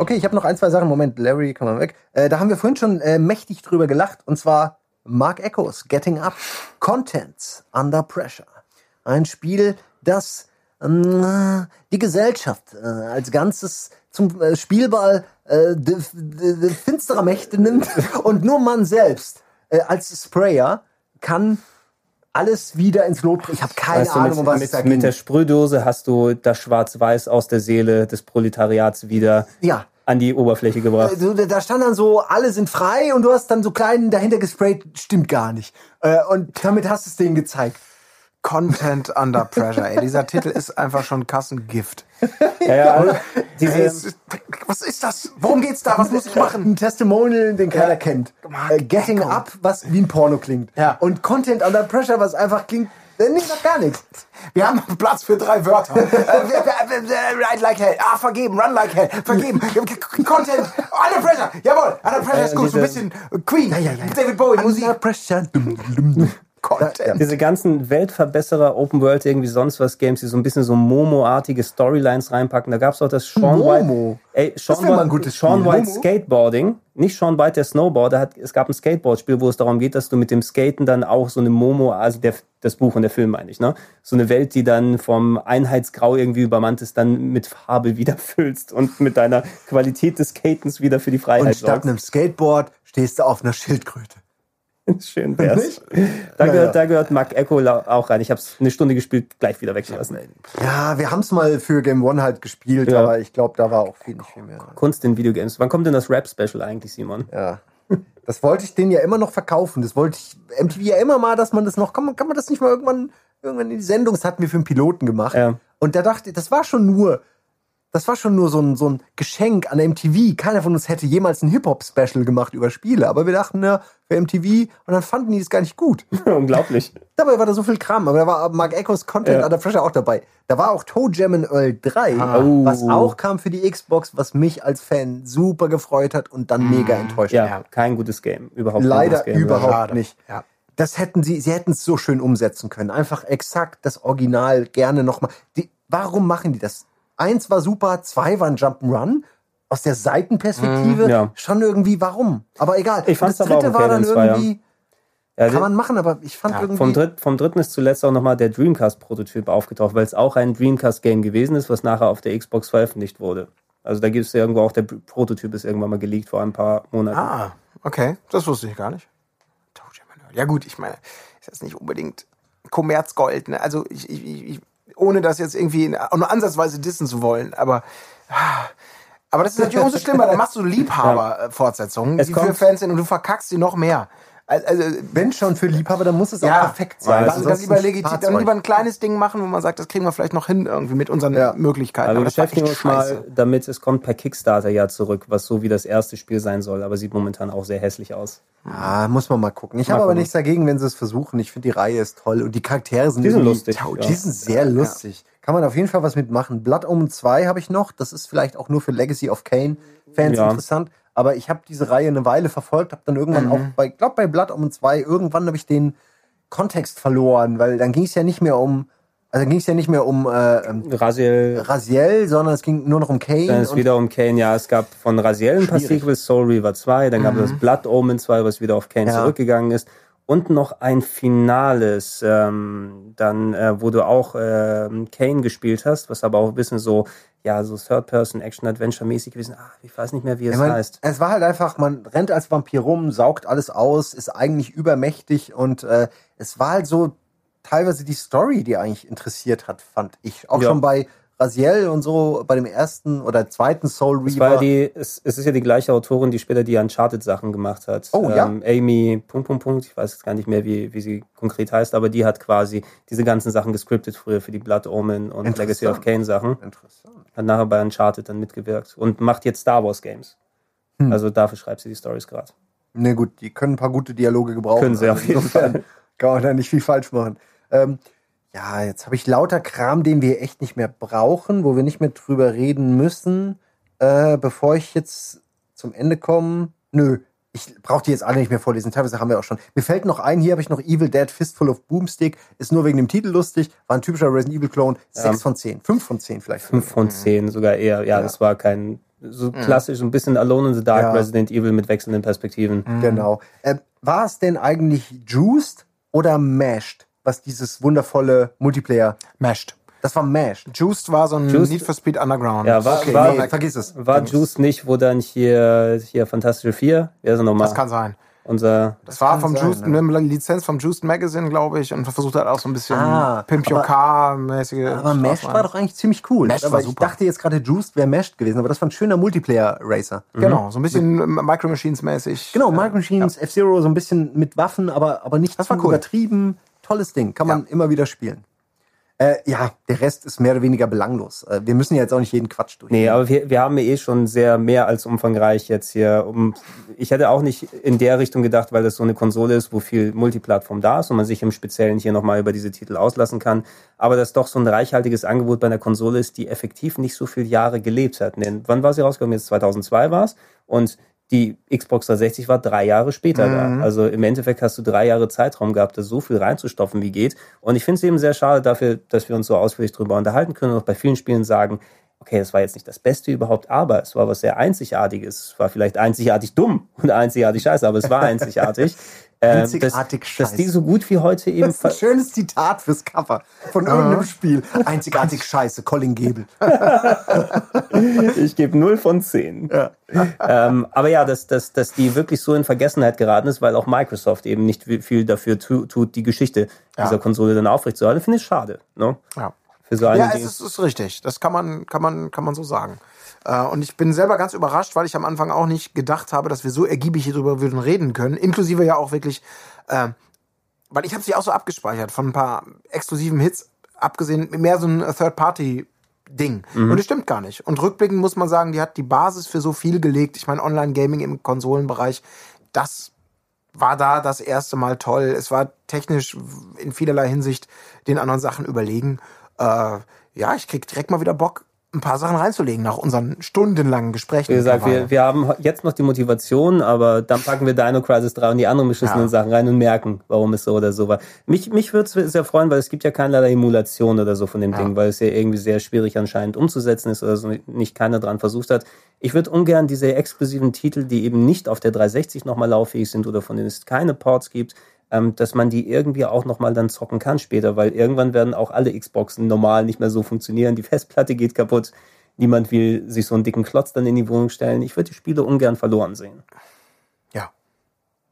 Okay, ich habe noch ein, zwei Sachen. Moment, Larry, komm mal weg. Äh, da haben wir vorhin schon äh, mächtig drüber gelacht. Und zwar Mark Echoes, Getting Up, Contents Under Pressure. Ein Spiel, das ähm, die Gesellschaft äh, als Ganzes zum äh, Spielball äh, finsterer Mächte nimmt und nur man selbst äh, als Sprayer kann alles wieder ins Lot. Ich habe keine Weißt du, Ahnung, mit, was es mit, da mit ging. der Sprühdose hast du das Schwarz-Weiß aus der Seele des Proletariats wieder Ja. an die Oberfläche gebracht. Also, da stand dann so, alle sind frei und du hast dann so klein dahinter gesprayt, stimmt gar nicht. Äh, und damit hast du es denen gezeigt. Content under pressure. Ey, dieser Titel ist einfach schon Kassengift. Ja, ja, also diese, Es- was ist das? Worum geht's da? Was muss ich machen? Ein Testimonial, den keiner kennt. Mark Äh, Getting. Up, was wie ein Porno klingt. Ja. Und Content Under Pressure, was einfach klingt, äh, nicht nach gar nichts. Wir haben Platz für drei Wörter. Äh, Ride like hell. Ah, vergeben. Run like hell. Vergeben. Content. Under pressure. Jawohl. Under pressure ist gut. So ein bisschen Queen. David Bowie Musik. Under Pressure. Content. diese ganzen Weltverbesserer, Open World, irgendwie sonst was Games, die so ein bisschen so Momo-artige Storylines reinpacken. Da gab es auch das Sean Momo? White. Ey, Sean, mal ein White, gutes Sean Spiel. White Momo? Skateboarding. Nicht Sean White, der Snowboarder. Hat, es gab ein Skateboard-Spiel, wo es darum geht, dass du mit dem Skaten dann auch so eine Momo, also der, das Buch und der Film meine ich, ne? So eine Welt, die dann vom Einheitsgrau irgendwie übermannt ist, dann mit Farbe wieder füllst und mit deiner Qualität des Skatens wieder für die Und Freiheit statt sorgst. einem Skateboard stehst du auf einer Schildkröte. Schön wär's. Da gehört, da gehört Mark Echo auch rein. Ich habe es eine Stunde gespielt, gleich wieder weggelassen. Ja, wir haben es mal für Game One halt gespielt, Ja. aber ich glaube, da war auch viel nicht viel mehr. Kunst in Videogames. Wann kommt denn das Rap-Special eigentlich, Simon? Ja. Das wollte ich denen ja immer noch verkaufen. Das wollte ich MTV ja immer mal, dass man das noch, kann man, kann man das nicht mal irgendwann, irgendwann in die Sendung, das hatten wir für einen Piloten gemacht. Ja. Und da dachte ich, das war schon nur das war schon nur so ein, so ein Geschenk an MTV. Keiner von uns hätte jemals ein Hip-Hop-Special gemacht über Spiele. Aber wir dachten, na, für MTV. Und dann fanden die es gar nicht gut. Unglaublich. Dabei war da so viel Kram. Aber da war Mark Echoes Content Ja. Under Pressure auch dabei. Da war auch Toe Jam in Earl 3, Oh. was auch kam für die Xbox, was mich als Fan super gefreut hat und dann mega enttäuscht Ja, hat. kein gutes Game. Überhaupt kein Leider Game. überhaupt Schade. nicht. Ja. Das hätten sie, sie hätten es so schön umsetzen können. Einfach exakt das Original gerne nochmal. Die, warum machen die das? Eins war super, zwei waren Jump'n'Run. Aus der Seitenperspektive Mhm, ja. schon irgendwie, warum? Aber egal. Ich fand's das aber auch dritte okay, war dann irgendwie, Ja, kann man machen, aber ich fand Ja, irgendwie. Vom, Dritt, vom dritten ist zuletzt auch nochmal der Dreamcast-Prototyp aufgetaucht, weil es auch ein Dreamcast-Game gewesen ist, was nachher auf der Xbox veröffentlicht wurde. Also da gibt es ja irgendwo auch, der Prototyp ist irgendwann mal geleakt vor ein paar Monaten. Ah, okay. Das wusste ich gar nicht. Ja gut, ich meine, ist jetzt nicht unbedingt Kommerzgold. Ne? Also ich, ich, ich- ohne das jetzt irgendwie in, auch nur ansatzweise dissen zu wollen, aber ah, aber das ist natürlich umso schlimmer. Dann machst du Liebhaber-Fortsetzungen, Es die für Fans sind und du verkackst sie noch mehr. Also, wenn schon für Liebhaber, dann muss es ja, auch perfekt sein. Dann, Also dann, lieber ein legit, dann lieber ein kleines Ding machen, wo man sagt, das kriegen wir vielleicht noch hin irgendwie mit unseren Ja. Möglichkeiten. Aber wir Aber das war beschäftigen echt uns mal damit, es kommt per Kickstarter ja zurück, was so wie das erste Spiel sein soll, aber sieht momentan auch sehr hässlich aus. Ah, muss man mal gucken. Ich habe aber nichts dagegen, wenn sie es versuchen. Ich finde, die Reihe ist toll und die Charaktere sind, Die sind lustig, Die ja. sind sehr lustig. Kann man auf jeden Fall was mitmachen. Blood Omen 2 habe ich noch. Das ist vielleicht auch nur für Legacy of Kane Fans Ja. interessant. Aber ich habe diese Reihe eine Weile verfolgt, habe dann irgendwann Mhm. auch bei, glaube bei Blood Omen 2, irgendwann habe ich den Kontext verloren, weil dann ging es ja nicht mehr um, also dann ging es ja nicht mehr um äh, ähm, Raziel, Raziel, sondern es ging nur noch um Kane. dann ist wieder um Kane, ja, es gab von Raziel ein paar. Sequels, Soul Reaver 2, dann gab es das Blood Omen 2, was wieder auf Kane Ja. zurückgegangen ist. Und noch ein Finales, ähm, dann, äh, wo du auch ähm, Kane gespielt hast, was aber auch ein bisschen so, ja, so Third-Person-Action-Adventure-mäßig gewesen. Ah, ich weiß nicht mehr, wie es Ich mein, heißt. Es war halt einfach, man rennt als Vampir rum, saugt alles aus, ist eigentlich übermächtig und äh, es war halt so teilweise die Story, die eigentlich interessiert hat, fand ich. Auch Ja. schon bei Raziel und so, bei dem ersten oder zweiten Soul Es, war Reaver. die, es, es ist ja die gleiche Autorin, die später die Uncharted-Sachen gemacht hat. Oh, ja? ähm, Amy, Punkt, Punkt, Punkt, ich weiß jetzt gar nicht mehr, wie, wie sie konkret heißt, aber die hat quasi diese ganzen Sachen gescriptet früher für die Blood Omen und. Legacy of Kane Sachen. Interessant. Hat nachher bei Uncharted dann mitgewirkt und macht jetzt Star Wars Games. Hm. Also dafür schreibt sie die Stories gerade. Ne, gut, die können ein paar gute Dialoge gebrauchen. Können sie auf jeden Fall. Kann man da nicht viel falsch machen. Ähm, ja, jetzt habe ich lauter Kram, den wir echt nicht mehr brauchen, wo wir nicht mehr drüber reden müssen. Äh, bevor ich jetzt zum Ende komme. Nö, ich brauche die jetzt alle nicht mehr vorlesen. Teilweise haben wir auch schon. Mir fällt noch ein, hier habe ich noch Evil Dead Fistful of Boomstick. Ist nur wegen dem Titel lustig. War ein typischer Resident Evil Clone. Sechs von zehn. Fünf von zehn vielleicht. Fünf von zehn sogar eher. Ja, das war kein so klassisch, ein bisschen Alone in the Dark Ja. Resident Evil mit wechselnden Perspektiven. Genau. Äh, war es denn eigentlich Juiced oder Mashed, was dieses wundervolle Multiplayer? Mashed. Das war Mashed. Juiced war so ein Juiced- Need for Speed Underground. Ja, war, Okay, war, nee, vergiss es. War Vergiss Juice nicht, wo dann hier, hier Fantastische 4, wer ist er nochmal? das kann sein. Unser, Das, war kann vom sein, Juiced, ne? eine Lizenz vom Juiced Magazine, glaube ich, und versucht halt auch so ein bisschen Ah, Pimp Your aber- Car-mäßige. Aber Mashed war doch eigentlich ziemlich cool. Mashed aber war ich super. dachte jetzt gerade Juiced wäre Mashed gewesen, aber das war ein schöner Multiplayer-Racer. Genau, so ein bisschen Micro Machines-mäßig. Genau, Micro Machines, F-Zero, so ein bisschen mit Waffen, aber, aber nicht Das war zu cool. übertrieben. Tolles Ding, kann man immer wieder spielen. Äh, ja, der Rest ist mehr oder weniger belanglos. Äh, wir müssen ja jetzt auch nicht jeden Quatsch durch. nee, aber wir, wir haben ja eh schon sehr mehr als umfangreich jetzt hier. Um, ich hätte auch nicht in der Richtung gedacht, weil das so eine Konsole ist, wo viel Multiplattform da ist und man sich im Speziellen hier nochmal über diese Titel auslassen kann. Aber das doch so ein reichhaltiges Angebot bei einer Konsole ist, die effektiv nicht so viele Jahre gelebt hat. Denn wann war sie rausgekommen? Jetzt 2002 war es. Und die Xbox 360 war drei Jahre später da. Also im Endeffekt hast du drei Jahre Zeitraum gehabt, da so viel reinzustopfen wie geht. Und ich finde es eben sehr schade dafür, dass wir uns so ausführlich drüber unterhalten können und auch bei vielen Spielen sagen, okay, es war jetzt nicht das Beste überhaupt, aber es war was sehr Einzigartiges. Es war vielleicht einzigartig dumm und einzigartig scheiße, aber es war einzigartig. Ähm, Einzigartig dass, dass die so gut wie heute eben... Das ist ein schönes Zitat fürs Cover von irgendeinem Spiel. Einzigartig scheiße, Colin Gable. ich gebe 0 von 10. ähm, aber ja, dass, dass, dass die wirklich so in Vergessenheit geraten ist, weil auch Microsoft eben nicht viel dafür tu, tut, die Geschichte dieser Konsole dann aufrechtzuerhalten, finde ich schade. Ne? Ja. Für so eine Ja, es ist, ist richtig. Das kann man, kann man, kann man so sagen. Äh, Und ich bin selber ganz überrascht, weil ich am Anfang auch nicht gedacht habe, dass wir so ergiebig hierüber würden reden können. Inklusive ja auch wirklich, äh, weil ich habe sie auch so abgespeichert von ein paar exklusiven Hits, abgesehen mehr so ein Third-Party Ding. Mhm. Und das stimmt gar nicht. Und rückblickend muss man sagen, die hat die Basis für so viel gelegt. Ich meine, Online-Gaming im Konsolenbereich, das war da das erste Mal toll. Es war technisch in vielerlei Hinsicht den anderen Sachen überlegen. Äh, ja, ich krieg direkt mal wieder Bock, ein paar Sachen reinzulegen nach unseren stundenlangen Gesprächen. Wie gesagt, wir, wir haben jetzt noch die Motivation, aber dann packen wir Dino Crisis 3 und die anderen beschissenen ja. Sachen rein und merken, warum es so oder so war. Mich, mich würde es sehr freuen, weil es gibt ja keinerlei Emulation oder so von dem ja. Ding, weil es ja irgendwie sehr schwierig anscheinend umzusetzen ist oder so nicht keiner dran versucht hat. Ich würde ungern diese exklusiven Titel, die eben nicht auf der 360 nochmal lauffähig sind oder von denen es keine Ports gibt, ähm, dass man die irgendwie auch nochmal dann zocken kann später, weil irgendwann werden auch alle Xboxen normal nicht mehr so funktionieren. Die Festplatte geht kaputt. Niemand will sich so einen dicken Klotz dann in die Wohnung stellen. Ich würde die Spiele ungern verloren sehen. Ja,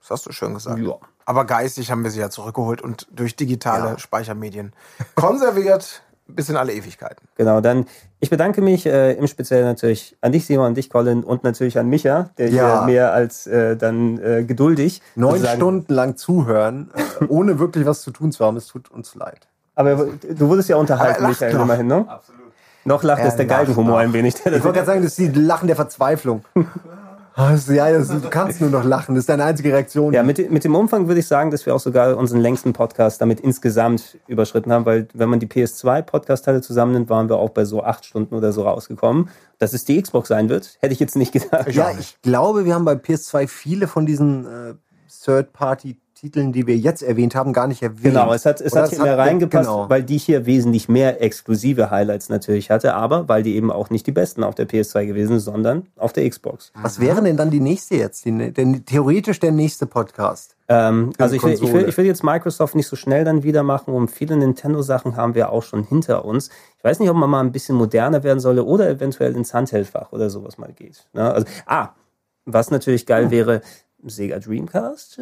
das hast du schön gesagt. Ja. Aber geistig haben wir sie ja zurückgeholt und durch digitale ja. Speichermedien konserviert bis in alle Ewigkeiten. Genau, dann ich bedanke mich äh, im Speziellen natürlich an dich, Simon, an dich, Colin, und natürlich an Micha, der ja. hier mehr als äh, dann äh, geduldig. Neun Stunden lang zuhören, äh, ohne wirklich was zu tun zu haben, es tut uns leid. Aber du wurdest ja unterhalten, Michael, noch. immerhin, ne? Absolut. Noch lacht es der Galgenhumor ein wenig. Ich wollte gerade sagen, das ist die Lachen der Verzweiflung. Ja, das, du kannst nur noch lachen. Das ist deine einzige Reaktion. Ja, mit, mit dem Umfang würde ich sagen, dass wir auch sogar unseren längsten Podcast damit insgesamt überschritten haben, weil wenn man die PS2-Podcast-Teile zusammennimmt, waren wir auch bei so acht Stunden oder so rausgekommen. Dass es die Xbox sein wird, hätte ich jetzt nicht gedacht. Ja, ich glaube, wir haben bei PS2 viele von diesen äh, Third-Party Titeln, die wir jetzt erwähnt haben, gar nicht erwähnt. Genau, es hat, es hat hier mehr reingepasst, genau. weil die hier wesentlich mehr exklusive Highlights natürlich hatte, aber weil die eben auch nicht die besten auf der PS2 gewesen, sondern auf der Xbox. Was wäre denn dann die nächste jetzt? Die, der, theoretisch der nächste Podcast? Ähm, also ich will, ich, will, ich will jetzt Microsoft nicht so schnell dann wieder machen. Um viele Nintendo-Sachen haben wir auch schon hinter uns. Ich weiß nicht, ob man mal ein bisschen moderner werden solle oder eventuell ins Handheldfach oder sowas mal geht. Ne? Also, ah, was natürlich geil wäre, Sega Dreamcast.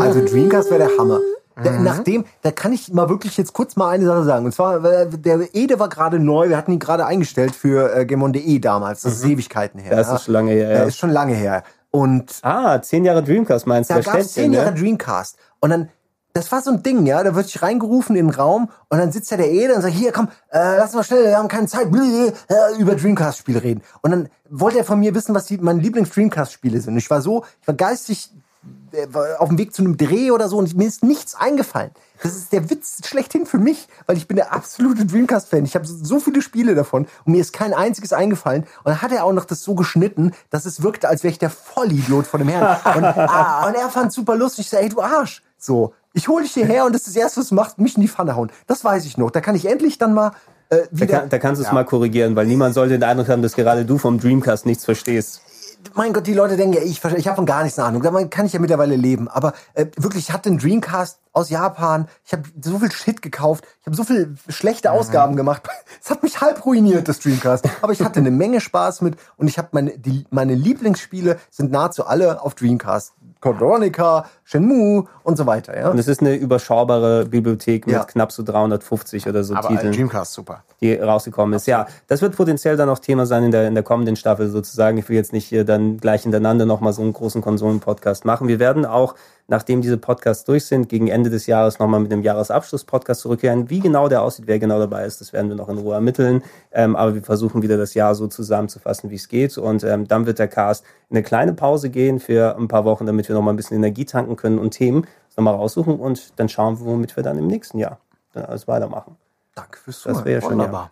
Also Dreamcast wäre der Hammer. Mhm. Nachdem, da kann ich mal wirklich jetzt kurz mal eine Sache sagen. Und zwar, der Ede war gerade neu, wir hatten ihn gerade eingestellt für äh, Gemon.de damals. Das ist mhm. Ewigkeiten her. Das ist schon lange her. Ja. Das ist schon lange her. Und ah, zehn Jahre Dreamcast meinst du? Da gab es zehn Jahre ne? Dreamcast. Und dann das war so ein Ding, ja. Da wird sich reingerufen in den Raum und dann sitzt da der Ede und sagt, hier, komm, äh, lass mal schnell, wir haben keine Zeit, äh, über Dreamcast-Spiele reden. Und dann wollte er von mir wissen, was die, meine Lieblings-Dreamcast-Spiele sind. Und ich war so, ich war geistig äh, auf dem Weg zu einem Dreh oder so und mir ist nichts eingefallen. Das ist der Witz schlechthin für mich, weil ich bin der absolute Dreamcast-Fan. Ich habe so viele Spiele davon und mir ist kein einziges eingefallen. Und dann hat er auch noch das so geschnitten, dass es wirkte, als wäre ich der Vollidiot von dem Herrn. Und, ah, und er fand super lustig. Ich sag, ey, du Arsch. So, ich hole dich hierher und das ist das Erste, was du machst, mich in die Pfanne hauen. Das weiß ich noch. Da kann ich endlich dann mal äh, wieder... Da, kann, da kannst du es ja. mal korrigieren, weil niemand sollte den Eindruck haben, dass gerade du vom Dreamcast nichts verstehst mein Gott, die Leute denken ja, ich, ich habe von gar nichts eine Ahnung. Damit kann ich ja mittlerweile leben. Aber äh, wirklich, ich hatte einen Dreamcast aus Japan. Ich habe so viel Shit gekauft. Ich habe so viel schlechte mhm. Ausgaben gemacht. Es hat mich halb ruiniert, das Dreamcast. Aber ich hatte eine Menge Spaß mit und ich habe meine, die, meine Lieblingsspiele sind nahezu alle auf Dreamcast. Coronica, Shenmue und so weiter. Ja? Und es ist eine überschaubare Bibliothek mit ja. knapp so 350 oder so Aber Titeln. Dreamcast super. Die rausgekommen ist. Absolut. Ja, das wird potenziell dann auch Thema sein in der, in der kommenden Staffel sozusagen. Ich will jetzt nicht hier dann gleich hintereinander nochmal so einen großen Konsolen-Podcast machen. Wir werden auch nachdem diese Podcasts durch sind, gegen Ende des Jahres nochmal mit dem Jahresabschluss-Podcast zurückkehren. Wie genau der aussieht, wer genau dabei ist, das werden wir noch in Ruhe ermitteln. Ähm, aber wir versuchen wieder das Jahr so zusammenzufassen, wie es geht. Und ähm, dann wird der Cast in eine kleine Pause gehen für ein paar Wochen, damit wir nochmal ein bisschen Energie tanken können und Themen nochmal raussuchen und dann schauen wir, womit wir dann im nächsten Jahr dann alles weitermachen. Danke fürs Zuhören. Das wäre ja schon, ja.